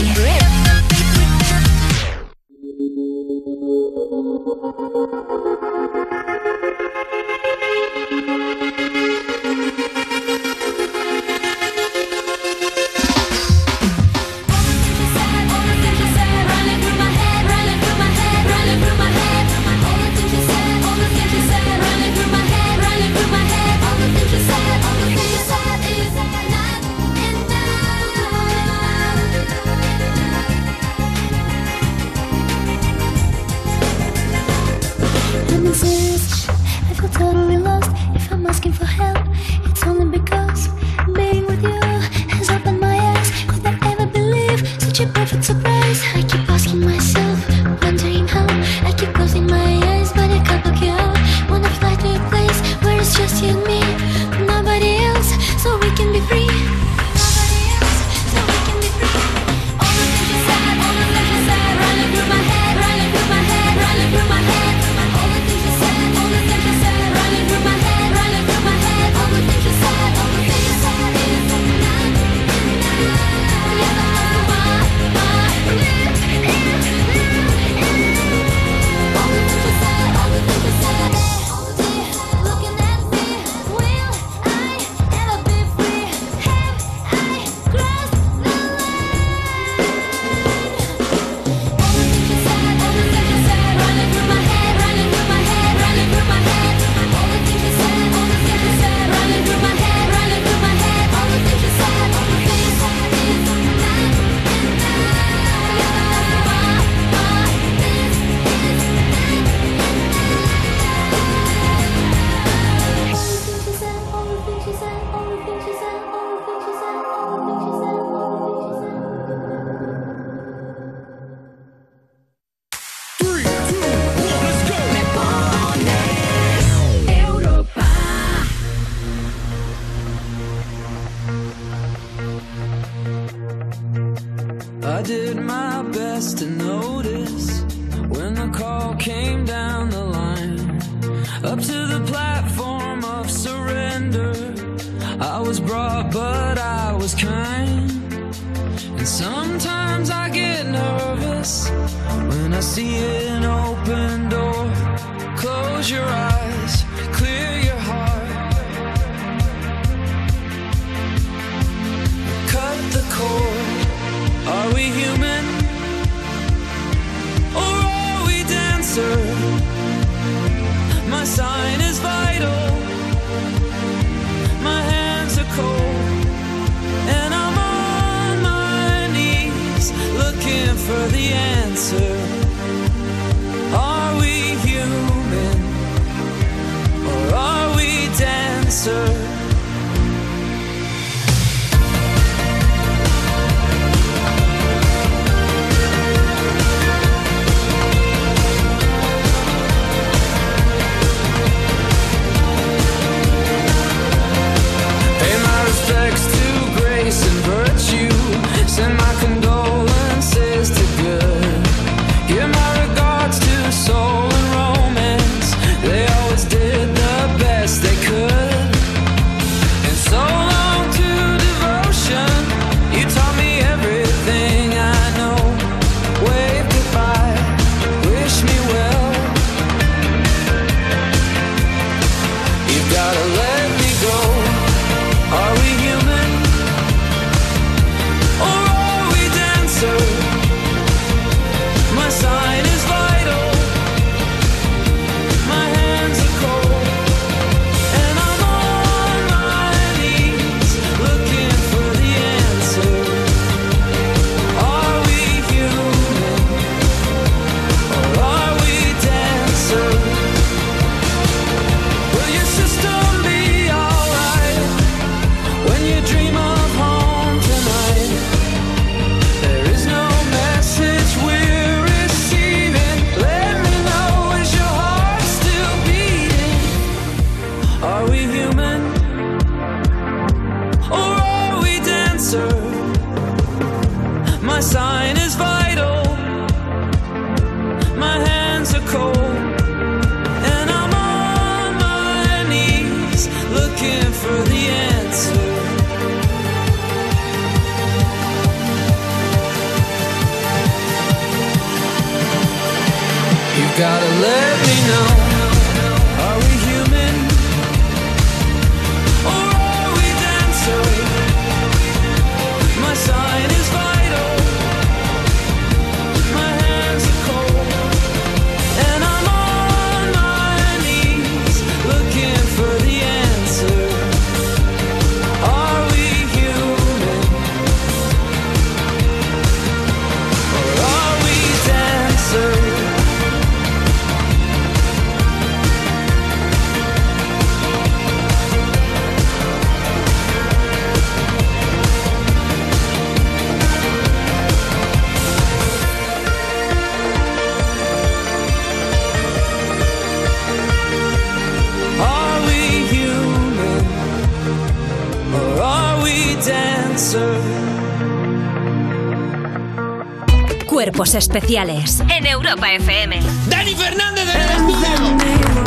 Cuerpos especiales en Europa FM. Dani Fernández del estudio.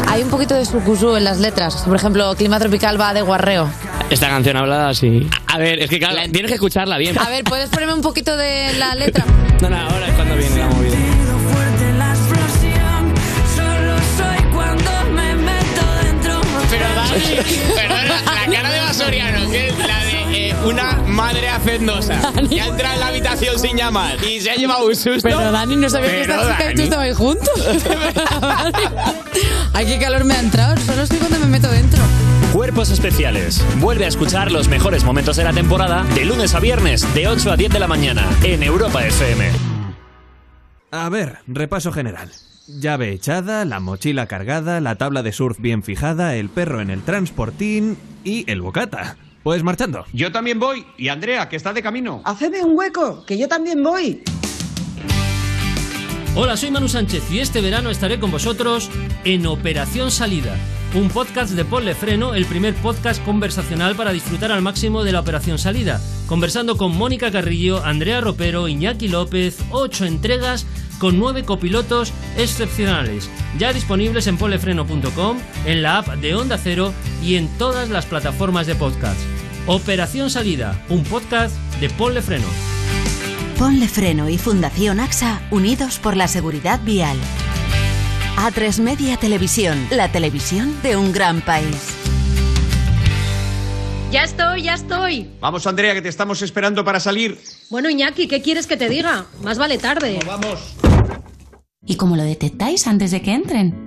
Hay un poquito de sucusú en las letras. Por ejemplo, Clima Tropical va de guarreo. Esta canción hablada así. A ver, es que claro, tienes que escucharla bien. A ver, ¿puedes ponerme un poquito de la letra? No, no, ahora es cuando viene la movida. la explosión. Solo soy cuando me meto dentro. Pero Dani, perdona, la cara de Basoriano, que una madre hacendosa que ha entrado en la habitación sin llamar y se ha llevado un susto. Pero Dani, no sabía que esta chica y tú estabais juntos. Ay, qué calor me ha entrado. Solo estoy cuando me meto dentro. Cuerpos especiales. Vuelve a escuchar los mejores momentos de la temporada de lunes a viernes de 8 a 10 de la mañana en Europa FM. A ver, repaso general. Llave echada, la mochila cargada, la tabla de surf bien fijada, el perro en el transportín y el bocata. Pues marchando. Yo también voy. Y Andrea, que está de camino. Hacedme un hueco, que yo también voy. Hola, soy Manu Sánchez y este verano estaré con vosotros en Operación Salida, un podcast de Ponle Freno, el primer podcast conversacional para disfrutar al máximo de la Operación Salida, conversando con Mónica Carrillo, Andrea Ropero, Iñaki López, ocho entregas con nueve copilotos excepcionales, ya disponibles en ponlefreno.com, en la app de Onda Cero y en todas las plataformas de podcast. Operación Salida, un podcast de Ponle Freno. Ponle Freno y Fundación AXA unidos por la seguridad vial. A3 Media Televisión, la televisión de un gran país. Ya estoy, ya estoy. Vamos, Andrea, que te estamos esperando para salir. Bueno, Iñaki, ¿qué quieres que te diga? Más vale tarde. vamos. ¿Y cómo lo detectáis antes de que entren?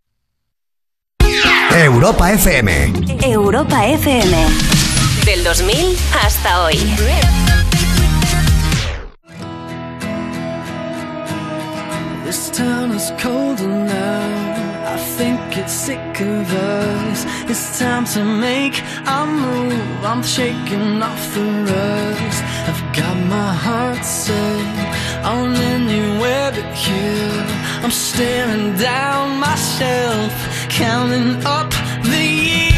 Europa FM. Europa FM. Del 2000 hasta hoy. This town is colder now. I think it's sick of us. It's time to make a move. I'm shaking off the rust. I've got my heart set on anywhere but here. I'm staring down myself, counting up the years.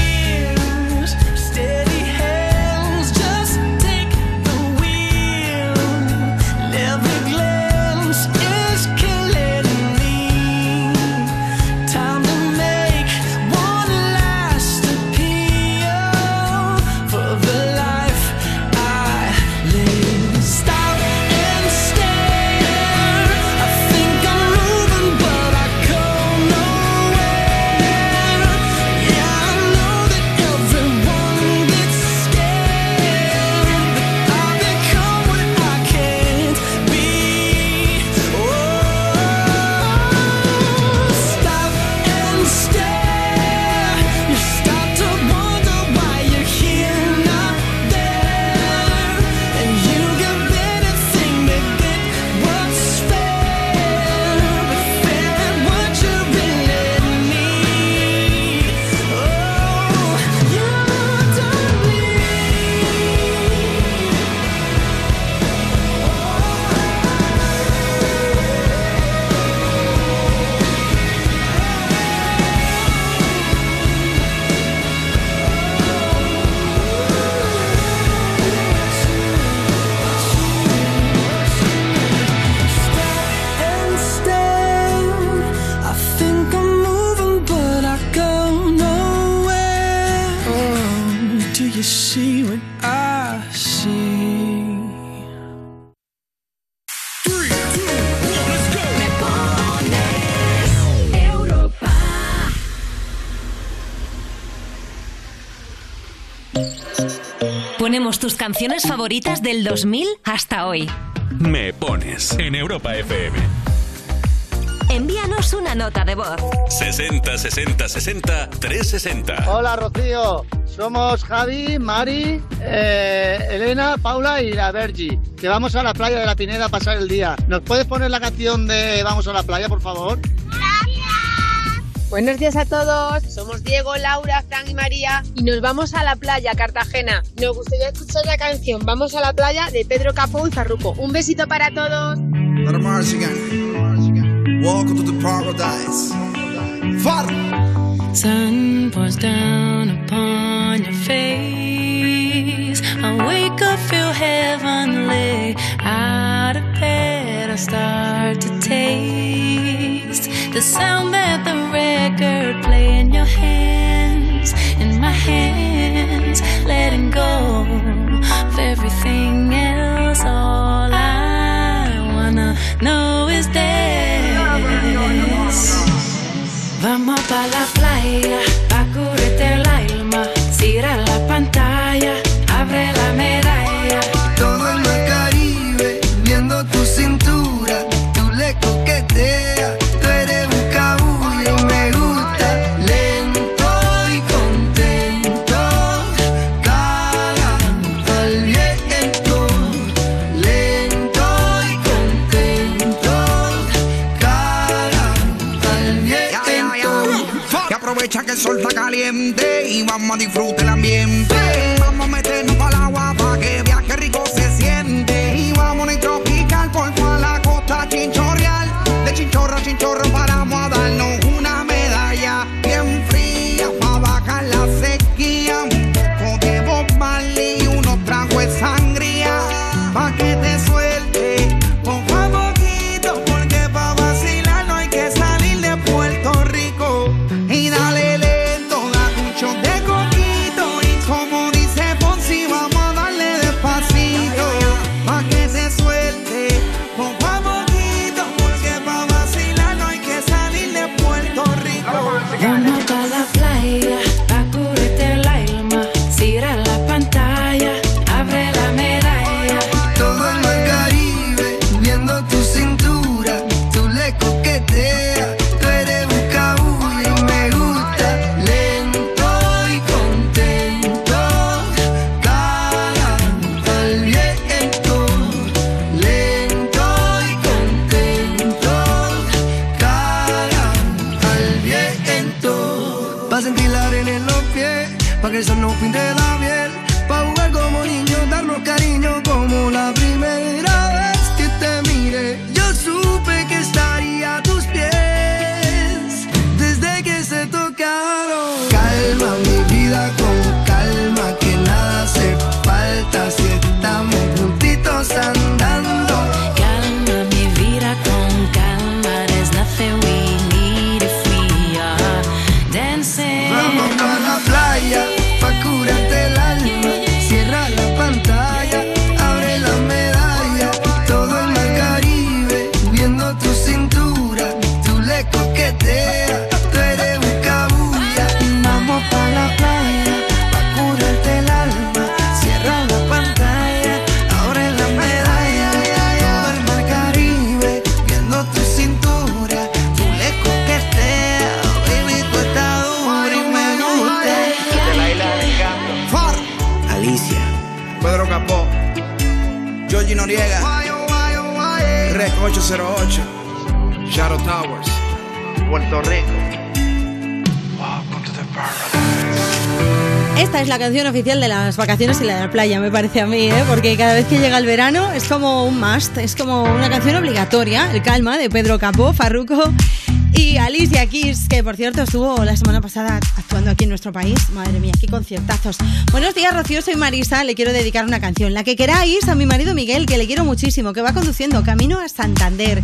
Ponemos tus canciones favoritas del 2000 hasta hoy. Me pones en Europa FM. Envíanos una nota de voz. 60 60 60 360. Hola Rocío, somos Javi, Mari, eh, Elena, Paula y la Bergi, que vamos a la playa de la Pineda a pasar el día. ¿Nos puedes poner la canción de Vamos a la playa, por favor? Buenos días a todos, somos Diego, Laura, Fran y María y nos vamos a la playa, Cartagena. Nos gustaría escuchar la canción Vamos a la playa de Pedro Capó y Farruco. Un besito para todos. Welcome to the paradise. Far. Sun pours down upon your face. I wake up, feel heavenly. Out of bed, I start to taste the sound that the record play in your hands, in my hands, letting go of everything else. All I wanna know is this. Sol está caliente y vamos a disfrutar el ambiente. Vamos a meternos el agua para que viaje rico se siente. Y vamos a tropical por toda la costa chinchorreal. De chinchorro a chinchorro paramos Puerto Rico. Esta es la canción oficial de las vacaciones y la de la playa, me parece a mí, ¿eh? porque cada vez que llega el verano es como un must, es como una canción obligatoria, El Calma de Pedro Capó, Farruco y Alicia Keys, que por cierto estuvo la semana pasada actuando aquí en nuestro país. Madre mía, qué conciertazos. Buenos días, Rocío, soy Marisa, le quiero dedicar una canción, la que queráis a mi marido Miguel, que le quiero muchísimo, que va conduciendo camino a Santander.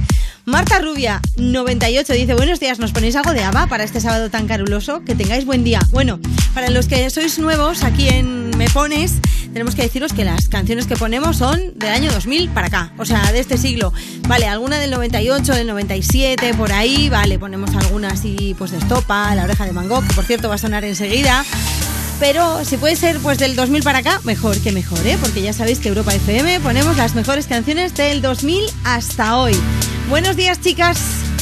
Marta Rubia, 98, dice, buenos días, ¿nos ponéis algo de ABBA para este sábado tan caruloso? Que tengáis buen día. Bueno, para los que sois nuevos aquí en Me Pones, tenemos que deciros que las canciones que ponemos son del año 2000 para acá, o sea, de este siglo. Vale, alguna del 98, del 97, por ahí, vale, ponemos alguna así pues de estopa, La oreja de Van Gogh, que por cierto va a sonar enseguida. Pero si puede ser pues del 2000 para acá, mejor que mejor, ¿eh? Porque ya sabéis que Europa FM ponemos las mejores canciones del 2000 hasta hoy. Buenos días, chicas.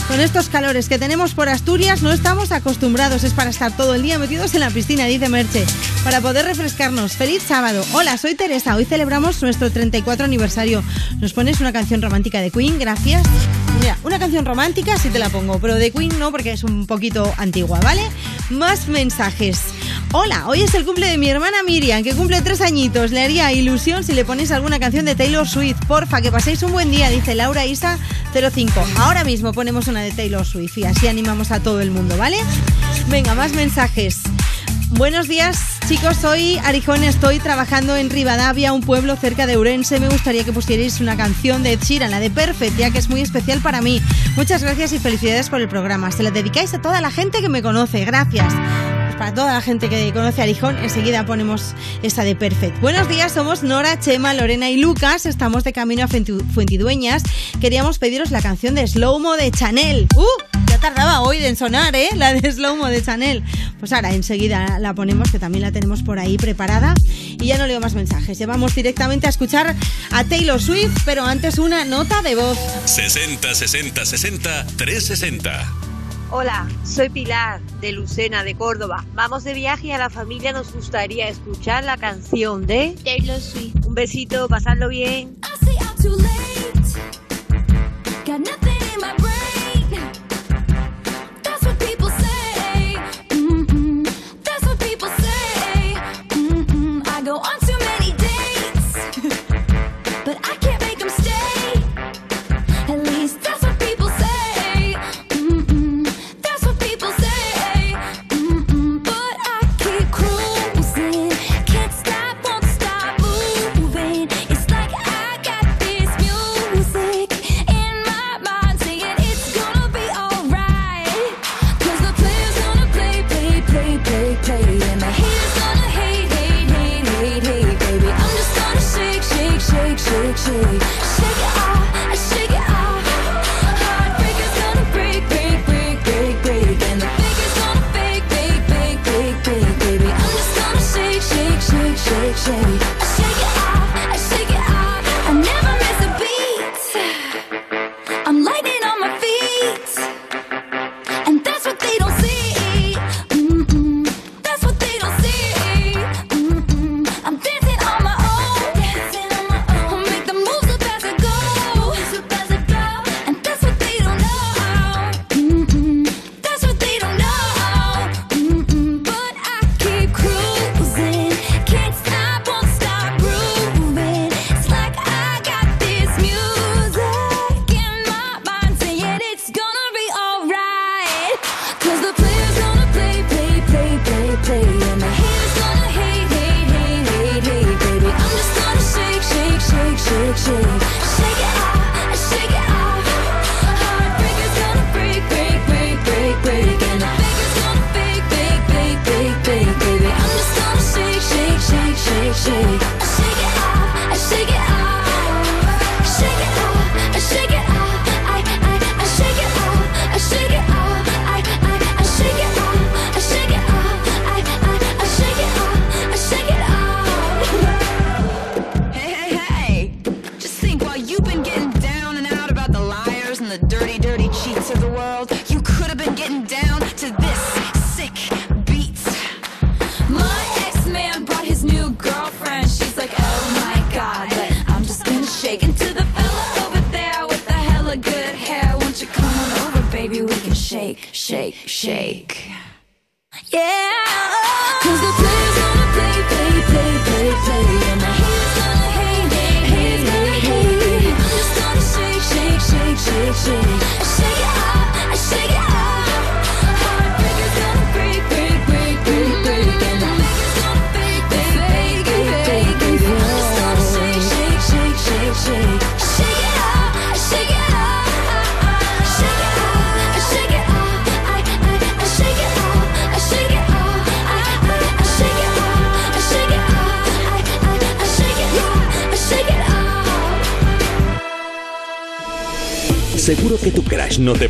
Con estos calores que tenemos por Asturias no estamos acostumbrados, es para estar todo el día metidos en la piscina, dice Merche, para poder refrescarnos. Feliz sábado. Hola, soy Teresa. Hoy celebramos nuestro 34 aniversario. ¿Nos pones una canción romántica de Queen? Gracias. Mira, una canción romántica sí te la pongo, pero de Queen no porque es un poquito antigua, ¿vale? Más mensajes. Hola, hoy es el cumple de mi hermana Miriam, que cumple tres añitos. Le haría ilusión si le ponéis alguna canción de Taylor Swift. Porfa, que paséis un buen día, dice Laura Isa 05. Ahora mismo ponemos una de Taylor Swift y así animamos a todo el mundo, ¿vale? Venga, más mensajes. Buenos días, chicos. Soy Arijón, estoy trabajando en Rivadavia, un pueblo cerca de Urense. Me gustaría que pusierais una canción de Ed Sheeran, la de Perfect, ya que es muy especial para mí. Muchas gracias y felicidades por el programa. Se la dedicáis a toda la gente que me conoce. Gracias. Para toda la gente que conoce a Arijón, enseguida ponemos esta de Perfect. Buenos días, somos Nora, Chema, Lorena y Lucas. Estamos de camino a Fuenti- Fuentidueñas. Queríamos pediros la canción de Slow Mo de Chanel. ¡Uh! Ya tardaba hoy en sonar, ¿eh? La de Slow Mo de Chanel. Pues ahora enseguida la ponemos, que también la tenemos por ahí preparada. Y ya no leo más mensajes. Llevamos directamente a escuchar a Taylor Swift, pero antes una nota de voz. 60 60 60 360. Hola, soy Pilar de Lucena, de Córdoba. Vamos de viaje y a la familia nos gustaría escuchar la canción de Taylor Swift. Un besito, pasarlo bien.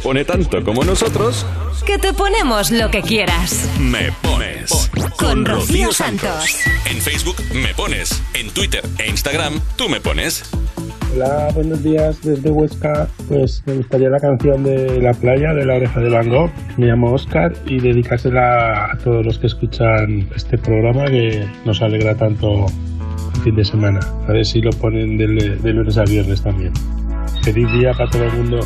pone tanto como nosotros, que te ponemos lo que quieras. Me pones. Con Rocío Santos. En Facebook me pones. En Twitter e Instagram tú me pones. Hola, buenos días desde Huesca. Pues me gustaría la canción de La playa de la oreja de Van Gogh. Me llamo Oscar y dedicársela a todos los que escuchan este programa que nos alegra tanto el fin de semana. A ver si lo ponen de, de lunes a viernes también. Feliz día para todo el mundo.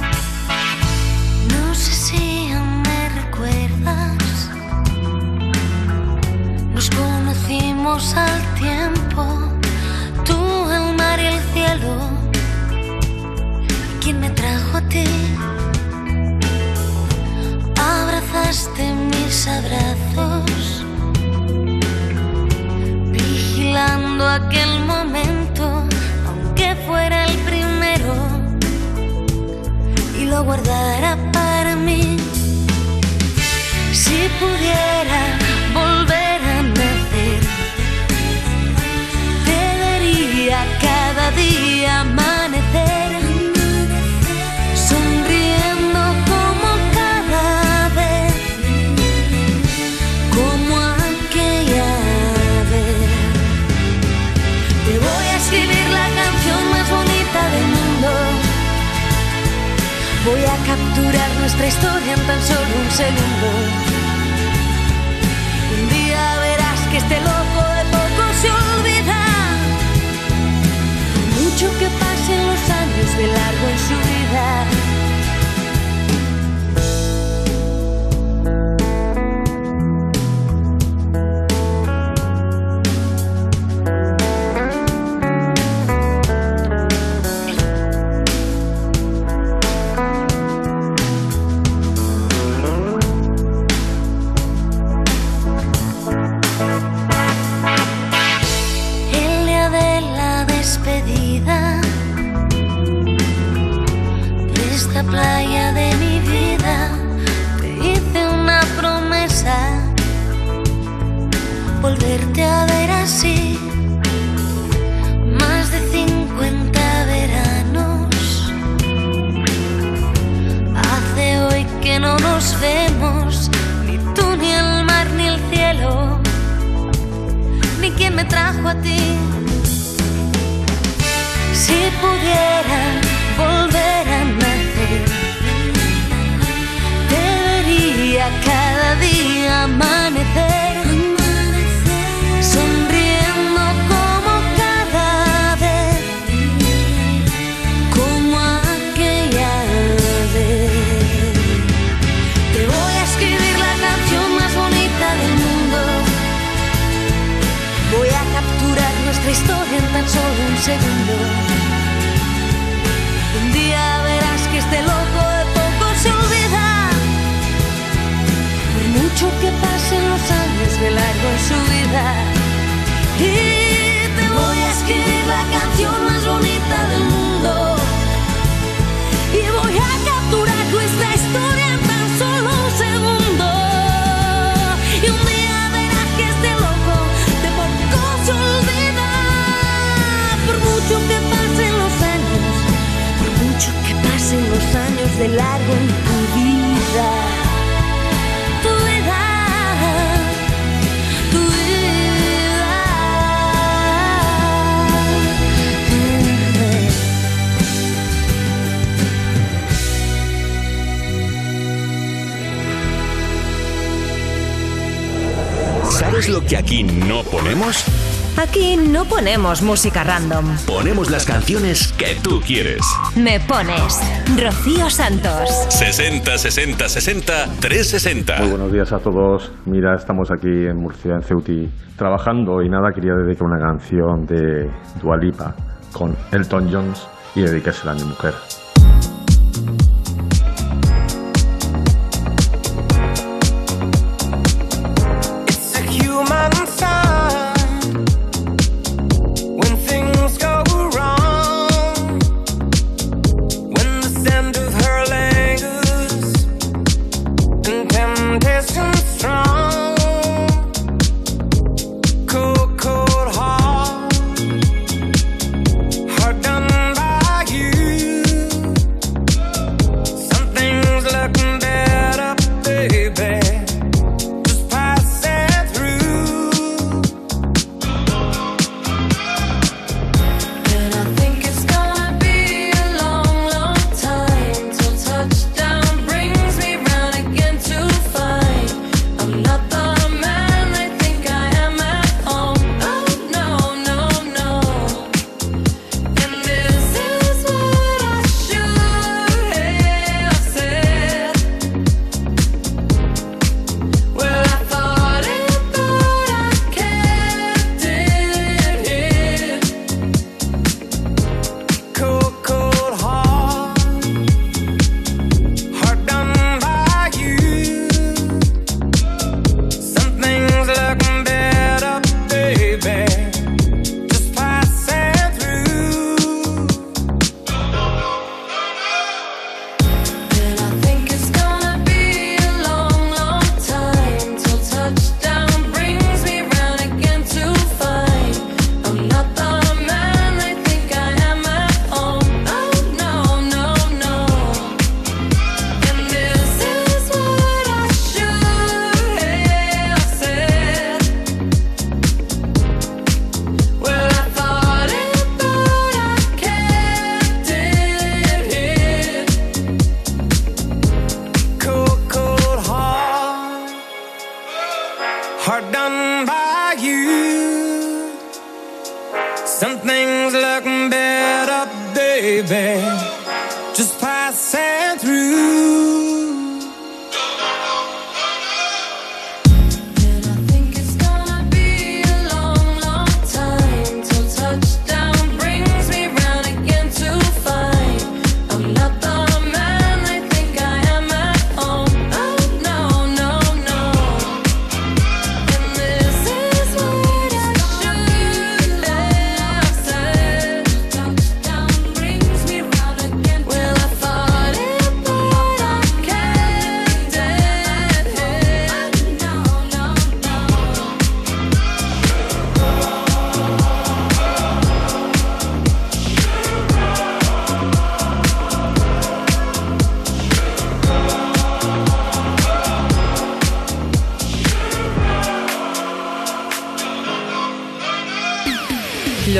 ponemos música random. Ponemos las canciones que tú quieres. Me pones Rocío Santos. 60 60 60 360. Muy buenos días a todos. Mira, estamos aquí en Murcia, en Ceuti, trabajando y nada, quería dedicar una canción de Dualipa con Elton Jones y dedicársela a mi mujer.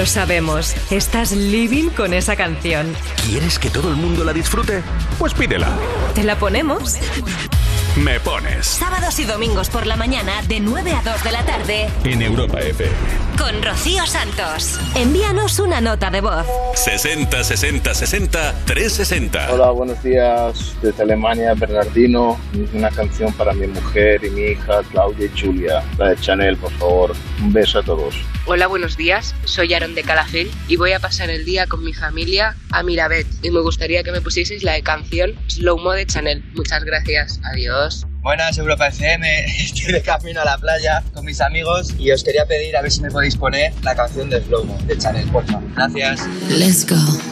Lo sabemos, estás living con esa canción. ¿Quieres que todo el mundo la disfrute? Pues pídela. ¿Te la ponemos? Me pones Sábados y domingos por la mañana de 9 a 2 de la tarde en Europa FM. con Rocío Santos. Envíanos una nota de voz. 60 60 60 360. Hola, buenos días. Desde Alemania, Bernardino. Una canción para mi mujer y mi hija, Claudia y Julia. La de Chanel, por favor. Un beso a todos. Hola, buenos días. Soy Aaron de Calafell y voy a pasar el día con mi familia a Mirabet. Y me gustaría que me pusieseis la de canción Slow Mo de Chanel. Muchas gracias. Adiós. Buenas, Europa FM. Estoy de camino a la playa con mis amigos y os quería pedir a ver si me podéis poner la canción de Slow Mo de Chanel, por favor. Gracias. Let's go.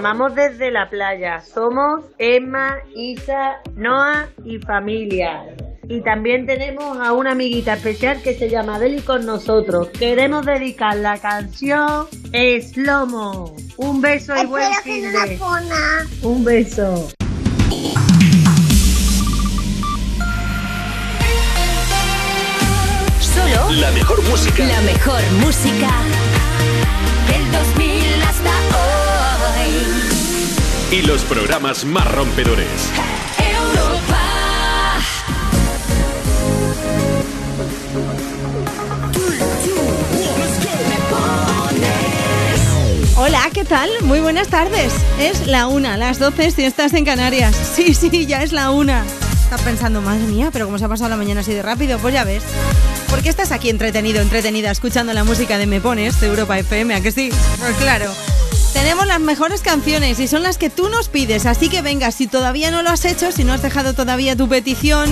Llamamos desde la playa. Somos Emma, Isa, Noah y familia. Y también tenemos a una amiguita especial que se llama Deli con nosotros. Queremos dedicar la canción Slomo. Un beso y buen fin de. Un beso. Solo La mejor música. la mejor música del 2000 hasta hoy. Y los programas más rompedores. Europa. Hola, ¿qué tal? Muy buenas tardes. Es la una, las 12 si estás en Canarias. Sí, sí, ya es la una. Estás pensando, madre mía, pero ¿cómo se ha pasado la mañana así de rápido? Pues ya ves. ¿Por qué estás aquí entretenido, entretenida, escuchando la música de Me Pones, de Europa FM? ¿A que sí? Pues claro. Tenemos las mejores canciones y son las que tú nos pides, así que venga, si todavía no lo has hecho, si no has dejado todavía tu petición,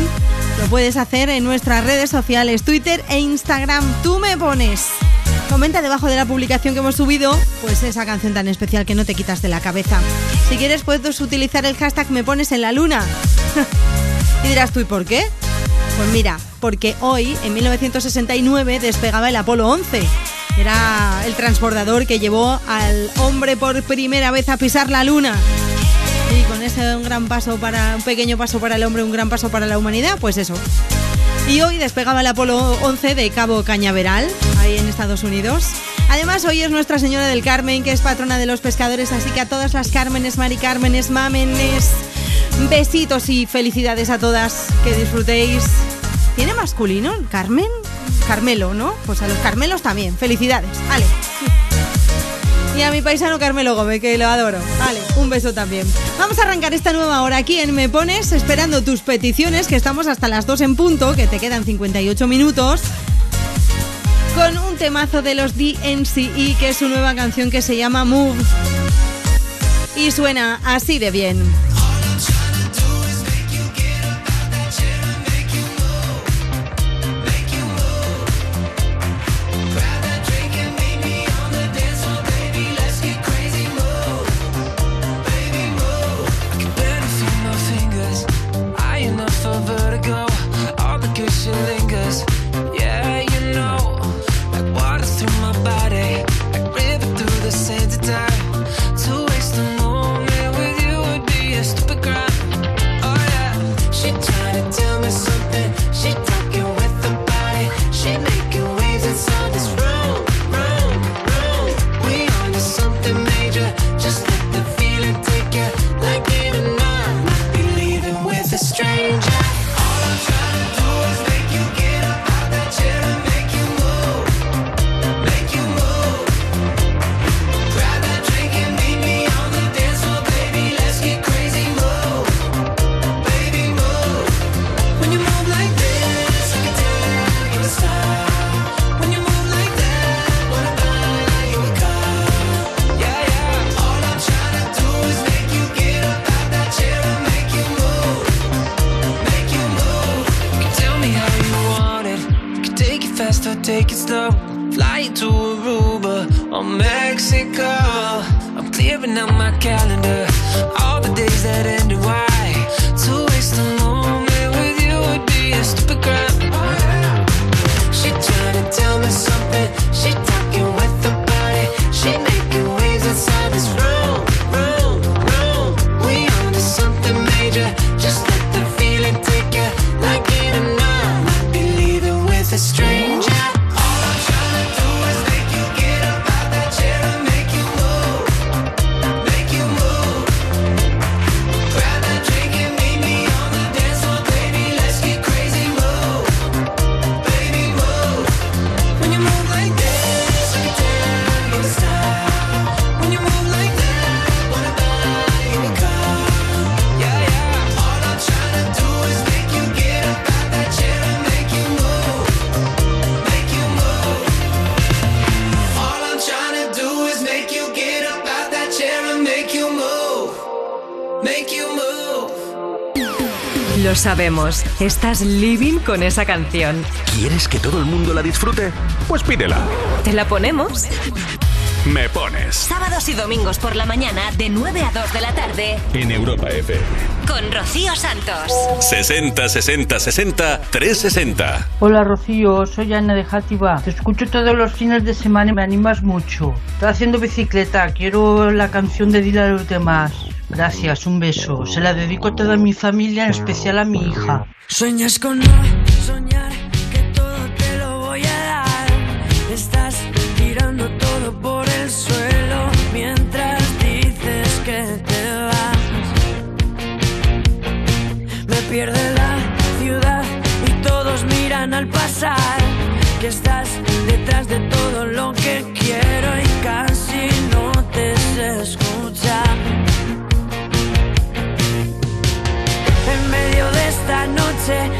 lo puedes hacer en nuestras redes sociales, Twitter e Instagram. Tú me pones. Comenta debajo de la publicación que hemos subido, pues esa canción tan especial que no te quitas de la cabeza. Si quieres, puedes utilizar el hashtag me pones en la luna. y dirás tú, ¿y por qué? Pues mira, porque hoy, en 1969, despegaba el Apolo 11. Era el transbordador que llevó al hombre por primera vez a pisar la luna. Y con ese un gran paso para un pequeño paso para el hombre, un gran paso para la humanidad, pues eso. Y hoy despegaba el Apolo 11 de Cabo Cañaveral, ahí en Estados Unidos. Además, hoy es Nuestra Señora del Carmen, que es patrona de los pescadores, así que a todas las Cármenes, Mari Cármenes, Mámenes, besitos y felicidades a todas, que disfrutéis. ¿Tiene masculino Carmen? Carmelo, ¿no? Pues a los Carmelos también, felicidades. Ale. Y a mi paisano Carmelo Gómez, que lo adoro. Vale, un beso también. Vamos a arrancar esta nueva hora aquí en Me Pones, esperando tus peticiones, que estamos hasta las 2 en punto, que te quedan 58 minutos. Con un temazo de los DNCE, que es su nueva canción que se llama Move. Y suena así de bien. Sabemos, estás living con esa canción. ¿Quieres que todo el mundo la disfrute? Pues pídela. ¿Te la ponemos? Me pones Sábados y domingos por la mañana de 9 a 2 de la tarde en Europa FM. con Rocío Santos. 60 60 60 360. Hola Rocío, soy Ana de Játiva. Te escucho todos los fines de semana y me animas mucho. Estoy haciendo bicicleta, quiero la canción de Dile a los demás. Gracias, un beso. Se la dedico a toda mi familia, en especial a mi hija. Sueñas con noche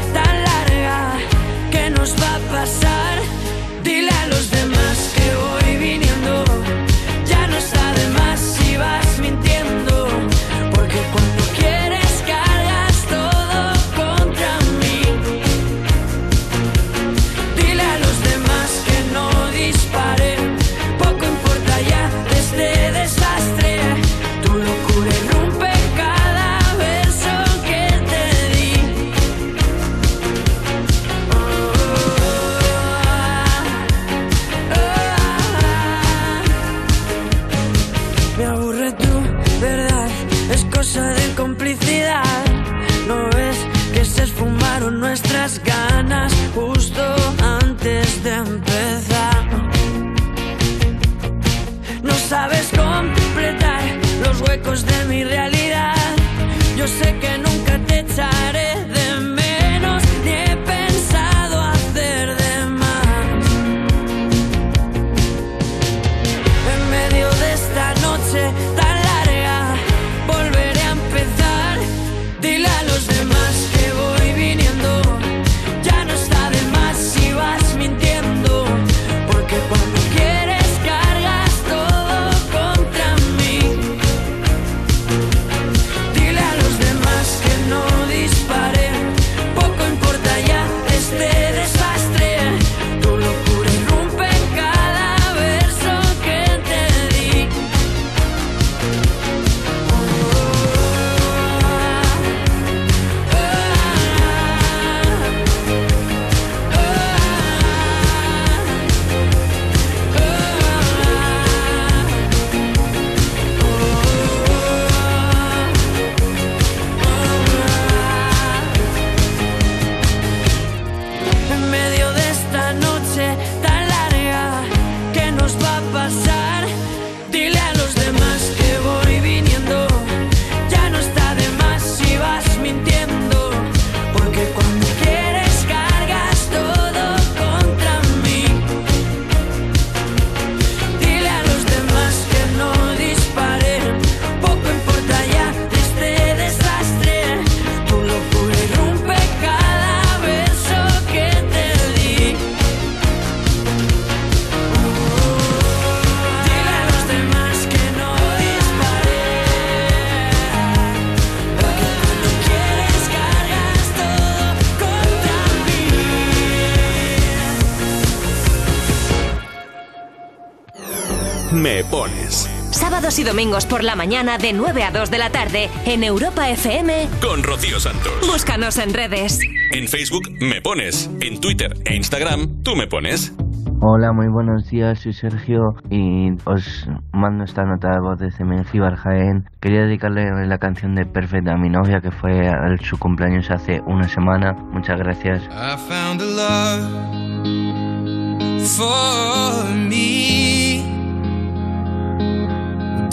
Sábados y domingos por la mañana de 9 a 2 de la tarde en Europa FM. con Rocío Santos. Búscanos en redes. En Facebook me pones, en Twitter e Instagram tú me pones. Hola, muy buenos días, soy Sergio y os mando esta nota de voz desde Mengíbar, Jaén. Quería dedicarle la canción de Perfecta a mi novia que fue a su cumpleaños hace una semana. Muchas gracias. I found a love for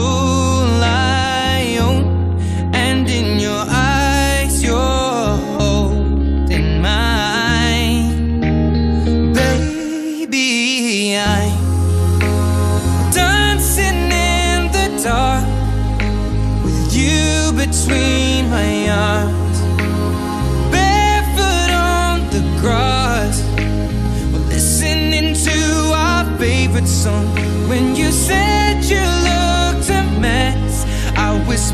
heart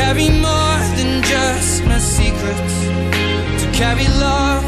Carry more than just my secrets, to carry love,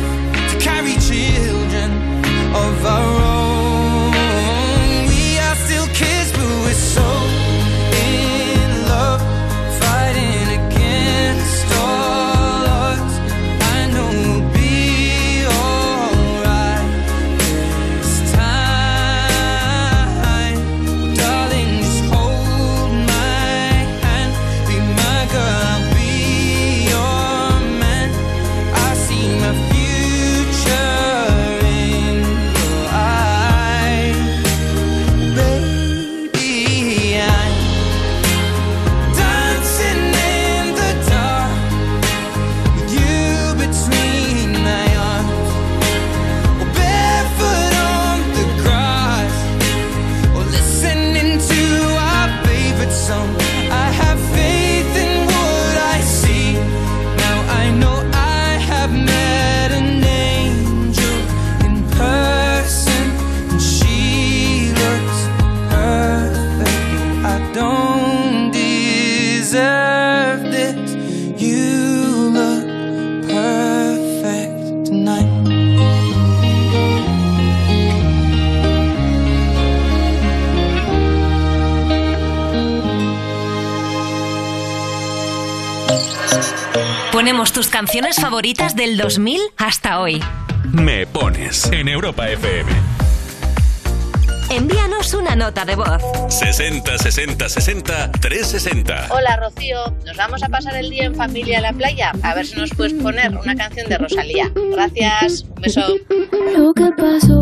canciones favoritas del 2000 hasta hoy. Me pones en Europa FM. Envíanos una nota de voz. 60 60 60 360. Hola Rocío, nos vamos a pasar el día en familia a la playa. A ver si nos puedes poner una canción de Rosalía. Gracias, un beso. Lo que pasó,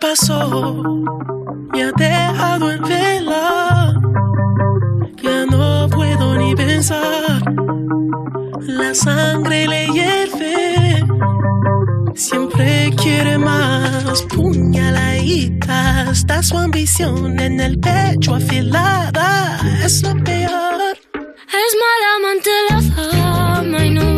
Pasó me ha dejado en vela. Ya no puedo ni pensar. La sangre le hierve. Siempre quiere más puñaladita. Está su ambición en el pecho afilada. Es lo peor. Es mala amante la fama y no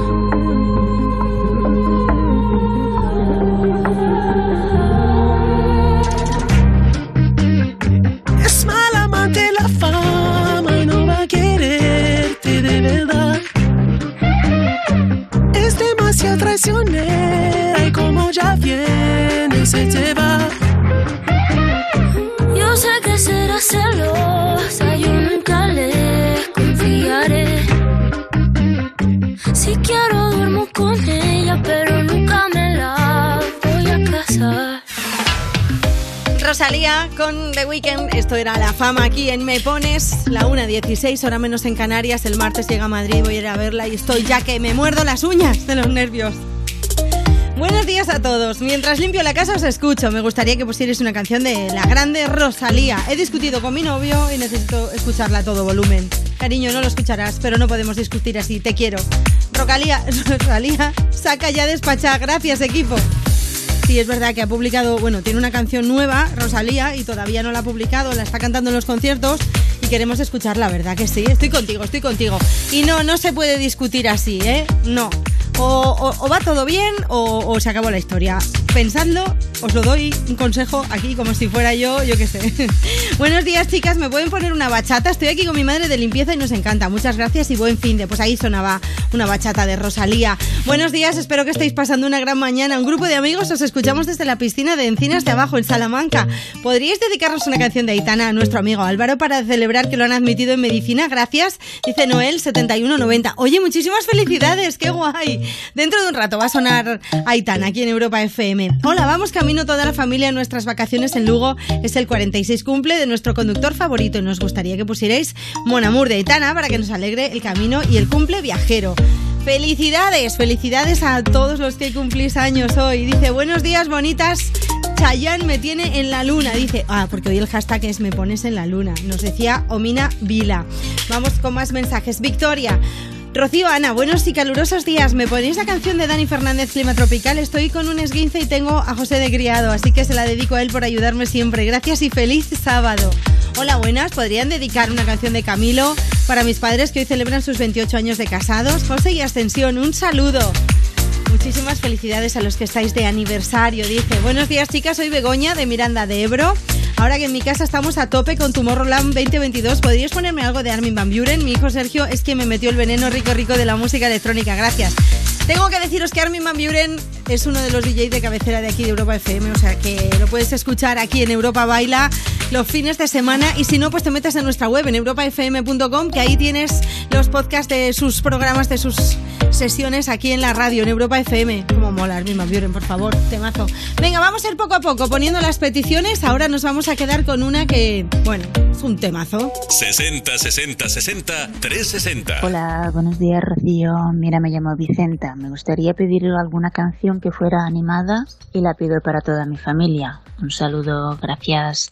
Traicionera y como ya viene se te va. Rosalía con The Weeknd. Esto era la fama aquí en Me Pones. La 1.16, hora menos en Canarias. El martes llega a Madrid, voy a ir a verla y estoy ya que me muerdo las uñas de los nervios. Buenos días a todos. Mientras limpio la casa os escucho. Me gustaría que pusierais una canción de la grande Rosalía. He discutido con mi novio y necesito escucharla a todo volumen. Cariño, no lo escucharás, pero no podemos discutir así. Te quiero. Rosalía, Rosalía, saca ya despachada. Gracias, equipo. Sí, es verdad que ha publicado, bueno, tiene una canción nueva, Rosalía, y todavía no la ha publicado, la está cantando en los conciertos y queremos escucharla, ¿verdad que sí? Estoy contigo, estoy contigo. Y no, no se puede discutir así, ¿eh? No. O, va todo bien o, se acabó la historia. Pensadlo, os lo doy un consejo aquí como si fuera yo, yo qué sé. Buenos días, chicas. ¿Me pueden poner una bachata? Estoy aquí con mi madre de limpieza y nos encanta. Muchas gracias y buen fin de. Pues ahí sonaba una bachata de Rosalía. Buenos días, espero que estéis pasando una gran mañana. Un grupo de amigos os escuchamos desde la piscina de Encinas de Abajo, en Salamanca. ¿Podríais dedicarnos una canción de Aitana a nuestro amigo Álvaro para celebrar que lo han admitido en medicina? Gracias, dice Noel 7190. Oye, muchísimas felicidades, qué guay. Dentro de un rato va a sonar Aitana aquí en Europa FM. Hola, vamos camino toda la familia en nuestras vacaciones en Lugo. Es el 46 cumple de nuestro conductor favorito y nos gustaría que pusierais Mon Amour de Aitana para que nos alegre el camino y el cumple viajero. Felicidades, felicidades a todos los que cumplís años hoy. Dice, buenos días, bonitas. Chayanne me tiene en la luna. Dice, ah, porque hoy el hashtag es me pones en la luna. Nos decía Omina Vila. Vamos con más mensajes. Victoria. Rocío Ana, buenos y calurosos días. ¿Me ponéis la canción de Dani Fernández Clima Tropical? Estoy con un esguince y tengo a José de criado, así que se la dedico a él por ayudarme siempre. Gracias y feliz sábado. Hola, buenas. ¿Podrían dedicar una canción de Camilo para mis padres que hoy celebran sus 28 años de casados? José y Ascensión, un saludo. Muchísimas felicidades a los que estáis de aniversario. Dice, buenos días chicas, soy Begoña de Miranda de Ebro. Ahora que en mi casa estamos a tope con Tomorrowland 2022, ¿podríais ponerme algo de Armin Van Buren? Mi hijo Sergio es quien me metió el veneno rico rico de la música electrónica. Gracias. Tengo que deciros que Armin Van Buren es uno de los DJs de cabecera de aquí de Europa FM, o sea que lo puedes escuchar aquí en Europa Baila los fines de semana y si no, pues te metes en nuestra web en europafm.com que ahí tienes los podcasts de sus programas, de sus sesiones aquí en la radio, en Europa FM. Como mola Armin Van Buren, por favor, temazo. Venga, vamos a ir poco a poco poniendo las peticiones. Ahora nos vamos a quedar con una que, bueno, es un temazo. 60 60 60 360. Hola, buenos días Rocío. Mira, me llamo Vicenta. Me gustaría pedir alguna canción que fuera animada y la pido para toda mi familia. Un saludo, gracias.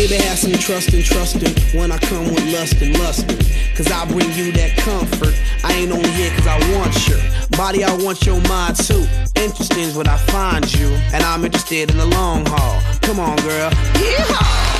Baby, have some trust and trust trusting when I come with lust and lusting. Cause I bring you that comfort. I ain't only here cause I want your body, I want your mind too. Interesting is what I find you, and I'm interested in the long haul. Come on, girl. Yeehaw!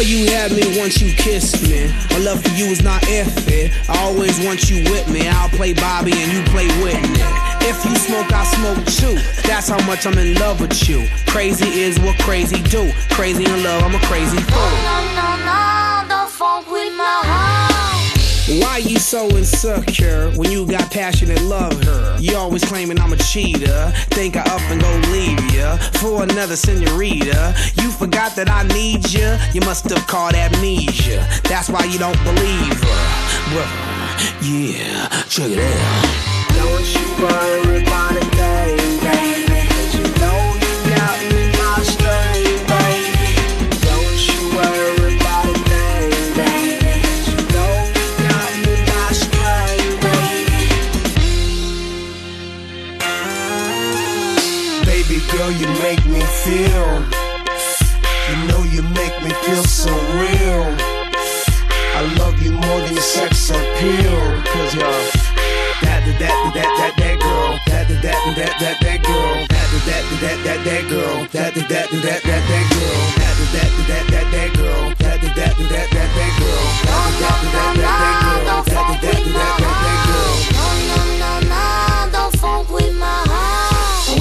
Girl, you had me once you kissed me. My love for you is not iffy. I always want you with me. I'll play Bobby and you play Whitney. If you smoke, I smoke too. That's how much I'm in love with you. Crazy is what crazy do. Crazy in love, I'm a crazy fool. No, no, no, don't funk with my heart. Why you so insecure when you got passion and love her? You always claiming I'm a cheater. Think I up and go leave ya for another senorita. You forgot that I need ya. You must have caught amnesia. That's why you don't believe her. Well, yeah, check it out. Don't you worry about a thing, you make me feel. You know you make me feel so real. I love you more than sex appeal. Cause you're that, that, that, that, that, that girl. That, that, that, that, that, that girl. That, that, that, that, that girl. That, that, that, that, that, that girl. That, that, that, that, that girl. That, that, that, that, that, that girl. That, that, that, that, that girl. That, that, that, that, that girl. No, no, no, no, don't funk with my heart.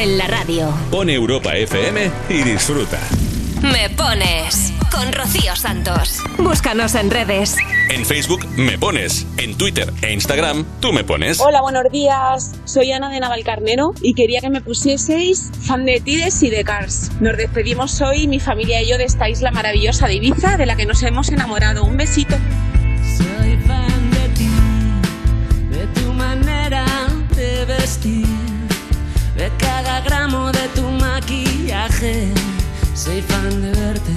En la radio. Pon Europa FM y disfruta. Me pones. con Rocío Santos. Búscanos en redes. En Facebook me pones, en Twitter e Instagram tú me pones. Hola, buenos días. Soy Ana de Navalcarnero y quería que me pusieseis fan de Tides y de Cars. Nos despedimos hoy, mi familia y yo, de esta isla maravillosa de Ibiza, de la que nos hemos enamorado. Un besito. Soy fan de ti, de tu manera de vestir, de gramo de tu maquillaje. Soy fan de verte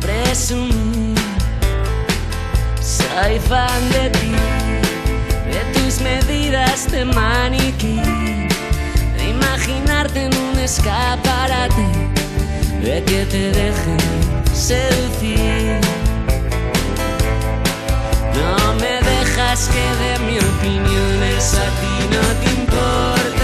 presumir. Soy fan de ti, de tus medidas de maniquí, de imaginarte en un escaparate, de que te dejen seducir. No me dejas que de mi opinión, eso a ti no te importa.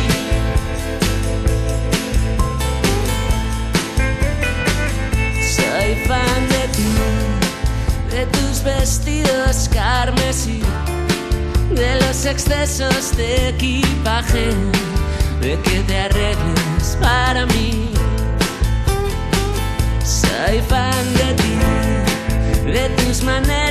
vestidos carmesí, de los excesos de equipaje, de que te arregles para mí. Soy fan de ti, de tus maneras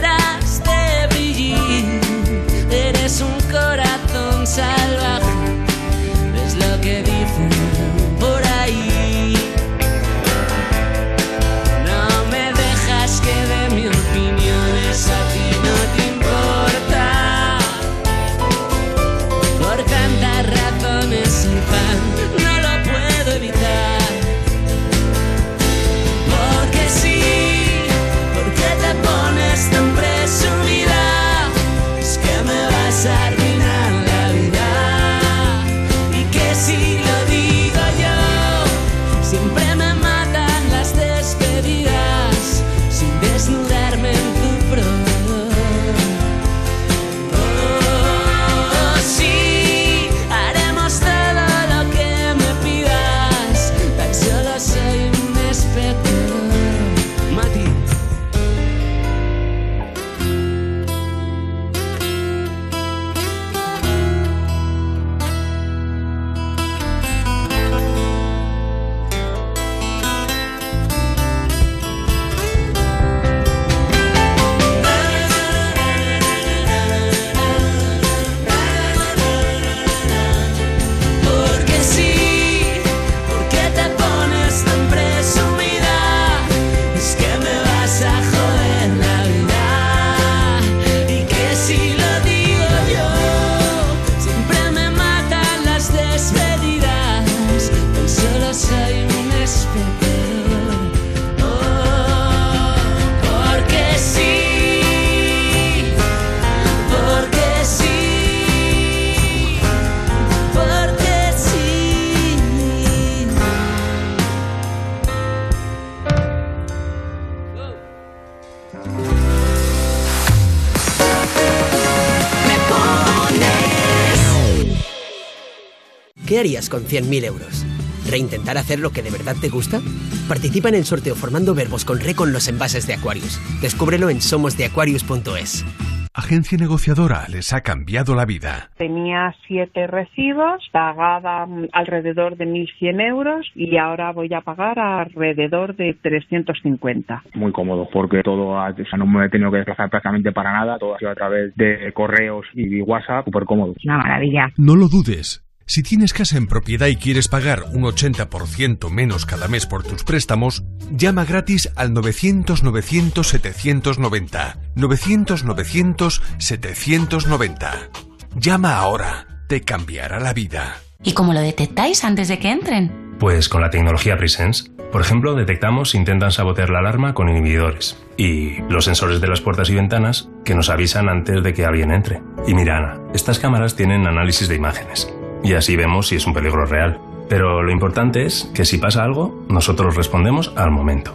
con 100.000 euros? ¿Reintentar hacer lo que de verdad te gusta? Participa en el sorteo formando verbos con re con los envases de Aquarius. Descúbrelo en somosdeaquarius.es. Agencia negociadora les ha cambiado la vida. Tenía siete recibos, pagaba alrededor de 1.100 euros y ahora voy a pagar alrededor de 350. muy cómodo porque todo ha- o sea, no me he tenido que desplazar prácticamente para nada, todo ha sido a través de correos y WhatsApp, súper cómodo. Una maravilla. No lo dudes. Si tienes casa en propiedad y quieres pagar un 80% menos cada mes por tus préstamos, llama gratis al 900-900-790. 900-900-790. Llama ahora. Te cambiará la vida. ¿Y cómo lo detectáis antes de que entren? Pues con la tecnología Presence. Por ejemplo, detectamos si intentan sabotear la alarma con inhibidores. Y los sensores de las puertas y ventanas que nos avisan antes de que alguien entre. Y mira, Ana, estas cámaras tienen análisis de imágenes. Y así vemos si es un peligro real. Pero lo importante es que si pasa algo, nosotros respondemos al momento.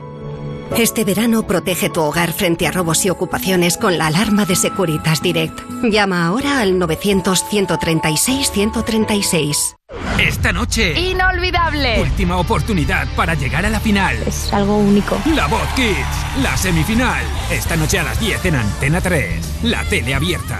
Este verano protege tu hogar frente a robos y ocupaciones con la alarma de Securitas Direct. Llama ahora al 900-136-136. Esta noche. Inolvidable. Última oportunidad para llegar a la final. Es algo único. La Voz Kids, la semifinal. Esta noche a las 10 en Antena 3. La tele abierta.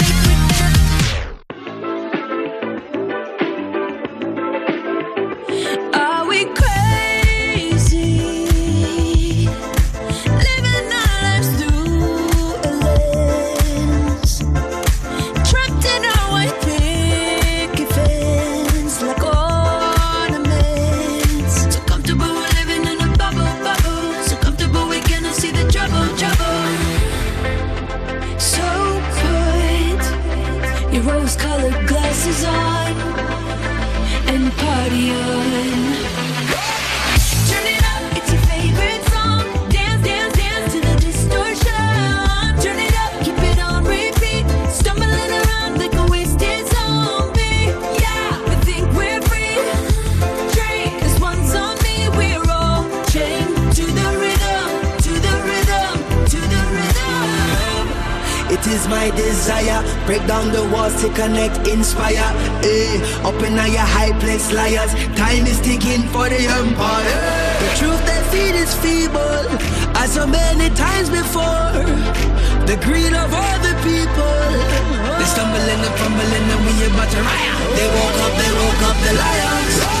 Is my desire, break down the walls to connect, inspire. Eh, up in your high place, liars. Time is ticking for the empire. The truth they feed is feeble, as so many times before. The greed of all the people. They stumble and crumble and we about to riot. They woke up, they woke up the lions.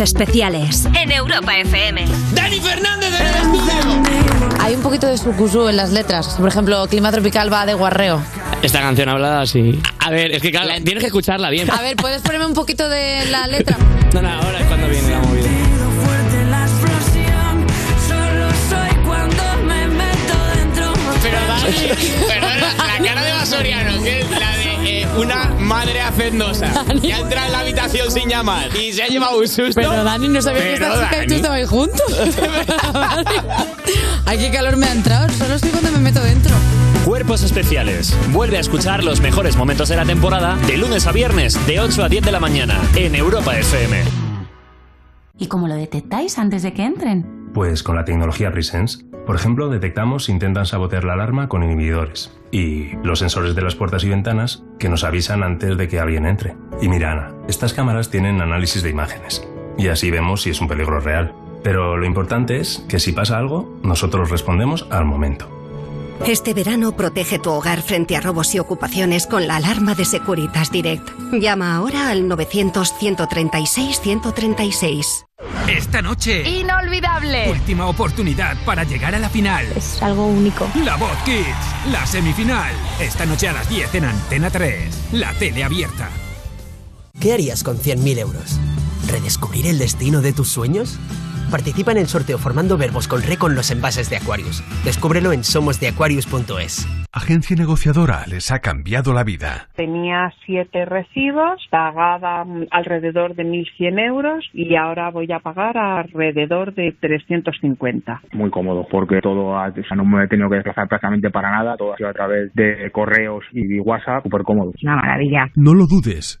Especiales en Europa FM. Dani Fernández en el estudio. Hay un poquito de sucusú en las letras. Por ejemplo, Clima Tropical va de guarreo. Esta canción hablada así. A ver, es que claro, tienes que escucharla bien. A ver, ¿puedes ponerme un poquito de la letra? No, no, ahora es cuando viene la movida. fuerte la explosión. Solo soy cuando me meto dentro. Pero Dani, perdona, la cara de Basoriano, que es la de eh, una madre hacendosa que ha entrado en la habitación sin llamar y se ha llevado un susto. Pero Dani, no sabía que esta chica y tú estabais juntos. Ay, qué calor me ha entrado. Solo soy cuando me meto dentro. Cuerpos especiales. Vuelve a escuchar los mejores momentos de la temporada de lunes a viernes de 8 a 10 de la mañana en Europa FM. ¿Y cómo lo detectáis antes de que entren? Pues con la tecnología Presence, por ejemplo, detectamos si intentan sabotear la alarma con inhibidores y los sensores de las puertas y ventanas que nos avisan antes de que alguien entre. Y mira, Ana, estas cámaras tienen análisis de imágenes y así vemos si es un peligro real. Pero lo importante es que si pasa algo, nosotros respondemos al momento. Este verano protege tu hogar frente a robos y ocupaciones con la alarma de Securitas Direct. Llama ahora al 900-136-136. Esta noche, Inolvidable. última oportunidad para llegar a la final. Es algo único. La Voz Kids, la semifinal. Esta noche a las 10 en Antena 3, la tele abierta. ¿Qué harías con 100.000 euros? ¿Redescubrir el destino de tus sueños? Participa en el sorteo formando verbos con re con los envases de Aquarius. Descúbrelo en somosdeaquarius.es. Agencia negociadora les ha cambiado la vida. Tenía siete recibos, pagaba alrededor de 1.100 euros y ahora voy a pagar alrededor de 350. Muy cómodo, porque todo, ha- o sea, no me he tenido que desplazar prácticamente para nada, todo ha sido a través de correos y WhatsApp, súper cómodo. Una maravilla. No lo dudes.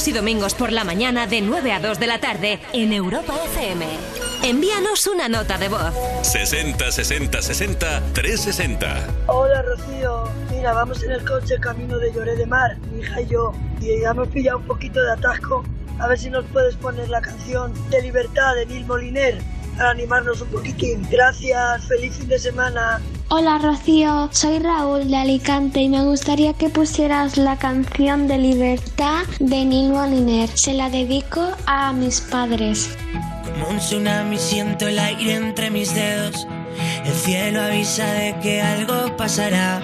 Sábados y domingos por la mañana de 9 a 2 de la tarde en Europa FM. Envíanos una nota de voz. 60 60 60 360. Hola Rocío, mira, vamos en el coche camino de Lloré de Mar, mi hija y yo, y ya hemos pillado un poquito de atasco. A ver si nos puedes poner la canción de Libertad de Nil Moliner para animarnos un poquitín. Gracias, feliz fin de semana. Hola Rocío, soy Raúl de Alicante y me gustaría que pusieras la canción de Libertad de Neil Moliner. Se la dedico a mis padres. Como un tsunami siento el aire entre mis dedos. El cielo avisa de que algo pasará.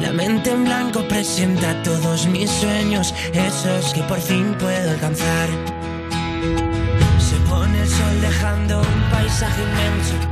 La mente en blanco presenta todos mis sueños, esos que por fin puedo alcanzar. Se pone el sol dejando un paisaje inmenso,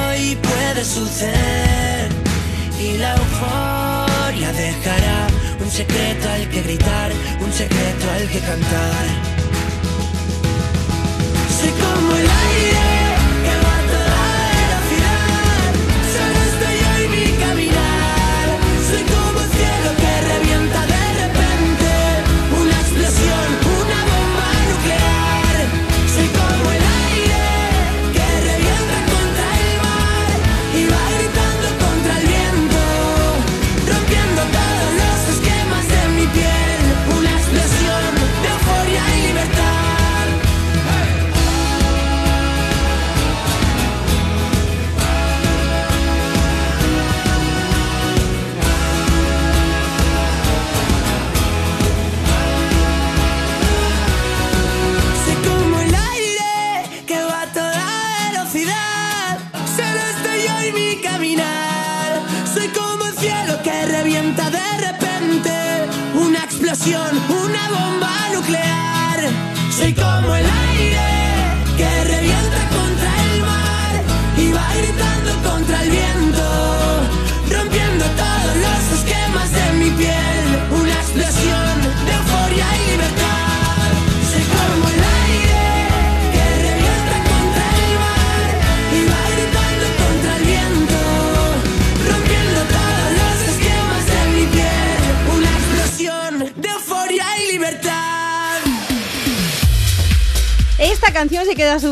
puede suceder y la euforia dejará un secreto al que gritar, un secreto al que cantar. Como el aire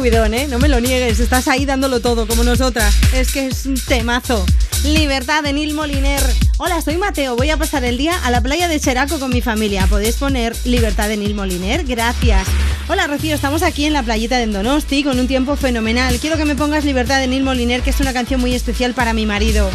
¿eh? No me lo niegues, estás ahí dándolo todo, como nosotras. Es que es un temazo. Libertad de Nil Moliner. Hola, soy Mateo. Voy a pasar el día a la playa de Cheraco con mi familia. ¿Podéis poner Libertad de Nil Moliner? Gracias. Hola, Rocío. Estamos aquí en la playita de Donosti con un tiempo fenomenal. Quiero que me pongas Libertad de Nil Moliner, que es una canción muy especial para mi marido.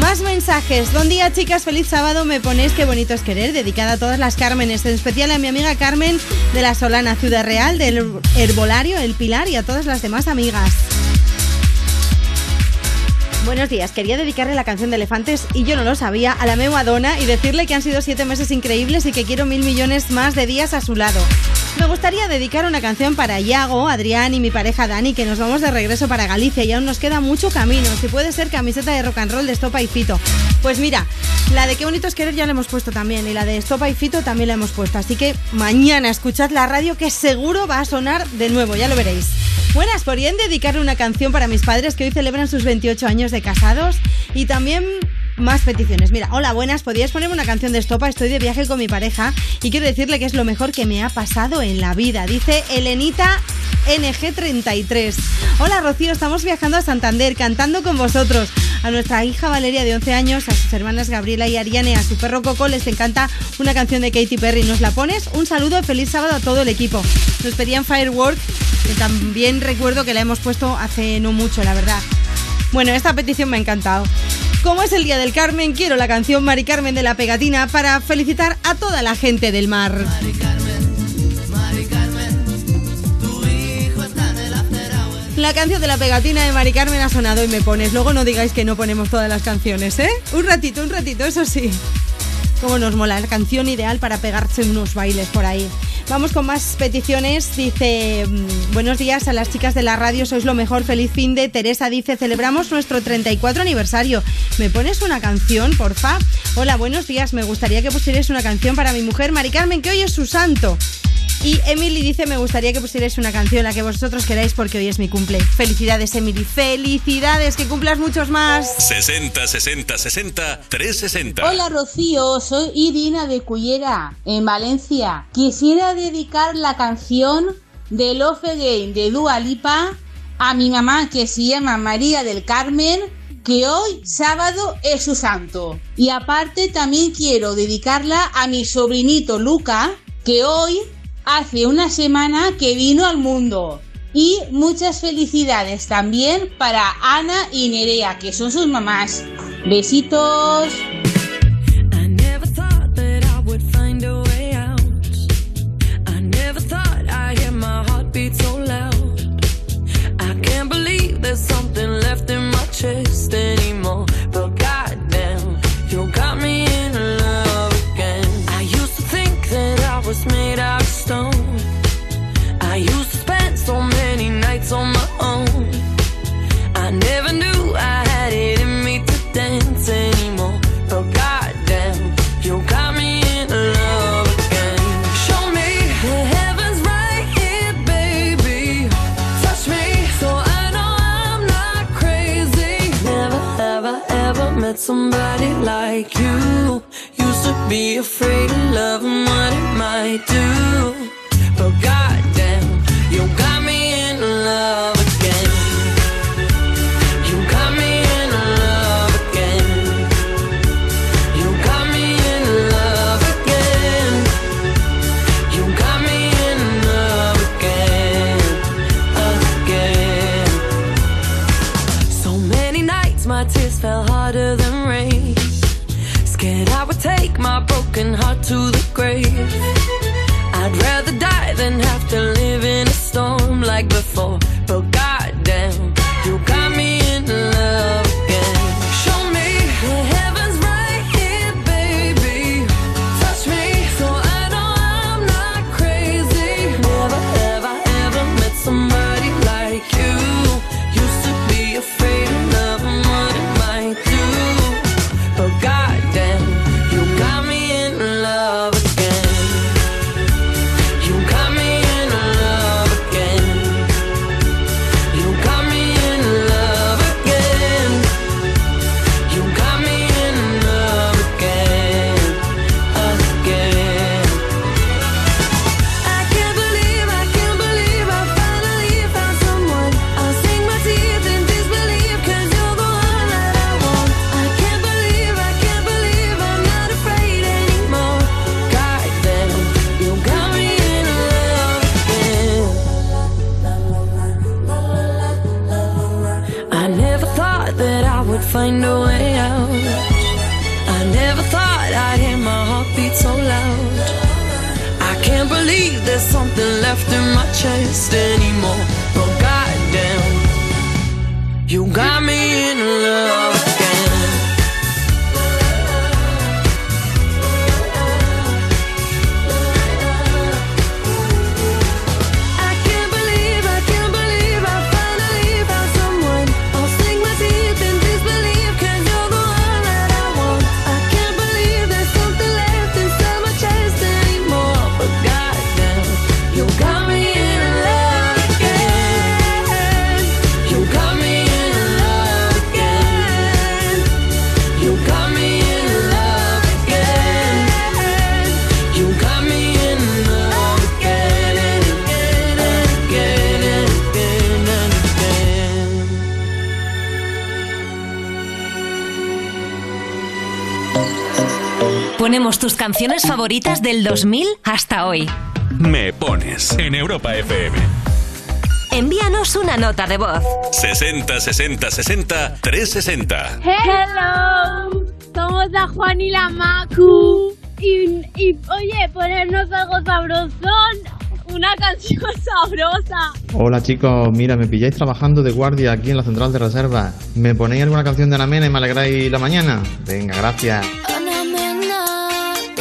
Más mensajes. Buen día, chicas. Feliz sábado. Me ponéis qué bonito es querer. Dedicada a todas las Cármenes. En especial a mi amiga Carmen de la Solana, Ciudad Real, del Herbolario, El Pilar y a todas las demás amigas. Buenos días, quería dedicarle la canción de Elefantes y yo no lo sabía a la Meu Adona y decirle que han sido siete meses increíbles y que quiero mil millones más de días a su lado. Me gustaría dedicar una canción para Iago, Adrián y mi pareja Dani, que nos vamos de regreso para Galicia y aún nos queda mucho camino. Si puede ser camiseta de rock and roll de Estopa y Fito. Pues mira, la de Qué bonito es querer ya la hemos puesto también y la de Estopa y Fito también la hemos puesto. Así que mañana escuchad la radio que seguro va a sonar de nuevo, ya lo veréis. Buenas, ¿podrían dedicar una canción para mis padres que hoy celebran sus 28 años de casados? Y también más peticiones. Mira, hola, buenas, ¿podrías ponerme una canción de estopa? Estoy de viaje con mi pareja y quiero decirle que es lo mejor que me ha pasado en la vida. Dice Elenita NG33. Hola, Rocío, estamos viajando a Santander cantando con vosotros. A nuestra hija Valeria de 11 años, a sus hermanas Gabriela y Ariane, a su perro Coco les encanta una canción de Katy Perry. ¿Nos la pones? Un saludo, feliz sábado a todo el equipo. Nos pedían Firework, que también recuerdo que la hemos puesto hace no mucho, la verdad. Bueno, esta petición me ha encantado. Como es el Día del Carmen, quiero la canción Mari Carmen de la Pegatina para felicitar a toda la gente del mar. La canción de la pegatina de Mari Carmen ha sonado y me pones. Luego no digáis que no ponemos todas las canciones, ¿eh? Un ratito, un ratito, eso sí. Cómo nos mola, la canción ideal para pegarse unos bailes por ahí. Vamos con más peticiones. Dice, mm, buenos días a las chicas de la radio, sois lo mejor, feliz fin de. Teresa dice, celebramos nuestro 34 aniversario. ¿Me pones una canción, porfa? Hola, buenos días, me gustaría que pusierais una canción para mi mujer, Mari Carmen, que hoy es su santo. Y Emily dice, me gustaría que pusierais una canción, la que vosotros queráis, porque hoy es mi cumple. Felicidades, Emily, felicidades, que cumplas muchos más. 60 60 60 360. Hola Rocío, soy Irina de Cullera, en Valencia. Quisiera dedicar la canción de Love Again de Dua Lipa a mi mamá que se llama María del Carmen, que hoy sábado es su santo. Y aparte también quiero dedicarla a mi sobrinito Luca, que hoy hace una semana que vino al mundo. Y muchas felicidades también para Ana y Nerea, que son sus mamás. Besitos. Nights on my own. I never knew I had it in me to dance anymore. But goddamn, you got me in love again. Show me the heavens right here, baby. Touch me so I know I'm not crazy. Never I ever met somebody like you. Used to be afraid of love and what it might do. But goddamn, broken heart to the grave. I'd rather die than have to live in a storm like before. chased Tus canciones favoritas del 2000 hasta hoy. Me pones en Europa FM. Envíanos una nota de voz. 60 60 60 360. Hello, somos la Juan y la Macu. Y, y, oye, ponernos algo sabrosón, una canción sabrosa. Hola chicos, mira, me pilláis trabajando de guardia aquí en la central de reserva. ¿Me ponéis alguna canción de Ana Mena y me alegráis la mañana? Venga, gracias.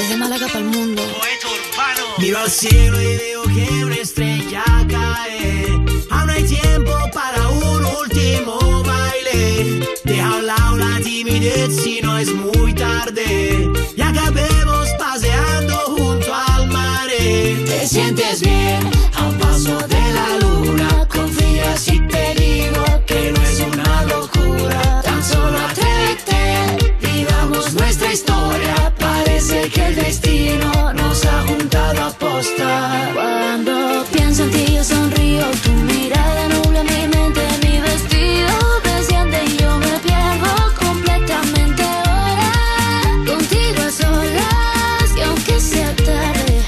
Desde Málaga para el mundo. Miro al cielo y veo que una estrella cae. Aún hay tiempo para un último baile. Deja a un lado la timidez si no es muy tarde. Y acabemos paseando junto al mar. Te sientes bien a un paso de la luna. Confía si te digo que no es una locura. Tan solo atrévete, vivamos nuestra historia. Parece que el destino nos ha juntado a posta. Cuando pienso en ti, yo sonrío. Tu mirada nubla mi mente, mi vestido desciende y yo me pierdo completamente ahora. Contigo a solas y aunque sea tarde,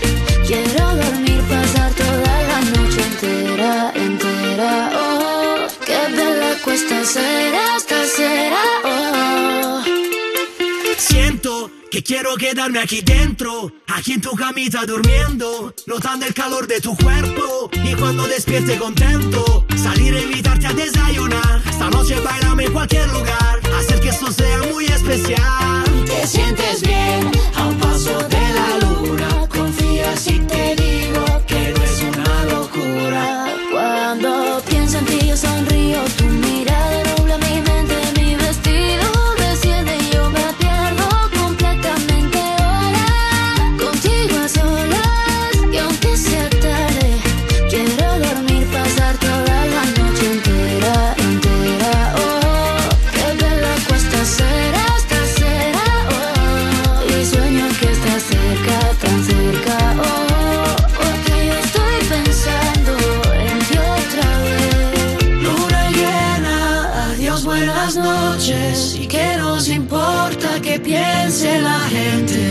quiero dormir, pasar toda la noche entera, entera. Oh, qué bella cuesta ser esta será. Oh. Que quiero quedarme aquí dentro, aquí en tu camita durmiendo, notando el calor de tu cuerpo y cuando despierte contento, salir a invitarte a desayunar. Esta noche bailame en cualquier lugar, hacer que esto sea muy especial. Te sientes bien a un paso de la luna. Piense la gente?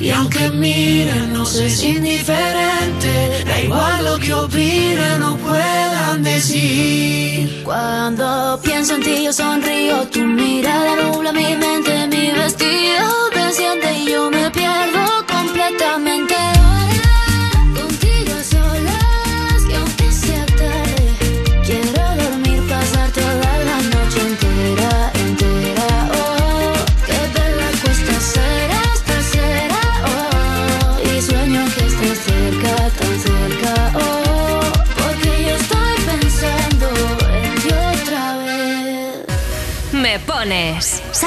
Y aunque miren, no es indiferente. Da igual lo que opinen o puedan decir. Cuando pienso en ti yo sonrío, tu mirada nubla mi mente, mi vestido desciende y yo me pierdo completamente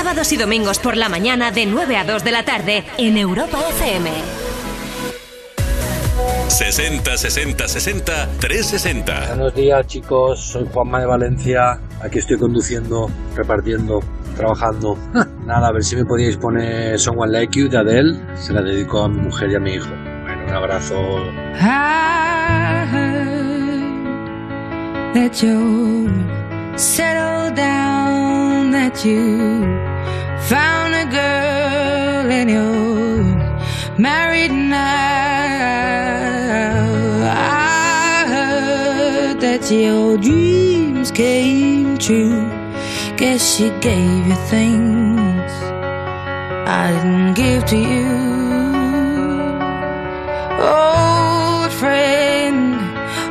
Sábados y domingos por la mañana de 9 a 2 de la tarde en Europa FM. 60 60 60 360. Buenos días chicos, soy Juanma de Valencia, aquí estoy conduciendo, repartiendo, trabajando. Nada, a ver si me podíais poner Someone Like You de Adele, se la dedico a mi mujer y a mi hijo. Bueno, un abrazo. I heard that you settled down, that you found a girl and you're married now. I heard that your dreams came true. Guess she gave you things I didn't give to you. Old friend,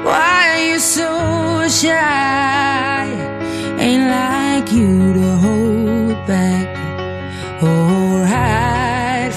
why are you so shy? Ain't like you to hold back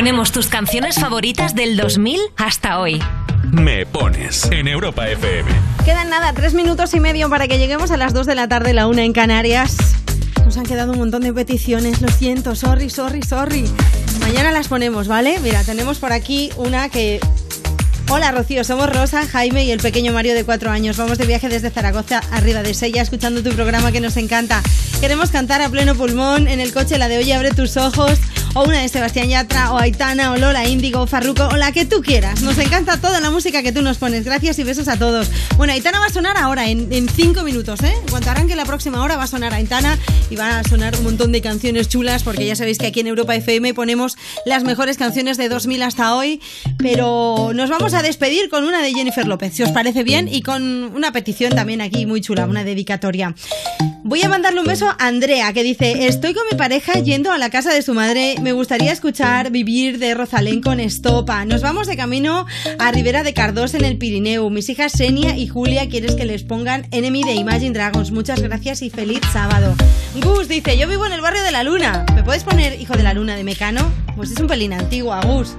Ponemos tus canciones favoritas del 2000 hasta hoy. Me pones en Europa FM. Quedan nada, tres minutos y medio para que lleguemos a las 2 de la tarde, la una en Canarias. Nos han quedado un montón de peticiones, lo siento, sorry, sorry, sorry. Mañana las ponemos, ¿vale? Mira, tenemos por aquí una que... Hola Rocío, somos Rosa, Jaime y el pequeño Mario de cuatro años. Vamos de viaje desde Zaragoza a Rida de Sella escuchando tu programa que nos encanta. Queremos cantar a pleno pulmón en el coche la de Oye, abre tus ojos o una de Sebastián Yatra o Aitana o Lola Índigo o Farruko o la que tú quieras. Nos encanta toda la música que tú nos pones. Gracias y besos a todos. Bueno, Aitana va a sonar ahora en, cinco minutos, ¿eh? En cuanto arranque la próxima hora va a sonar Aitana y van a sonar un montón de canciones chulas porque ya sabéis que aquí en Europa FM ponemos las mejores canciones de 2000 hasta hoy. Pero nos vamos a despedir con una de Jennifer López, si os parece bien, y con una petición también aquí muy chula, una dedicatoria. Voy a mandarle un beso a Andrea que dice, estoy con mi pareja yendo a la casa de su madre, me gustaría escuchar Vivir de Rosalén con Estopa. Nos vamos de camino a Ribera de Cardós en el Pirineo. Mis hijas Senia y Julia quieres que les pongan Enemy de Imagine Dragons. Muchas gracias y feliz sábado. Gus dice, yo vivo en el barrio de la Luna. ¿Me puedes poner Hijo de la Luna de Mecano? Pues es un pelín antiguo, Gus.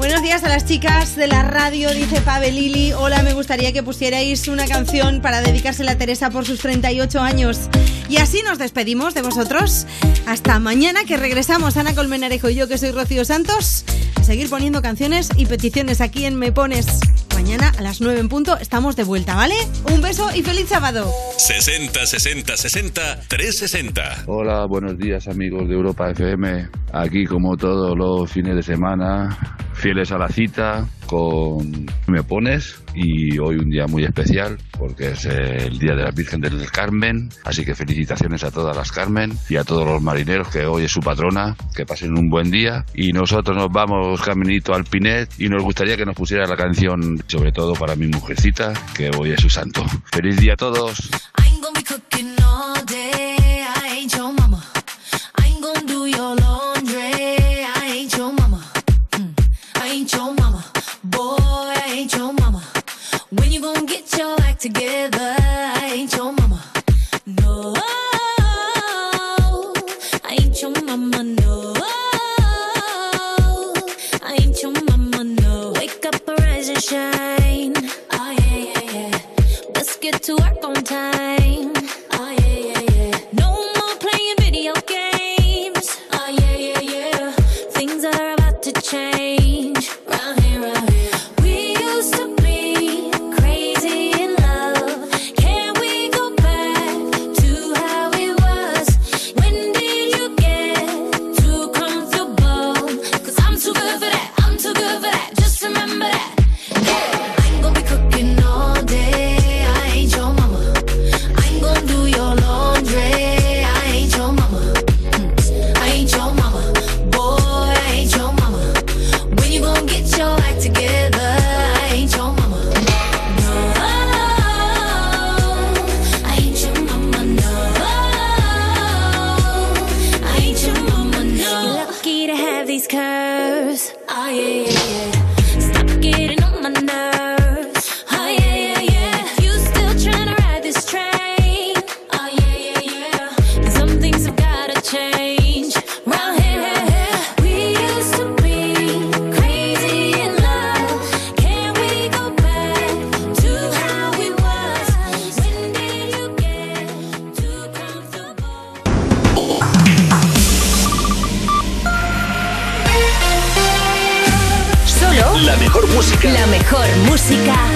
Buenos días a las chicas de la radio, dice Pavel Lili. Hola, me gustaría que pusierais una canción para dedicársela a Teresa por sus 38 años. Y así nos despedimos de vosotros. Hasta mañana que regresamos Ana Colmenarejo y yo que soy Rocío Santos a seguir poniendo canciones y peticiones aquí en Me Pones. Mañana a las 9 en punto estamos de vuelta, ¿vale? Un beso y feliz sábado. 60 60 60 360. Hola, buenos días amigos de Europa FM. Aquí como todos los fines de semana, fieles a la cita con Me Pones y hoy un día muy especial porque es el Día de la Virgen del Carmen, así que felicitaciones a todas las Carmen y a todos los marineros que hoy es su patrona, que pasen un buen día y nosotros nos vamos caminito al Pinet y nos gustaría que nos pusiera la canción sobre todo para mi mujercita que hoy es su santo. Feliz día a todos. I ain't gonna be ain't your mama. When you gonna get your act together? I ain't your mama. No, I ain't your mama. No, I ain't your mama. No, wake up, rise and shine. Oh yeah, yeah, yeah. Let's get to work on time. Música.